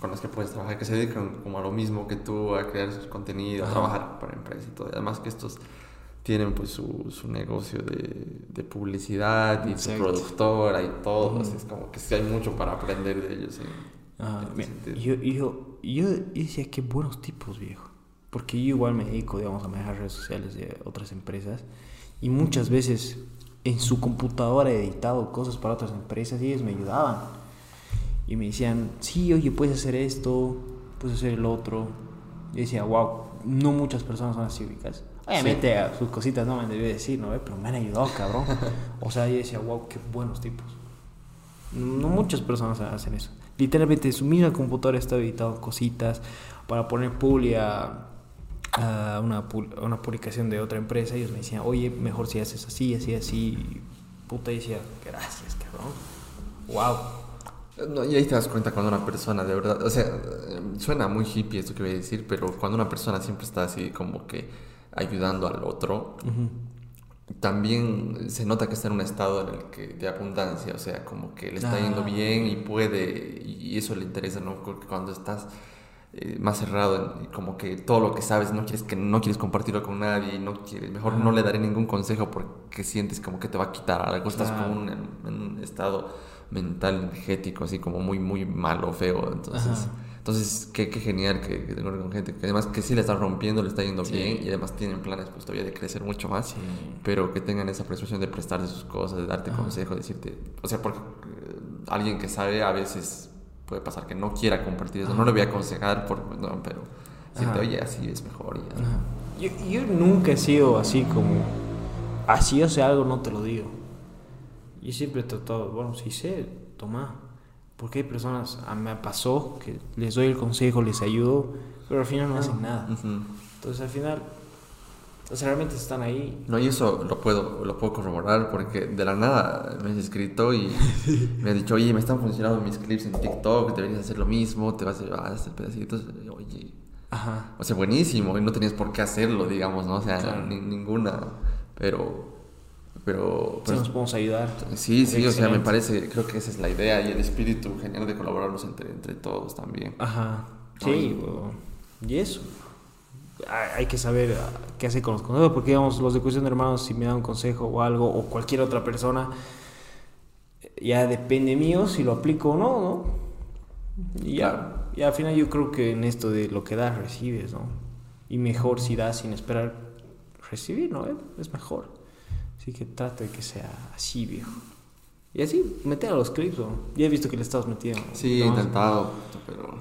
con las que puedes trabajar, que se dedican como a lo mismo que tú, a crear sus contenidos, a trabajar para empresas y todo. Además que estos tienen pues su, su negocio de, de, publicidad y Exacto. su productora y todo. -huh. Así es como que sí hay mucho para aprender de ellos. Ah, yo, yo, yo decía, qué buenos tipos, viejo porque yo igual me dedico, digamos, a manejar redes sociales de otras empresas y muchas veces en su computadora he editado cosas para otras empresas y ellos me ayudaban y me decían, sí, oye, puedes hacer esto, puedes hacer el otro. Y decía, wow, no muchas personas son así ubicadas. Obviamente sí. a sus cositas no me debía decir, ¿no? Pero me han ayudado, cabrón. [LAUGHS] o sea, yo decía, wow, qué buenos tipos. No muchas personas hacen eso. Literalmente su misma computadora está editando cositas para poner publi a una, a una publicación de otra empresa, ellos me decían, oye, mejor si haces así, así, así. Puta, y decía, gracias, cabrón. Wow. No, y ahí te das cuenta cuando una persona de verdad, o sea, suena muy hippie esto que voy a decir, pero cuando una persona siempre está así como que ayudando al otro, uh -huh. También se nota que está en un estado en el que de abundancia, o sea, como que le está ah. yendo bien y puede, y eso le interesa, ¿no? Porque cuando estás eh, más cerrado y como que todo lo que sabes no quieres que no quieres compartirlo con nadie no quieres mejor no le daré ningún consejo porque sientes como que te va a quitar algo estás como un, en, en, un estado mental energético así como muy muy malo feo entonces Ajá. Entonces qué, qué genial que, que tengo con gente que además que sí le está rompiendo le está yendo sí. bien y además tienen planes pues todavía de crecer mucho más sí. pero que tengan esa persuasión de prestarte sus cosas de darte consejos decirte o sea porque eh, alguien que sabe a veces puede pasar que no quiera compartir eso. No le voy a aconsejar, por, no, pero siente, oye, así es mejor. Yo, yo, nunca he sido así como, así o sea algo, no te lo digo. Yo siempre he tratado, bueno, si sé, toma. Porque hay personas, a mí me pasó que les doy el consejo, les ayudo, pero al final no hacen nada. Uh -huh. Entonces al final o sea, realmente están ahí. No, y eso lo puedo, lo puedo corroborar porque de la nada me has escrito y [LAUGHS] me ha dicho, oye, me están funcionando mis clips en TikTok, deberías hacer lo mismo, te vas a hacer pedacitos. Oye, Ajá. o sea, buenísimo, y no tenías por qué hacerlo, digamos, ¿no? O sea, claro. ni, ninguna, pero... Pero, pero, nos podemos ayudar. Sí, sí, o sea, me parece, creo que esa es la idea y el espíritu genial de colaborarnos entre, entre todos también. Ajá. Sí, y eso hay que saber ah, qué hacer con los consejos, porque digamos, los de cuestión de hermanos, si me dan un consejo o algo, o cualquier otra persona, ya depende mío si lo aplico o no, ¿no? Y ya, y al final yo creo que en esto de lo que das, recibes, ¿no? Y mejor si das sin esperar recibir, ¿no? Es mejor. Así que trata de que sea así, viejo. Y así, meter a los clips, ¿no? Ya he visto que le estás metiendo. Sí, he intentado, pero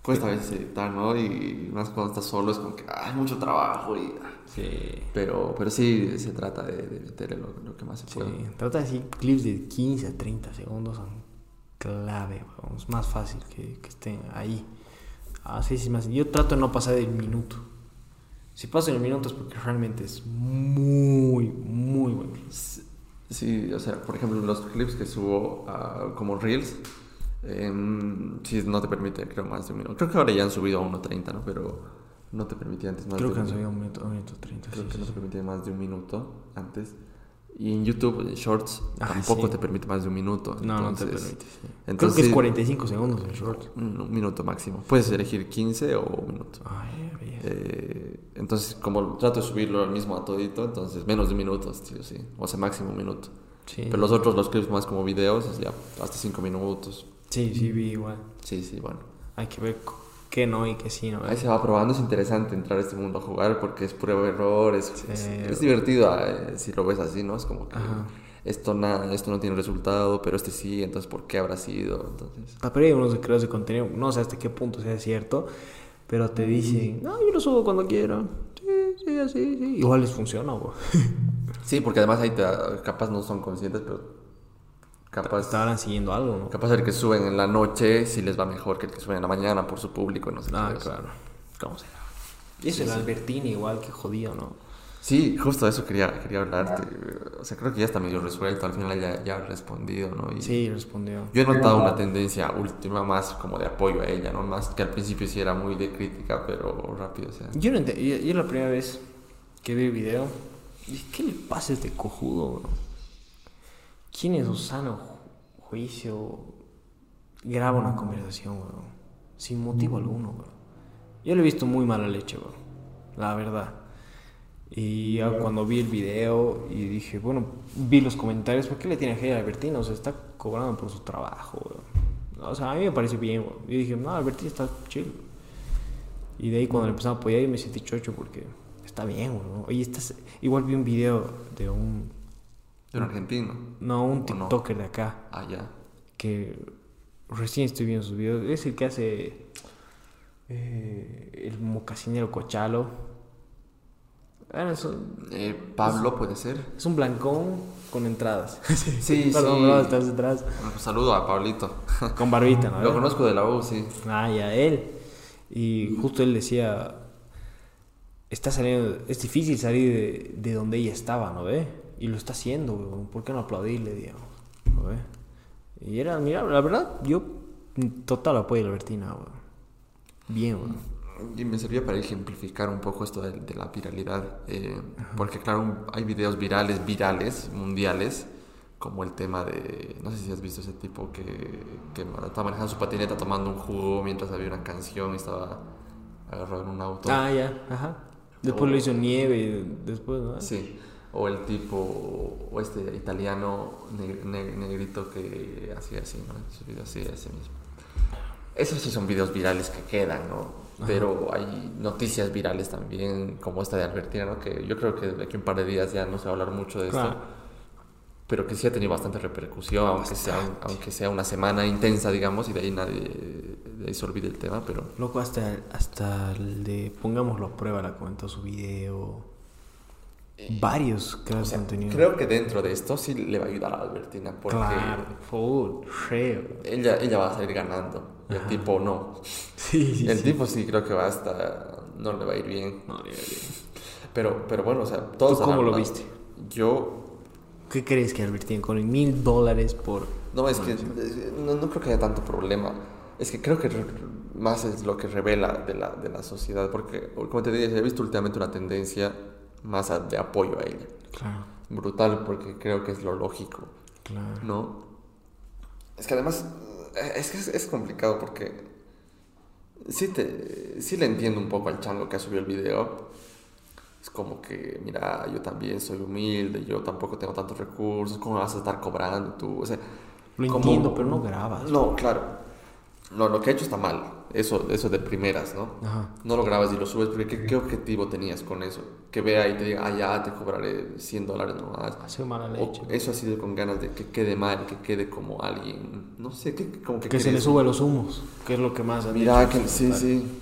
cuesta a veces editar, ¿no? Y más cuando estás solo es como que hay mucho trabajo y... Sí. Pero, pero sí se trata de, de meterle lo, lo, que más se puede. Sí, trata de decir clips de 15 a 30 segundos son clave, vamos, más fácil que, que estén ahí. Así sí, más. Yo trato de no pasar del minuto. Si paso el minuto es porque realmente es muy, muy buen clip. Sí, o sea, por ejemplo, los clips que subo uh, como Reels, eh, sí, no te permite, creo, más de un minuto. Creo que ahora ya han subido a 1.30, ¿no? Pero no te permitía antes más creo de que han subido a 1 minuto, 30. Creo sí, que sí, no te permitía más de un minuto antes. Y en YouTube, Shorts, ah, tampoco sí. te permite más de un minuto. No, entonces, no te permite. Sí. Entonces, Creo que es 45 segundos en Shorts. Un, un, minuto máximo. Puedes elegir 15 o un minuto. Ay, eh, Entonces, como trato de subirlo al mismo a todito, entonces menos de minutos, tío, sí. O sea, máximo un minuto. Sí. Pero los otros, los clips más como videos, es ya hasta cinco minutos. Sí, sí, vi igual. Sí, sí, bueno. Hay que ver qué no y qué sí, ¿no? Ahí se va probando, es interesante entrar a este mundo a jugar porque es prueba error, es, Sí. es, es divertido eh, si lo ves así, ¿no? Es como que Ajá. esto, nada, esto no tiene resultado, pero este sí, entonces ¿por qué habrá sido? Entonces, Ah, Pero hay unos creadores de contenido, no sé hasta qué punto sea cierto, pero te dicen, no, yo lo subo cuando quiera. Sí, sí, así, sí. Igual les funciona, güey. [LAUGHS] sí, porque además ahí te, capaz no son conscientes, pero capaz, Estaban siguiendo algo, ¿no? capaz el que suben en la noche sí les va mejor que el que suben en la mañana por su público, no sé Ah, qué. claro. ¿Cómo será? Y eso el Albertini igual, que jodido, ¿no? Sí, justo de eso quería, quería hablarte. O sea, creo que ya está medio resuelto, al final ya, ya ha respondido, ¿no? Y Sí, respondió. Yo he notado una tendencia última más como de apoyo a ella, ¿no? Más que al principio sí era muy de crítica, pero rápido, o sea. Yo no entiendo, yo, yo la primera vez que vi el video, dije, ¿qué le pasa a este cojudo, bro? ¿Quién en su sano ju- juicio graba una conversación, bro? Sin motivo alguno, bro. Yo le he visto muy mala leche, bro. La verdad. Y ya cuando vi el video y dije, bueno, vi los comentarios, ¿por qué le tiene hate a Albertino? O sea, está cobrando por su trabajo, bro. O sea, a mí me parece bien, bro. Y dije, no, Albertino está chill. Y de ahí cuando le empezaba a apoyar yo me sentí chocho porque está bien, güey. Oye, estás... igual vi un video de un... De un argentino. No, un. TikToker de acá. Ah, ya. Que recién estoy viendo sus videos. Es el que hace... eh, el mocasinero cochalo. Ah, es, un, Eh, Pablo puede ser. es un blancón con entradas. [LAUGHS] Sí, Perdón, sí. bro, estás detrás. Un saludo a Pablito. [LAUGHS] Con barbita, ¿no? Lo conozco de la U, sí. Ah, ya, él. Y justo él decía, está saliendo, es difícil salir de, de donde ella estaba, ¿no ve? Y lo está haciendo. ¿Por qué no aplaudirle, digamos? ¿No ve? Y era, mira, la verdad, yo total apoyo a Albertina, weón. Bien, weón. Y me servía para ejemplificar un poco esto de, de la viralidad. eh, porque, claro, hay videos virales, virales, mundiales, como el tema de. No sé si has visto ese tipo que, que estaba manejando su patineta tomando un jugo mientras había una canción y estaba agarrado en un auto. Ah, ya, ajá. Después lo hizo nieve después, ¿no? Sí, o el tipo, o este italiano ne- ne- negrito que hacía así, ¿no? Sus videos así, ese mismo. Esos sí son videos virales que quedan, ¿no? Pero hay noticias virales también, como esta de Albertina, ¿no? Que yo creo que de aquí a un par de días ya no se va a hablar mucho de esto. Pero que sí ha tenido bastante repercusión, aunque sea, aunque sea una semana intensa, digamos, y de ahí nadie de ahí se olvide el tema, pero... Loco, hasta, hasta el de Pongámoslo a prueba la comentó su video. Varios creo O sea, que han tenido. creo que dentro de esto sí le va a ayudar a Albertina, porque... Claro, full, ella, ella va a salir ganando. Y el tipo no. Sí, sí, el sí. tipo sí creo que va a estar. No le va a ir bien. No, ya, ya. Pero, pero bueno, o sea, todos. ¿Tú cómo lo viste? Yo. ¿Qué crees que Albertine con mil dólares por... No, es que. No, no creo que haya tanto problema. Es que creo que más es lo que revela de la, de la sociedad. Porque, como te dije, he visto últimamente una tendencia más a- de apoyo a ella. Claro, Brutal, porque creo que es lo lógico. claro. ¿no? Es que además, es que es, es complicado porque sí, te, sí le entiendo un poco al chango que ha subido el video. Es como que, mira, yo también soy humilde, yo tampoco tengo tantos recursos, ¿cómo vas a estar cobrando tú? O sea, Lo como- entiendo, pero no grabas. No, claro. No, lo que ha hecho está mal. Eso, eso de primeras, ¿no? Ajá. No lo grabas y lo subes porque ¿qué, qué objetivo tenías con eso? Que vea y te diga, ah, ya te cobraré 100 dólares nomás. Hace mala O leche. eso ha sido con ganas de que quede mal, que quede como alguien, no sé, que, como que, Que se le sube los humos, que es lo que más Mira, que sí, sí.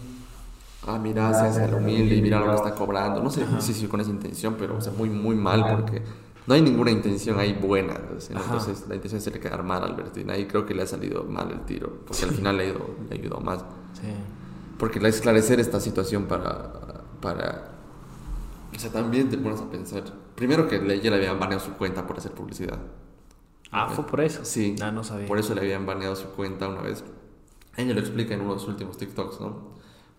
Ah, mira, se hace el humilde y mira lo que está cobrando. No sé si sí, con esa intención, pero o sea, muy, muy mal porque no hay ninguna intención ahí buena. Ajá. Entonces la intención es hacerle quedar mal a Albertina y creo que le ha salido mal el tiro, porque al final le, ha ido- le ayudó más. Sí. Porque el esclarecer esta situación para, para... O sea, también te pones a pensar. Primero que ya le habían baneado su cuenta por hacer publicidad. Ah, fue por eso. Sí. Ah, no sabía. Por eso le habían baneado su cuenta una vez. Ella lo explica en uno de sus últimos TikToks, ¿no?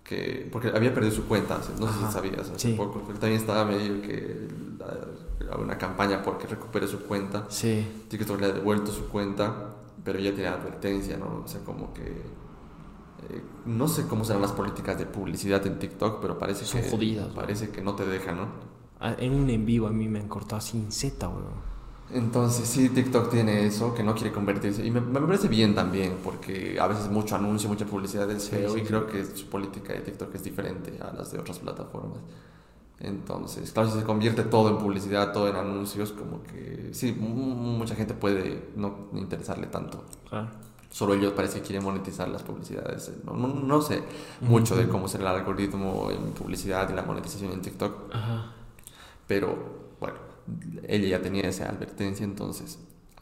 Que, porque había perdido su cuenta, no sé Ajá. si sabías, hace Sí. poco. Porque también estaba medio que la- una campaña porque recupere su cuenta. Sí. TikTok le ha devuelto su cuenta, pero ya tiene advertencia, ¿no? O sea, como que eh, no sé cómo serán las políticas de publicidad en TikTok, pero parece Son que jodidas, parece que no te dejan, ¿no? Ah, En un en vivo a mí me han cortado sin Z, weón. Entonces sí, TikTok tiene eso, que no quiere convertirse. Y me, me parece bien también, porque a veces mucho anuncio, mucha publicidad es feo sí, y sí. creo que su política de TikTok es diferente a las de otras plataformas. Entonces, claro, si se convierte todo en publicidad, todo en anuncios, como que sí, mu- mu- mucha gente puede no interesarle tanto. Claro. Solo ellos parece que quieren monetizar las publicidades. No, no, no sé mucho de cómo será el algoritmo en publicidad y la monetización en TikTok. Ajá. Pero bueno, ella ya tenía esa advertencia, entonces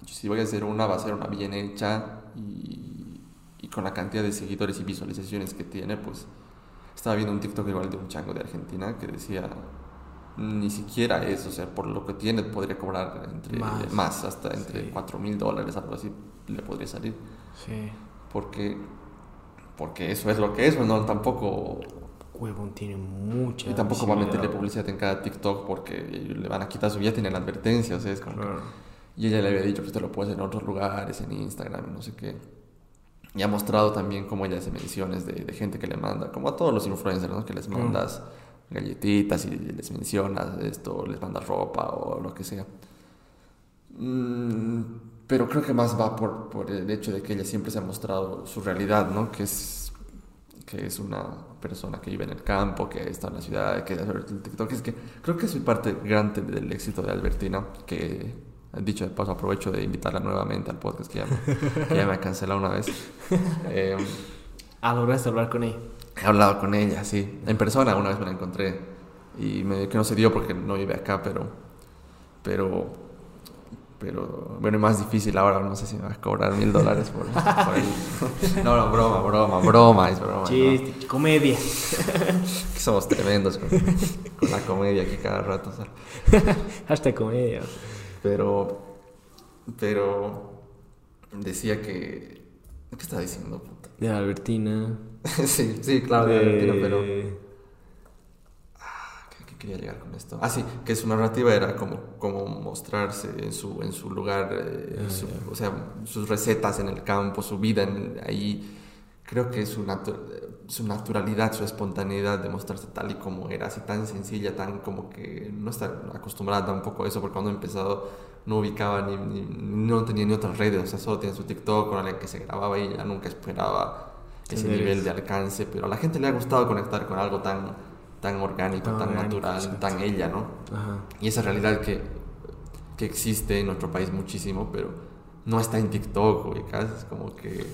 si voy a hacer una, va a ser una bien hecha y, y con la cantidad de seguidores y visualizaciones que tiene, pues estaba viendo un TikTok igual de un chango de Argentina que decía ni siquiera eso, o sea, por lo que tiene podría cobrar entre Más. más, hasta entre. 4 mil dólares, algo así le podría salir, Sí. porque porque eso es lo que es, pues, no tampoco Huevón tiene mucha. y tampoco va a meterle publicidad en cada TikTok porque le van a quitar su vida, tienen la advertencia, o sea, es como que- Claro. Y ella le había dicho, pues te lo puedes hacer en otros lugares, en Instagram, no sé qué. Y ha mostrado también cómo ella hace menciones de, de gente que le manda, como a todos los influencers, ¿no? Que les Claro. mandas galletitas y les mencionas esto, les mandas ropa o lo que sea. Mm, pero creo que más va por, por el hecho de que ella siempre se ha mostrado su realidad, ¿no? Que es, que es una persona que vive en el campo, que está en la ciudad, que hace el TikTok. Es que creo que es parte grande del éxito de Albertina, que dicho de paso aprovecho de invitarla nuevamente al podcast que ya me, que ya me ha cancelado una vez. [LAUGHS] Eh, Ah, lograste hablar con ella. He hablado con ella, sí. En persona una vez me la encontré. Y me que no se dio porque no vive acá, pero. Pero. Pero. Bueno, es más difícil ahora. No sé si me va a cobrar mil dólares por, por el- [LAUGHS] No, no, broma, broma, broma, es broma. ¿no? Chiste, comedia. [LAUGHS] Que somos tremendos con, con la comedia aquí cada rato. [LAUGHS] Hashtag comedia. Pero. Pero. Decía que. ¿Qué estaba diciendo, puta? De Albertina. sí, sí, claro, de de... Argentina, pero. ¿Qué, qué quería llegar con esto? Ah, sí, que su narrativa era como, como mostrarse en su, en su lugar, eh, Ah, su- o sea, sus recetas en el campo, su vida en- ahí. Creo que su, natu- su naturalidad, su espontaneidad de mostrarse tal y como era, así tan sencilla, tan como que no está acostumbrada tampoco a eso, porque cuando he empezado no ubicaba ni, ni- no tenía ni otras redes, o sea, solo tenía su TikTok con la que se grababa y ya nunca esperaba ese nivel de alcance, pero a la gente le ha gustado conectar con algo tan, tan orgánico, Tan tan orgánico, natural, exacto. tan ella, ¿no? Ajá. Y esa realidad que, que existe en nuestro país muchísimo, pero no está en TikTok, ubicas, es como que...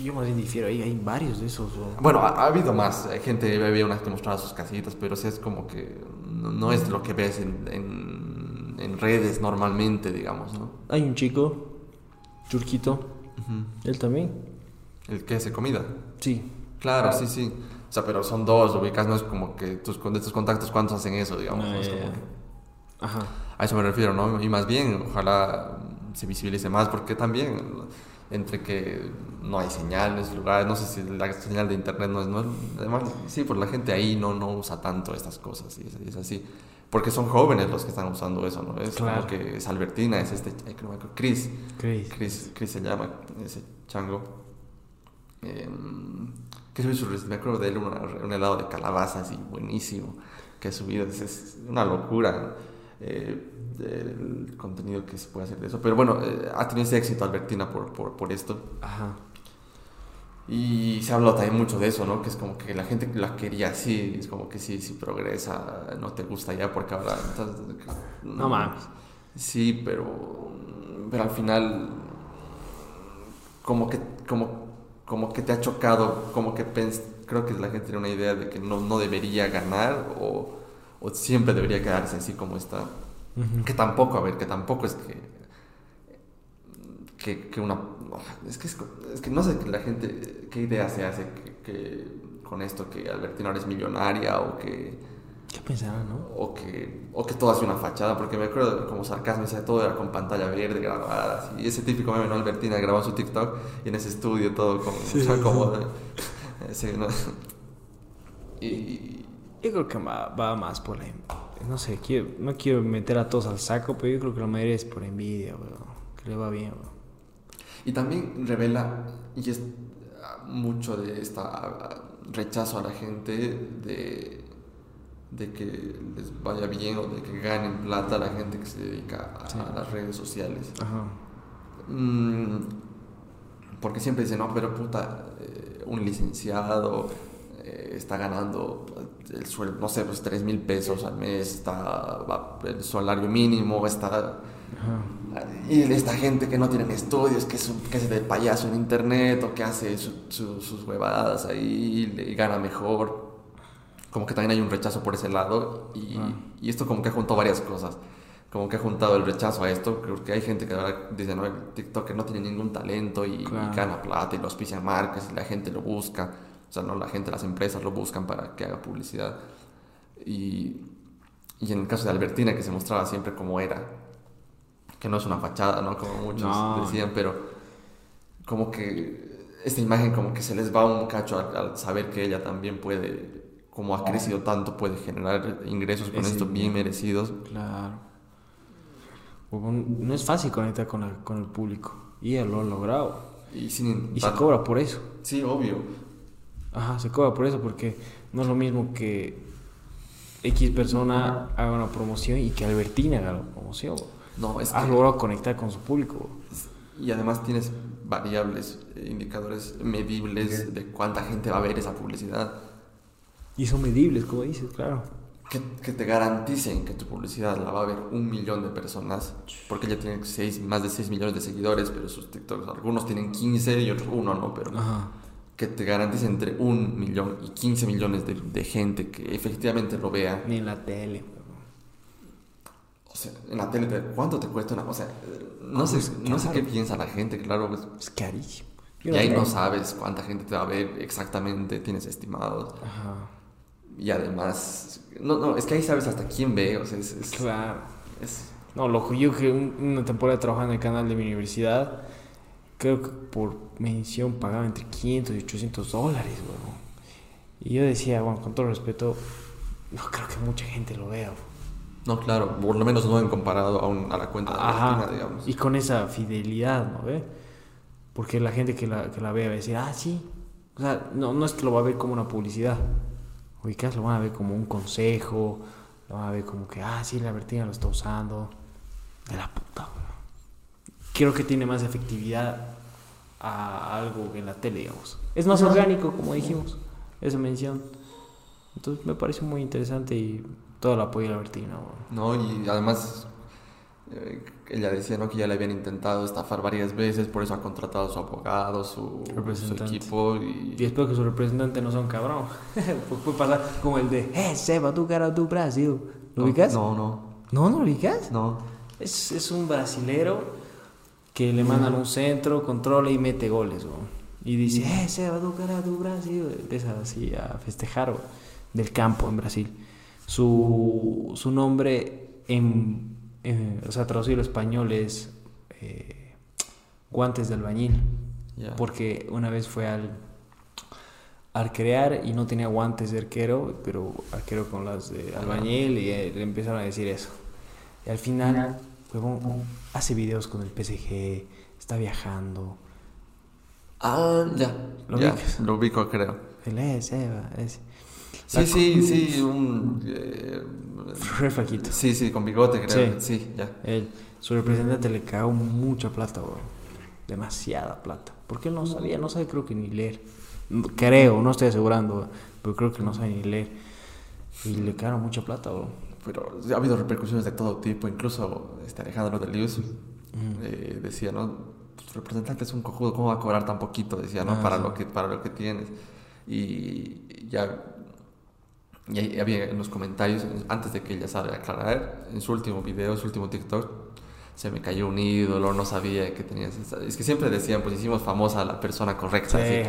Yo más bien difiero, hay, hay varios de esos. weón. Bueno, ha, ha habido más, hay gente, había unas que mostraba sus casitas, pero sí es como que no, no es lo que ves en, en, en redes normalmente, digamos, ¿no? Hay un chico, Churquito, él también. El que hace comida. Sí. Claro, sí, sí. O sea, pero son dos, ubicas, no es como que tus, de tus contactos, ¿cuántos hacen eso, digamos? ¿no? Es ya, como ya. que- Ajá. A eso me refiero, ¿no? Y más bien, ojalá se visibilice más, porque también entre que no hay señales, lugares, no sé si la señal de internet no es, no además, sí, pues la gente ahí no, no usa tanto estas cosas, y es, así. Porque son jóvenes los que están usando eso, ¿no? Es Claro. como que es Albertina, es este, que acuerdo, Chris, Chris. Chris, Chris se llama, ese chango. Eh, que sube su me acuerdo de él, una- un helado de calabazas y buenísimo, que ha subido, es, es una locura eh, el contenido que se puede hacer de eso. Pero bueno, eh, ha tenido ese éxito Albertina por, por, por esto. Ajá. Y se ha hablado también mucho de eso, ¿no? Que es como que la gente la quería así, es como que sí, sí progresa, no te gusta ya porque ahora... entonces, No mames. Sí, pero, pero al final como que, como, como que te ha chocado, como que pens- creo que la gente tiene una idea de que no, no debería ganar o, o siempre debería quedarse así como está. Que tampoco, a ver, que tampoco es que, que, que una... Es que, es, es que no sé que la gente, qué idea se hace que, que con esto, que Albertina ahora es millonaria o que ¿Qué pensarán, no? o que, o que todo hace una fachada, porque me acuerdo como sarcasmo, decía todo era con pantalla verde grabada, así, y ese típico meme, ¿no? Albertina grabó su TikTok y en ese estudio todo como, Sí, sea, sí. como sí, ¿no? y Yo creo que va, va más por la... No sé, quiero, no quiero meter a todos al saco, pero yo creo que la mayoría es por envidia, weón. Que le va bien, weón. Y también revela, y es, mucho de esta rechazo a la gente de, de que les vaya bien o de que ganen plata la gente que se dedica a, las redes sociales. Mm, porque siempre dicen, no, pero puta, eh, un licenciado eh, está ganando el sueldo, no sé, pues 3 mil pesos al mes, está el salario mínimo, está... Y esta gente que no tiene estudios, que, es que hace de payaso en internet o que hace sus huevadas ahí y gana mejor. Como que también hay un rechazo por ese lado y, y esto como que ha juntado varias cosas. Como que ha juntado el rechazo a esto, creo que hay gente que ahora dice, no, el TikTok no tiene ningún talento y, gana plata y lo auspician marcas y la gente lo busca. O sea, no la gente, las empresas lo buscan para que haga publicidad. Y, y en el caso de Albertina, que se mostraba siempre como era, que no es una fachada, ¿no? Como muchos decían, pero como que esta imagen como que se les va un cacho al, saber que ella también puede, como ha crecido tanto, puede generar ingresos con esto bien merecidos. Claro. No es fácil conectar con, con el público y ella lo ha logrado. Y, sin, y se cobra por eso. Sí, obvio. Ajá, se cobra por eso porque no es lo mismo que X persona haga una promoción y que Albertina haga la promoción. No, es Has logrado conectar con su público. Y además tienes variables, eh, indicadores medibles de cuánta gente va a ver esa publicidad. Y son medibles, como dices, claro. Que, que, te garanticen que tu publicidad la va a ver un millón de personas, porque ella tiene seis, más de 6 millones de seguidores, pero sus TikToks, algunos tienen 15 y otros uno, ¿no? Pero que te garanticen entre un millón y 15 millones de, de gente que efectivamente lo vea. Ni en la tele o sea, en la tele, ¿cuánto te cuesta una? O sea, no, sé, no sé qué piensa la gente, claro. Pues, es carísimo. y ahí no sabes cuánta gente te va a ver exactamente, tienes estimados. Ajá. Y además, no, no, es que ahí sabes hasta quién ve, o sea, es... claro. Es, no, loco, yo que una temporada trabajando en el canal de mi universidad, creo que por mención pagaba entre 500 y 800 dólares, weón. Y yo decía, bueno, con todo respeto, no creo que mucha gente lo vea, no, claro, por lo menos no en comparado a, a la cuenta de Ajá, digamos. Y con esa fidelidad, ¿no ve? Porque la gente que la, que la ve va a decir, ah, sí. O sea, no, no es que lo va a ver como una publicidad. Ubicas, lo van a ver como un consejo, lo van a ver como que, ah, sí, la Bertina lo está usando. De la puta, Creo que tiene más efectividad a algo que en la tele, digamos. Es más orgánico, como dijimos, esa mención. Entonces me parece muy interesante y todo el apoyo a la Bertina. No, y además eh, ella decía ¿no? que ya le habían intentado estafar varias veces, por eso ha contratado a su abogado, su, equipo. Y... y... espero que su representante no sea un cabrón. [LAUGHS] puede pasar como el de, eh, Seba, tu cara, tu Brasil. ¿Lo ubicas? No, no. ¿No, no lo ubicas? No. Es, es un brasilero que le mandan un centro, controla y mete goles. Y dice, eh, Seba, tu cara, tu Brasil. Empieza así a festejar del campo en Brasil su, su nombre, en, o sea, traducido al español es eh, guantes de albañil. Porque una vez fue al, al crear y no tenía guantes de arquero, pero arquero con las de albañil y le empezaron a decir eso. Y al final, hace videos con el PSG, está viajando. Ah, ya. ¿Lo ya, Lo ubico, creo. El es, Eva, Sí, sí, sí, un... Eh, Sí, sí, con bigote, creo. Sí, ya. Él, su representante le cagó mucha plata, bro. Demasiada plata. Porque él no sabía, no sabe creo que ni leer. Creo, no estoy asegurando, pero creo que no sabe ni leer. Y le cagaron mucha plata, bro. Pero ha habido repercusiones de todo tipo, incluso este Alejandro de Lius eh, decía, ¿no? Tu representante es un cojudo, ¿cómo va a cobrar tan poquito? Decía, ¿no? para, lo que, para lo que tienes. Y ya y había en los comentarios, antes de que ella salga a aclarar, en su último video, su último TikTok, se me cayó un ídolo, no sabía que tenías Es que siempre decían, pues hicimos famosa a la persona correcta. Sí,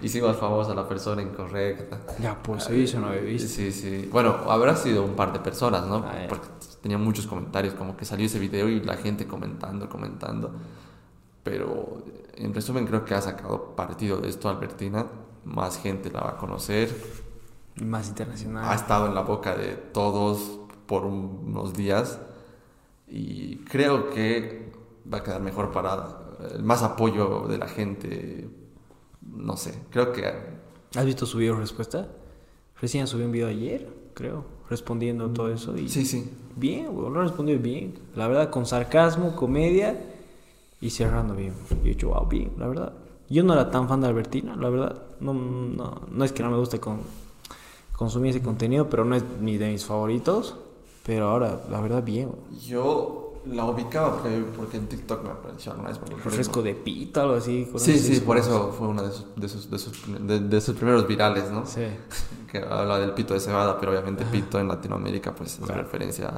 [LAUGHS] hicimos famosa a la persona incorrecta. Ya, pues sí, eso no había visto. Sí, sí. Bueno, habrá sido un par de personas, ¿no? Ah, Porque tenía muchos comentarios, como que salió ese video y la gente comentando, comentando. Pero en resumen creo que ha sacado partido de esto Albertina. Más gente la va a conocer más internacional. Ha estado en la boca de todos por unos días y creo que va a quedar mejor parada. Más apoyo de la gente no sé, creo que... ¿Has visto su video respuesta? Recién subió un video ayer, creo, respondiendo todo eso. Y Sí, sí. Bien, weón, lo respondió bien. La verdad, con sarcasmo, comedia y cerrando bien. Y he dicho, wow, bien, la verdad. Yo no era tan fan de Albertina, la verdad. No, no, no es que no me guste con, consumir ese contenido, pero no es ni de mis favoritos. Pero ahora, la verdad, bien. Yo la ubicaba porque, porque en TikTok me apareció alguna vez Refresco de pito, algo así. Sí, sí, por eso fue uno de sus, de sus, de sus, de, de sus primeros virales, ¿no? Sí. [LAUGHS] Que habla del pito de cebada, pero obviamente pito en Latinoamérica pues es Claro. referencia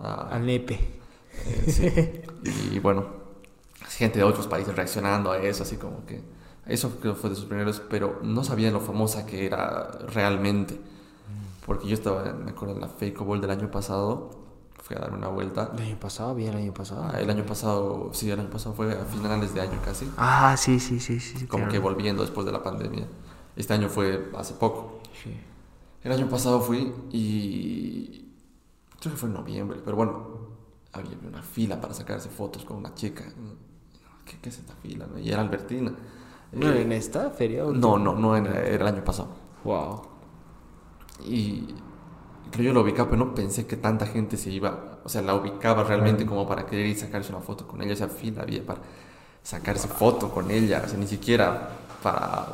a... a- Al nepe. eh, sí. [LAUGHS] Y bueno, gente de otros países reaccionando a eso, así como que... Eso creo fue de sus primeros, pero no sabía lo famosa que era realmente. Porque yo estaba, me acuerdo, en la Fake Bowl del año pasado, fui a dar una vuelta. El año pasado, bien el año pasado. Ah, El año pasado, sí, el año pasado fue a finales de año casi. Ah, sí, sí, sí, sí. como claro. que volviendo después de la pandemia. Este año fue hace poco. Sí. El año pasado fui y creo que fue en noviembre, pero bueno, había una fila para sacarse fotos con una chica. ¿Qué, qué es esta fila? no? Y era Albertina. ¿No Eh, en esta feria? o no, no, no era, era el año pasado. Wow. Y creo yo la ubicaba, pero no pensé que tanta gente se iba, o sea, la ubicaba realmente como para querer ir sacarse una foto con ella. Esa fila había para sacarse foto con ella, o sea, ni siquiera para...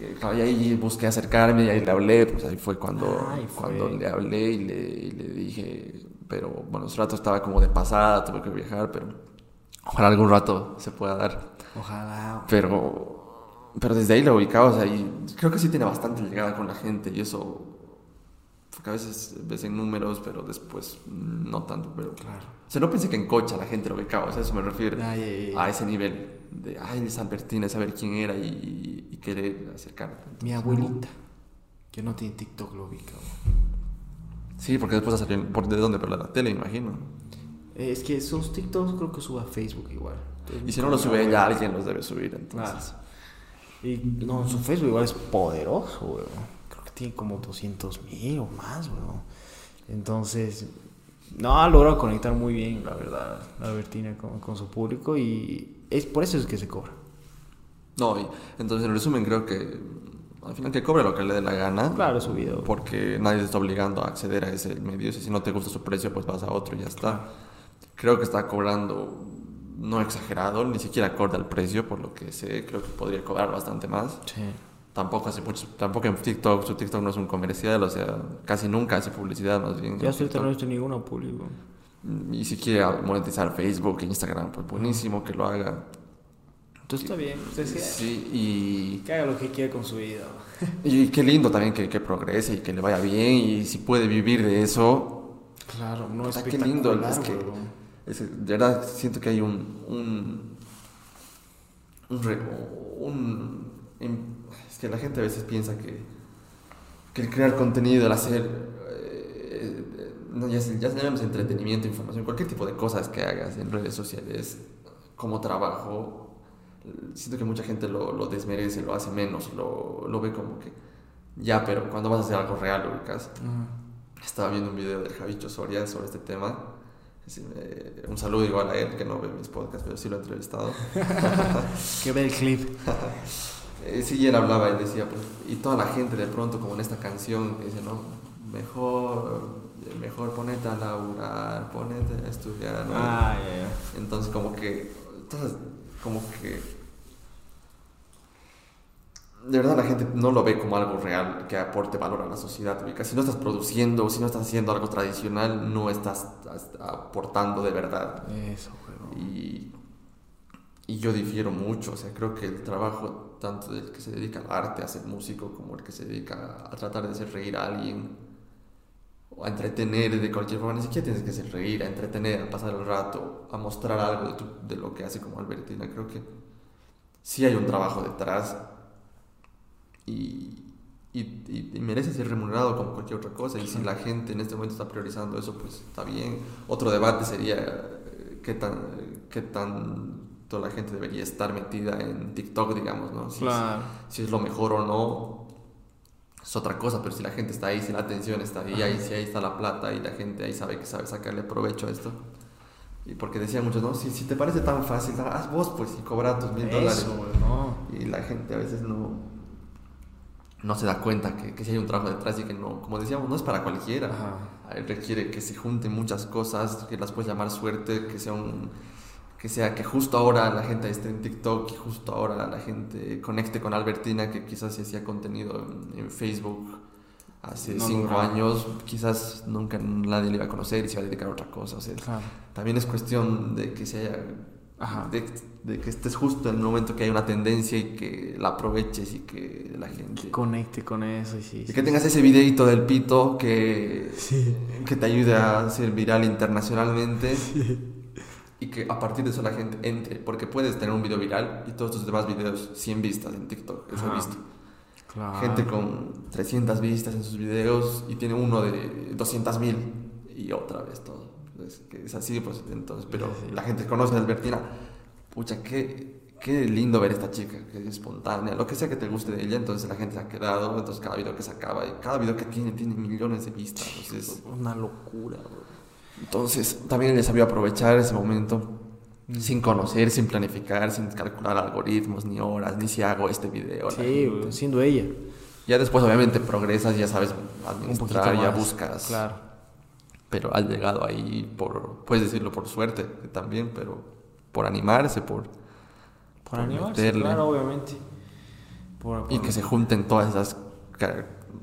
eh, y ahí busqué acercarme y ahí le hablé, pues ahí fue cuando, Ay, fue. cuando le hablé y le, y le dije, pero bueno, ese rato estaba como de pasada, tuve que viajar, pero ojalá algún rato se pueda dar. Ojalá. Pero, pero desde ahí lo ubicaba, o sea, y creo que sí tiene bastante llegada con la gente y eso, porque a veces ves en números, pero después no tanto, pero Claro. O sea, no pensé que en Cocha la gente lo ubicaba, o sea, eso me refiero Ay, ay, ay. a ese nivel de, ay, es Albertina, saber quién era y, y querer acercar. Mi abuelita, que no tiene TikTok, lo ubica. weón. Sí, porque después salió, ¿por de dónde? Por la tele, imagino. Eh, Es que sus TikToks creo que suba a Facebook igual. Y si no lo sube ella, alguien los debe subir, entonces. Y no, su Facebook igual es poderoso, weón. Creo que tiene como 200 mil o más, weón. Entonces, no, ha logrado conectar muy bien, la verdad, la Albertina con, con su público y es por eso es que se cobra. No, y entonces en resumen creo que al final que cobre lo que le dé la gana. Claro, su video. Porque nadie te está obligando a acceder a ese medio. Si no te gusta su precio, pues vas a otro y ya está. Creo que está cobrando, no exagerado, ni siquiera acorde al precio, por lo que sé. Creo que podría cobrar bastante más. Sí. Tampoco hace mucho, tampoco en TikTok, su TikTok no es un comercial, o sea, casi nunca hace publicidad, más bien. Ya TikTok. no he visto ninguna público. Y si quiere monetizar Facebook, Instagram, pues buenísimo que lo haga. Entonces está bien, usted sí. Sí, y Que haga lo que quiera con su vida. Y qué lindo también que, que progrese y que le vaya bien y si puede vivir de eso. Claro, no es qué lindo. Es que. Es- de verdad siento que hay un... un, un, un- im- es que la gente a veces piensa que, que el crear contenido, el hacer... eh, no, ya, ya llamemos entretenimiento, información, cualquier tipo de cosas que hagas en redes sociales como trabajo, siento que mucha gente lo, lo desmerece, lo hace menos, lo, lo ve como que ya, pero cuando vas a hacer algo real, lo ubicas. Ajá. Estaba viendo un video del Javicho Soria sobre este tema. Eh, un saludo igual a él, que no ve mis podcasts, pero sí lo he entrevistado. [LAUGHS] Que ve el clip. [LAUGHS] Eh, sí, y él hablaba y decía, pues, y toda la gente de pronto, como en esta canción, dice, no, mejor, mejor ponete a laburar, ponete a estudiar. ¿no? Ah. Entonces, como que, entonces, como que, de verdad la gente no lo ve como algo real que aporte valor a la sociedad. Si no estás produciendo, si no estás haciendo algo tradicional, no estás aportando de verdad. Eso, weón. Y, y yo difiero mucho, o sea, creo que el trabajo tanto del que se dedica al arte, a ser músico, como el que se dedica a tratar de hacer reír a alguien, o a entretener de cualquier forma, ni siquiera tienes que hacer reír, a entretener, a pasar el rato, a mostrar algo de, tu- de lo que hace como Albertina, creo que sí hay un trabajo detrás y, y, y- y merece ser remunerado como cualquier otra cosa. Y si la gente en este momento está priorizando eso, pues está bien. Otro debate sería eh, qué tan qué tanto la gente debería estar metida en TikTok, digamos, ¿no? Si, Claro. es, si es lo mejor o no. Es otra cosa, pero si la gente está ahí, si la atención está ahí, ahí si ahí está la plata y la gente ahí sabe que sabe sacarle provecho a esto. Y porque decían muchos, no, si, si te parece tan fácil, haz vos pues y cobra tus mil dólares. No. Y la gente a veces no, no se da cuenta que, que si hay un trabajo detrás y que no, como decíamos, no es para cualquiera. Requiere que se junten muchas cosas, que las puedes llamar suerte, que sea un que sea que justo ahora la gente esté en TikTok y justo ahora la gente conecte con Albertina que quizás si hacía contenido en, Facebook hace cinco años quizás nunca nadie le iba a conocer y se iba a dedicar a otra cosa. O sea, también es cuestión de que se haya de, que estés justo en el momento que hay una tendencia y que la aproveches y que la gente... conecte con eso. Y, que tengas ese videito del pito que, que te ayude a ser viral internacionalmente. Y que a partir de eso la gente entre. Porque puedes tener un video viral y todos tus demás videos 100 vistas en TikTok. Eso he visto. Gente con 300 vistas en sus videos y tiene uno de 200 mil y otra vez todo es, que es así, pues entonces, pero la gente conoce a Albertina, pucha, qué, qué lindo ver a esta chica, que es espontánea, lo que sea que te guste de ella, entonces la gente se ha quedado, entonces cada video que se acaba, y cada video que tiene, tiene millones de vistas, es una locura, Entonces, también ella sabía aprovechar ese momento mm. sin conocer, sin planificar, sin calcular algoritmos, ni horas, ni si hago este video. Sí, siendo ella. Ya después, obviamente, progresas, ya sabes administrar, ya buscas. Claro pero ha llegado ahí por, puedes decirlo por suerte también, pero por animarse, por... Por, animarse, claro, obviamente. Y que se junten todas esas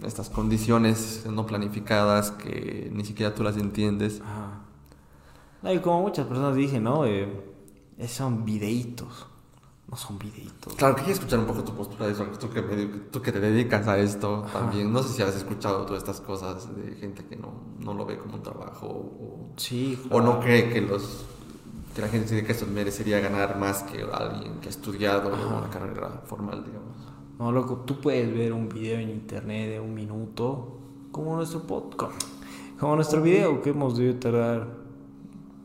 estas condiciones no planificadas que ni siquiera tú las entiendes. y como muchas personas dicen, ¿no? Eh, son videitos no son videitos. Claro, quería escuchar un poco tu postura de eso, tú que, tú que te dedicas a esto también. No sé si has escuchado todas estas cosas de gente que no, no lo ve como un trabajo o, sí, o no cree que los que la gente dice que esto merecería ganar más que alguien que ha estudiado una carrera formal, digamos. No, loco, tú puedes ver un video en internet de un minuto, como nuestro podcast, como nuestro video que hemos debido tardar,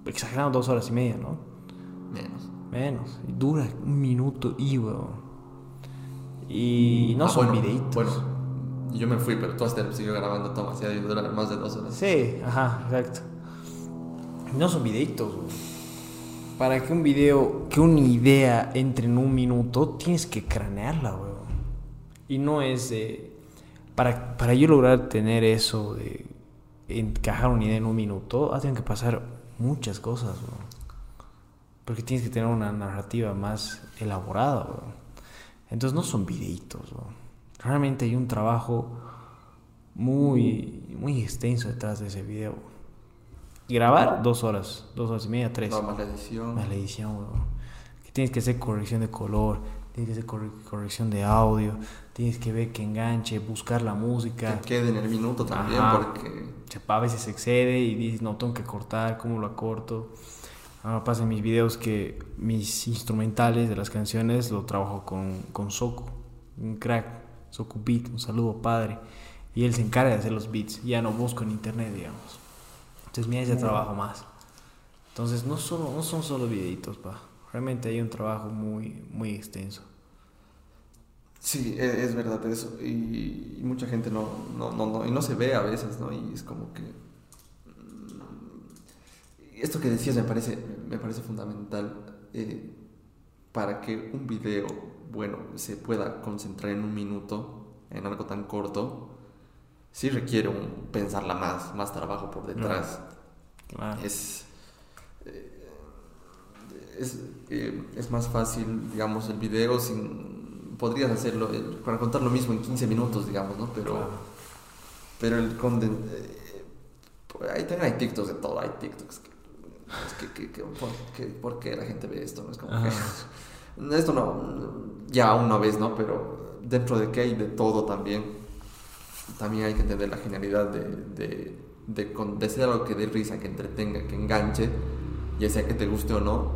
exagerando, dos horas y media, ¿no? Menos. Menos. Dura un minuto y, weón. Y no ah, son videitos. Bueno, yo me fui, pero tú hasta siguió grabando tomas. Ya dura más de dos horas. Sí, ajá, exacto. No son videitos, weón. Para que un video, que una idea entre en un minuto, tienes que cranearla, weón. Y no es de. Para, para yo lograr tener eso de encajar una idea en un minuto, tienen que pasar muchas cosas, weón. Porque tienes que tener una narrativa más elaborada, Entonces no son videitos, Realmente hay un trabajo muy, muy extenso detrás de ese video. Grabar dos horas, dos horas y media, tres. más la edición. Más la edición, Que tienes que hacer corrección de color, tienes que hacer corrección de audio, tienes que ver que enganche, buscar la música. Que quede en el minuto también, porque... A veces se excede y dices, no, tengo que cortar, ¿cómo lo acorto? Ahora pasa en mis videos que mis instrumentales de las canciones lo trabajo con, con Soku, un crack, Soku Beat, un saludo padre. Y él se encarga de hacer los beats, ya no busco en internet, digamos. Entonces, mira ese trabajo más. Entonces, no, solo, no son solo videitos, pa. Realmente hay un trabajo muy, muy extenso. Sí, e, es, verdad eso. Y, y, mucha gente no, no, no, no, y no se ve a veces, ¿no? Y es como que esto que decías me parece, me parece fundamental eh, para que un video, bueno, se pueda concentrar en un minuto, en algo tan corto, sí requiere un, pensarla más, más trabajo por detrás. Es, eh, es, eh, es, más fácil, digamos, el video sin... Podrías hacerlo, para contar lo mismo en 15 minutos, digamos, ¿no? Pero, pero el conden... ahí también hay TikToks de todo, hay TikToks por, qué, la gente ve esto? ¿no? Es como que, esto no, ya una vez, ¿no? Pero dentro de que hay de todo también, también hay que entender la genialidad de, de, de, de ser algo que dé risa, que entretenga, que enganche, ya sea que te guste o no,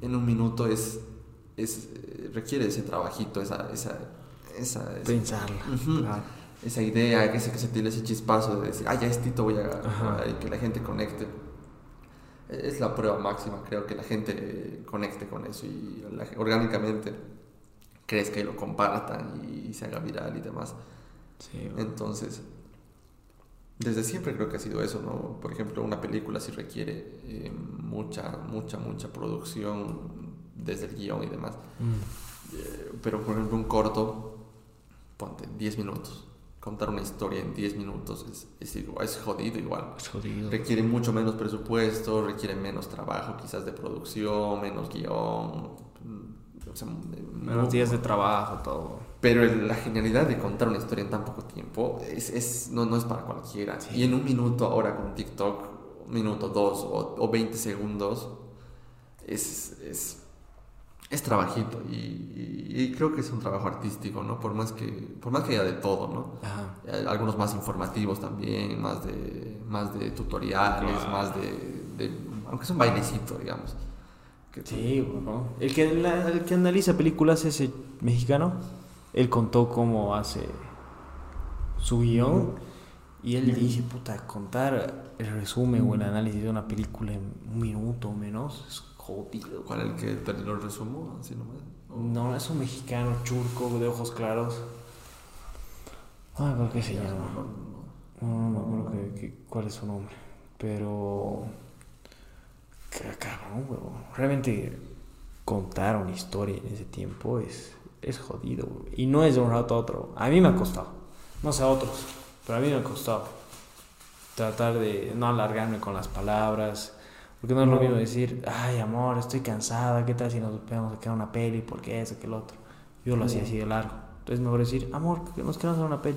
en un minuto es, es requiere ese trabajito, esa... esa, esa, Pensarla. Esa idea, que se, que se tiene ese chispazo de decir, ah, ya estito voy a, y que la gente conecte es la prueba máxima, creo que la gente conecte con eso y orgánicamente crezca y lo compartan y, se haga viral y demás. Entonces, desde siempre creo que ha sido eso, ¿no? Por ejemplo, una película sí requiere eh, mucha, mucha, mucha producción desde el guion y demás. Mm. Eh, pero por ejemplo un corto, ponte 10 minutos. Contar una historia en 10 minutos es, es, igual, es jodido igual. Es jodido. Requiere mucho menos presupuesto, requiere menos trabajo quizás de producción, menos guion. mm, o sea, Menos días de trabajo, todo. pero el- la genialidad de contar una historia en tan poco tiempo es, es- no, no es para cualquiera. Sí. Y en un minuto ahora con TikTok, un minuto, dos o, o 20 segundos, es, es, es trabajito. Y, y- y creo que es un trabajo artístico, ¿no? Por más que, por más que haya de todo, ¿no? Ajá. Eh, Algunos más informativos también, más de, más de tutoriales, Claro. más de, de- Aunque es un bailecito, digamos. Que Sí, bueno. El que, la- el que analiza películas, ese mexicano, él contó cómo hace su guion y él dice, puta, contar el resumen o el análisis de una película en un minuto o menos es jodido. ¿Cuál es el que te lo resumo? Así nomás. O- No, es un mexicano churco de ojos claros. Ah, creo que se llama. No, no, No, no me acuerdo que- que- cuál es su nombre. Pero. Cabrón. Realmente contar una historia en ese tiempo es, es jodido. Y no es de un rato a otro. A mí me ha costado. No sé a otros, pero a mí me ha costado. Tratar de no alargarme con las palabras. Porque no es lo mismo decir, ay amor, estoy cansada, ¿qué tal si nos vamos a quedar una peli? Porque eso, que el otro. Yo lo hacía así de largo. Entonces mejor decir, amor, nos queremos ver una peli.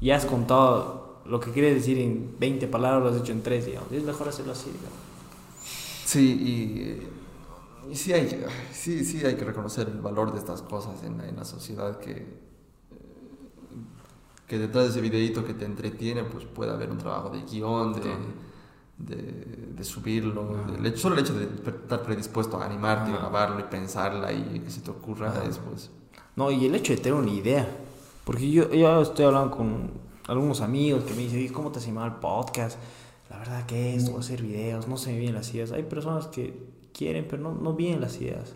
Y has contado lo que quieres decir en 20 palabras, lo has hecho en 3, digamos. Y es mejor hacerlo así, digamos. Sí, y, y sí, hay, que- sí, sí hay que reconocer el valor de estas cosas en, la- en la sociedad que, eh, que detrás de ese videíto que te entretiene, pues puede haber un trabajo de guion, de. De, de subirlo, hecho- solo el hecho de estar predispuesto a animarte, y Ajá. grabarlo y pensarla y que se te ocurra Ajá. es pues... No, y el hecho de tener una idea. Porque yo, yo estoy hablando con algunos amigos que me dicen, "Oye, ¿cómo te has animado al podcast? La verdad que esto, hacer videos, no se me vienen las ideas. Hay personas que quieren, pero no, no vienen las ideas.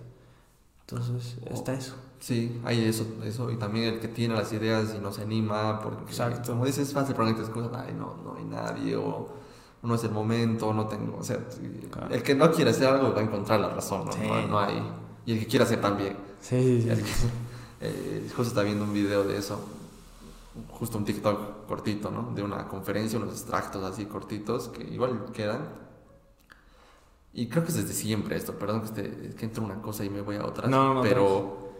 Entonces, está eso. Sí, hay eso, eso, y también el que tiene las ideas y no se anima, porque Exacto. como dices, es fácil ponerte excusas, ay, no, no hay nadie, o no es el momento, no tengo, o sea, Claro. el que no quiere hacer algo va a encontrar la razón, ¿no? Sí. No, no hay, y el que quiere hacer también. Sí, sí, El que- [LAUGHS] eh, justo estaba viendo un video de eso, justo un TikTok cortito, ¿no? De una conferencia, unos extractos así cortitos que igual quedan. Y creo que es desde siempre esto, perdón que, que entro una cosa y me voy a otra, No, no, pero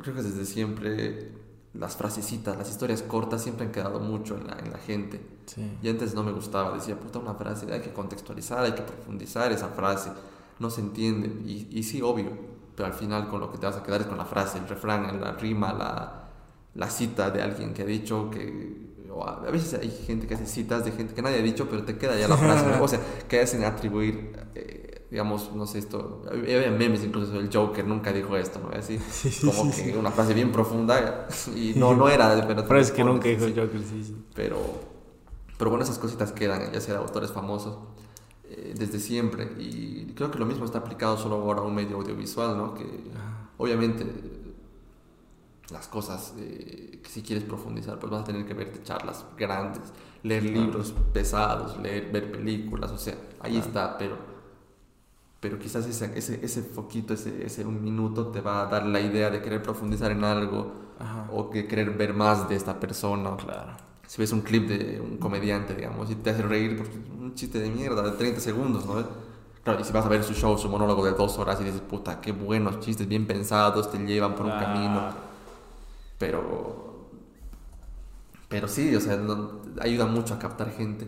creo que desde siempre las frasecitas, las historias cortas siempre han quedado mucho en la, en la gente. Sí. Y antes no me gustaba, decía, puta, una frase, hay que contextualizar, hay que profundizar esa frase, no se entiende. Y, y sí, obvio, pero al final con lo que te vas a quedar es con la frase, el refrán, la rima, la, la cita de alguien que ha dicho que... o a a veces hay gente que hace citas de gente que nadie ha dicho, pero te queda ya la frase, ¿no? [LAUGHS] o sea, que hacen atribuir, eh, digamos, no sé, esto, había memes incluso, el Joker nunca dijo esto, ¿no? Así, [LAUGHS] como que una frase bien profunda y no, no era, pero... Pero es que nunca dijo así. Joker, sí, sí. Pero, pero bueno, esas cositas quedan, ya sea de autores famosos, eh, desde siempre. Y creo que lo mismo está aplicado solo ahora a un medio audiovisual, ¿no? Que obviamente las cosas eh, que si quieres profundizar, pues vas a tener que verte charlas grandes, leer libros pesados, leer, ver películas, o sea, ahí Claro. está, pero, pero quizás ese, ese, ese foquito, ese, ese un minuto te va a dar la idea de querer profundizar en algo Ajá. o de querer ver más de esta persona. Claro. Si ves un clip de un comediante, digamos, y te hace reír porque un chiste de mierda de 30 segundos, ¿no? Claro, y si vas a ver su show, su monólogo de dos horas y dices, puta, qué buenos chistes, bien pensados, te llevan por un camino. Pero. Pero sí, o sea, no- ayuda mucho a captar gente.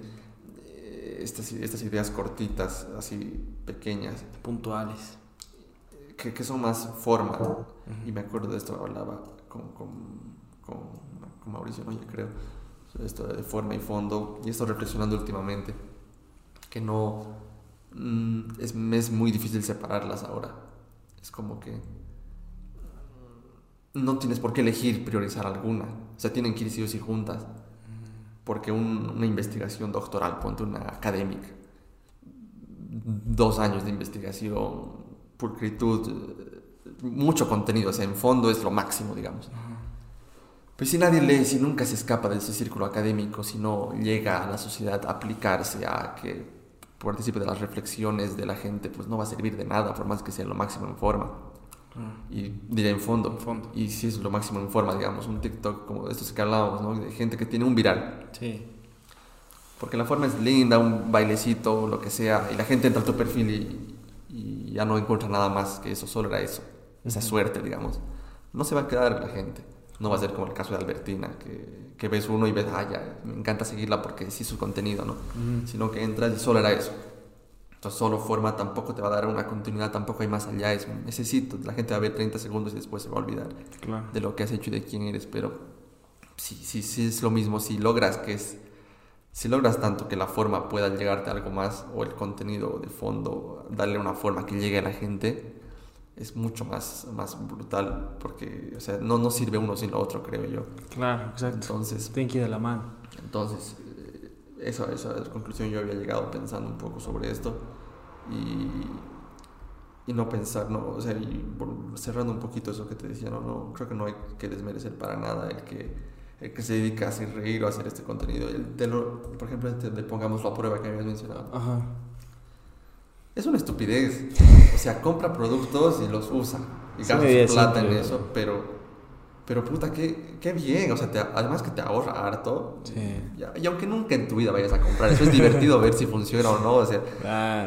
Estas, estas ideas cortitas, así pequeñas, Puntuales. que, que son más forma. Y me acuerdo de esto, hablaba con, con, con, con Mauricio Noya, creo, esto de forma y fondo, y esto reflexionando últimamente, que no, mm, es, es muy difícil separarlas ahora. Es como que mm, no tienes por qué elegir priorizar alguna, o sea, tienen que ir sí o sí juntas, porque un- una investigación doctoral, ponte una académica, dos años de investigación, pulcritud, mucho contenido, o sea, en fondo es lo máximo, digamos. Pues si nadie lee, si nunca se escapa de ese círculo académico, si no llega a la sociedad a aplicarse, a que participe de las reflexiones de la gente, pues no va a servir de nada, por más que sea lo máximo en forma. Y diría en fondo. Y si es lo máximo en forma, digamos, un TikTok como estos que hablábamos, ¿no? De gente que tiene un viral. Sí. Porque la forma es linda, un bailecito, lo que sea, y la gente entra a tu perfil y, y ya no encuentra nada más que eso, solo era eso, esa suerte, digamos. No se va a quedar la gente. No va a ser como el caso de Albertina, que, que ves uno y ves, ah, ya, me encanta seguirla porque sí su contenido, ¿no? Sino que entras y solo era eso. Entonces, solo forma tampoco te va a dar una continuidad, tampoco hay más allá. Es un necesito, la gente va a ver 30 segundos y después se va a olvidar Claro. de lo que has hecho y de quién eres. Pero sí, sí, sí es lo mismo. Si logras que es. Si logras tanto que la forma pueda llegarte a algo más, o el contenido de fondo, darle una forma que llegue a la gente, es mucho más, más brutal. Porque, o sea, no, no sirve uno sin lo otro, creo yo. Claro, exacto. Entonces, Tienen que ir de la mano. entonces, eh, eso, esa conclusión yo había llegado pensando un poco sobre esto y, y no pensar, no, o sea, y cerrando un poquito eso que te decía, no, no, creo que no hay que desmerecer para nada el que, el que se dedica a hacer reír o a hacer este contenido. El de lo- por ejemplo, este de pongamos la prueba que habías mencionado. Ajá. Es una estupidez. [LAUGHS] O sea, compra productos y los usa. Y gasta plata en eso, pero... Pero puta, qué, qué bien, o sea, te- además que te ahorra harto. Sí. Y, y aunque nunca en tu vida vayas a comprar, eso es divertido ver si funciona o no. O sea,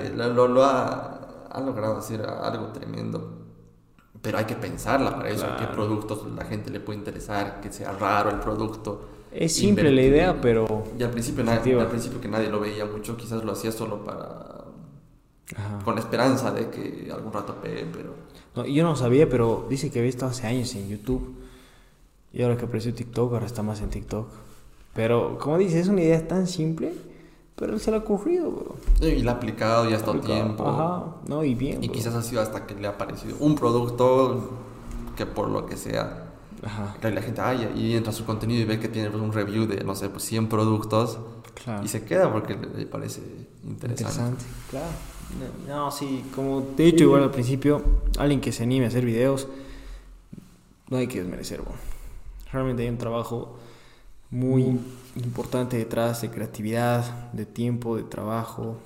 eh, lo, lo- lo ha, ha logrado hacer algo tremendo. Pero hay que pensarla para eso, qué Claro. productos la gente le puede interesar, que sea raro el producto. Es simple la Invertir. idea, pero. Y al principio, nadie, al principio que nadie lo veía mucho, quizás lo hacía solo para... Ajá. con la esperanza de que algún rato pegue, pero... No, yo no sabía, pero dice que había estado hace años en YouTube. Y ahora que apareció TikTok, ahora está más en TikTok. Pero, como dice, es una idea tan simple, pero él se le ha ocurrido, bro. Y la ha aplicado ya hasta tiempo. Ajá, no, y bien. Y bro. quizás ha sido hasta que le ha aparecido un producto que por lo que sea Ajá, la gente ay, y entra a su contenido y ve que tiene pues, un review de no sé pues 100 productos claro. y se queda porque le, le parece interesante. Interesante, claro. No, no, sí, como te he dicho igual al principio, alguien que se anime a hacer videos, no hay que desmerecer, bro. Realmente hay un trabajo muy importante detrás de creatividad, de tiempo, de trabajo,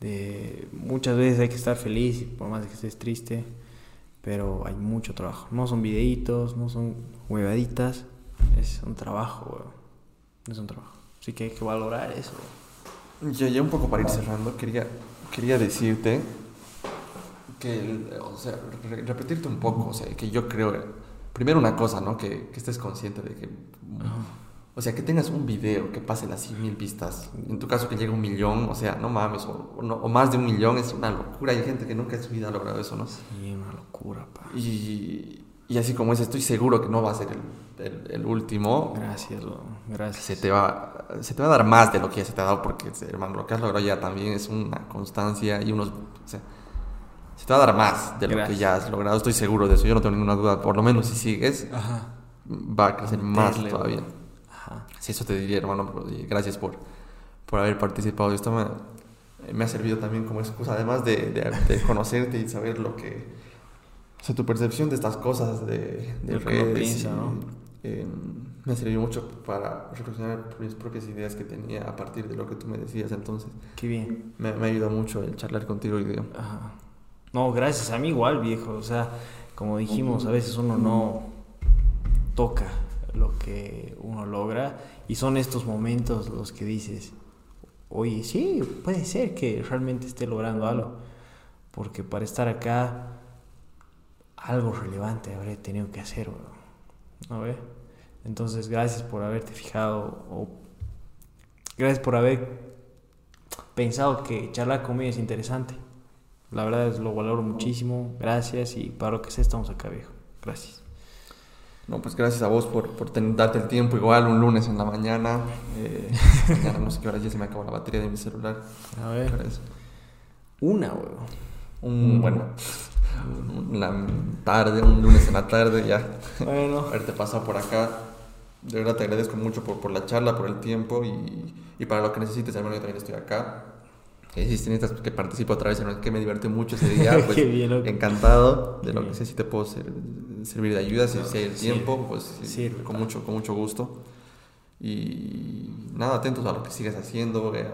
de muchas veces hay que estar feliz por más de que estés triste, pero hay mucho trabajo. No son videitos, no son huevaditas, es un trabajo. Es un trabajo. Así que hay que valorar eso. bro. Ya, ya un poco para ir cerrando quería quería decirte que o sea re- repetirte un poco o sea que yo creo primero una cosa no que, que estés consciente de que o sea que tengas un video que pase las 100 mil vistas en tu caso que llegue a un millón o sea no mames o, o no- o más de un millón es una locura hay gente que nunca en su vida ha logrado eso no Sí, una locura, pa. Y, y así como es, estoy seguro que no va a ser el, el- el último. Gracias, bro. Gracias. Se te, va, se te va a dar más de lo que ya se te ha dado porque, hermano, lo que has logrado ya también es una constancia y unos... O sea, se te va a dar más de lo Gracias. que ya has logrado. Estoy seguro de eso. Yo no tengo ninguna duda. Por lo menos si sigues, Ajá. va a crecer más todavía. Ajá. Sí, eso te diría, hermano. gracias por, por haber participado. Esto me, me ha servido también como excusa, además de, de, de [LAUGHS] conocerte y saber lo que... O sea, tu percepción de estas cosas de, de Lo que piensa, ¿no? eh, me ha servido mucho para reflexionar mis propias ideas que tenía a partir de lo que tú me decías. Entonces, Qué bien. me, me ayuda mucho el charlar contigo y de... Ajá. No, gracias. A mí igual, viejo. O sea, como dijimos, a veces uno no toca lo que uno logra. Y son estos momentos los que dices, oye, sí, puede ser que realmente esté logrando algo. Porque para estar acá, algo relevante habré tenido que hacer. ¿No ve? Entonces, gracias por haberte fijado o gracias por haber pensado que charlar conmigo es interesante. La verdad es lo valoro muchísimo. Gracias y para lo que sea estamos acá, viejo. Gracias. No, pues gracias a vos por, por ten- darte el tiempo, igual un lunes en la mañana. Eh, [LAUGHS] mañana no sé qué hora ya se me acabó la batería de mi celular. A ¿Qué hora es? Una, huevo. Un, bueno, una tarde, un lunes en la tarde ya. Bueno. [LAUGHS] haberte pasado por acá. De verdad te agradezco mucho por, por la charla, por el tiempo y, y para lo que necesites, hermano, yo también estoy acá. Si necesitas que participe otra vez, que me divertí mucho ese día, [LAUGHS] pues bien, encantado de Qué lo bien. que sea, si te puedo ser- servir de ayuda, si, si hay el tiempo, pues sirve, con, mucho, con mucho gusto. Y nada, atentos a lo que sigues haciendo, eh,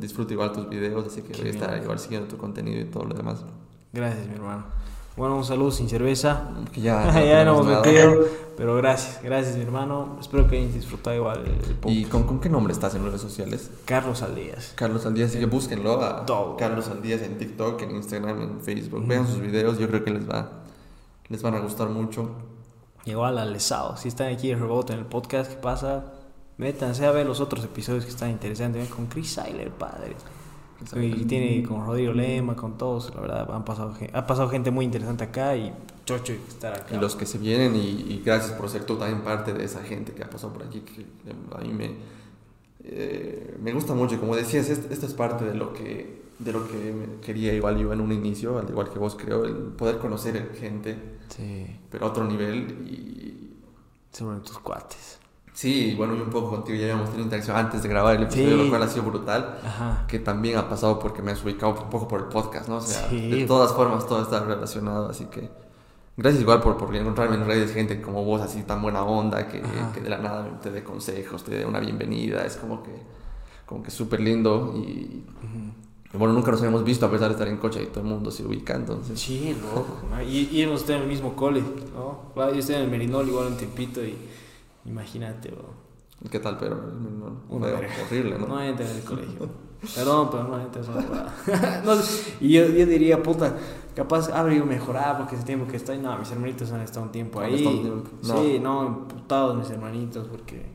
disfruto igual tus videos, así que Qué voy a estar bien. igual siguiendo tu contenido y todo lo demás. Gracias, mi hermano. Bueno, un saludo sin cerveza. Que ya, [LAUGHS] ya no hemos metido. Pero gracias, gracias mi hermano. Espero que hayan disfrutado igual el podcast. ¿Y con, con qué nombre estás en redes sociales? Carlos Aldías. Carlos Aldías, así que búsquenlo a Todo. Carlos Aldías en TikTok, en Instagram, en Facebook. Vean sus videos, yo creo que les va les van a gustar mucho. Igual al Lesao. Si están aquí en Rebote en el podcast, ¿qué pasa? Métanse a ver los otros episodios que están interesantes. Con Chris Seiler, padre. Y tiene con Rodrigo Lema, con todos. La verdad, han pasado, ha pasado gente muy interesante acá y chocho estar acá. Y los que se vienen, y, y gracias por ser tú también parte de esa gente que ha pasado por aquí, que a mí me, eh, me gusta mucho. Como decías, esto, esto es parte de lo que de lo que me quería igual yo en un inicio, al igual que vos creo, el poder conocer gente, Sí, pero a otro nivel. Y sobre tus cuates. Sí, bueno, un poco contigo ya habíamos tenido interacción antes de grabar el episodio, Sí. lo cual ha sido brutal. Ajá. Que también ha pasado porque me has ubicado un poco por el podcast, ¿no? O sea, Sí. de todas formas todo está relacionado, así que gracias igual por, por encontrarme en redes gente como vos, así tan buena onda, que, de la nada te dé consejos, te dé una bienvenida, es como que como que súper lindo y, bueno, nunca nos habíamos visto a pesar de estar en coche y todo el mundo se ubica, entonces Sí, loco. ¿no? Y, y hemos estado en el mismo cole, ¿no? Yo estoy en el Merinol, igual en Tempito, y imagínate, bro. ¿qué tal? Pero no, Una verga. horrible, ¿no? No entra en el colegio. [LAUGHS] Perdón, pero no entra huevada. [LAUGHS] no Y yo, yo diría, puta, capaz habría ido mejorar porque ese tiempo que estoy. No, mis hermanitos han estado un tiempo ahí. Sí, no, imputados mis hermanitos porque.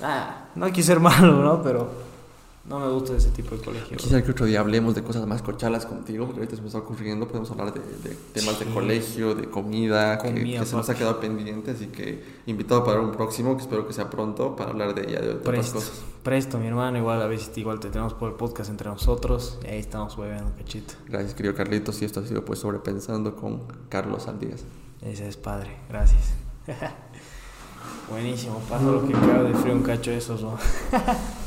Ah, no hay que ser [LAUGHS] malo, ¿no? Pero no me gusta ese tipo de colegio. Quisiera que otro día hablemos de cosas más cochalas contigo, porque ahorita se me está ocurriendo, podemos hablar de, de temas de colegio, de comida, que- Comida, que, se nos ha quedado pendiente, así que invitado para un próximo, que espero que sea pronto, para hablar de ya de otras Presto, cosas. presto, mi hermano. Igual a veces igual te tenemos por el podcast entre nosotros. Y ahí estamos hueveando, cachito. Gracias, querido Carlitos, y esto ha sido pues sobrepensando con Carlos Aldías. Ese es padre, gracias. [LAUGHS] Buenísimo, paso lo que cago de frío un cacho de esos, ¿no? [LAUGHS]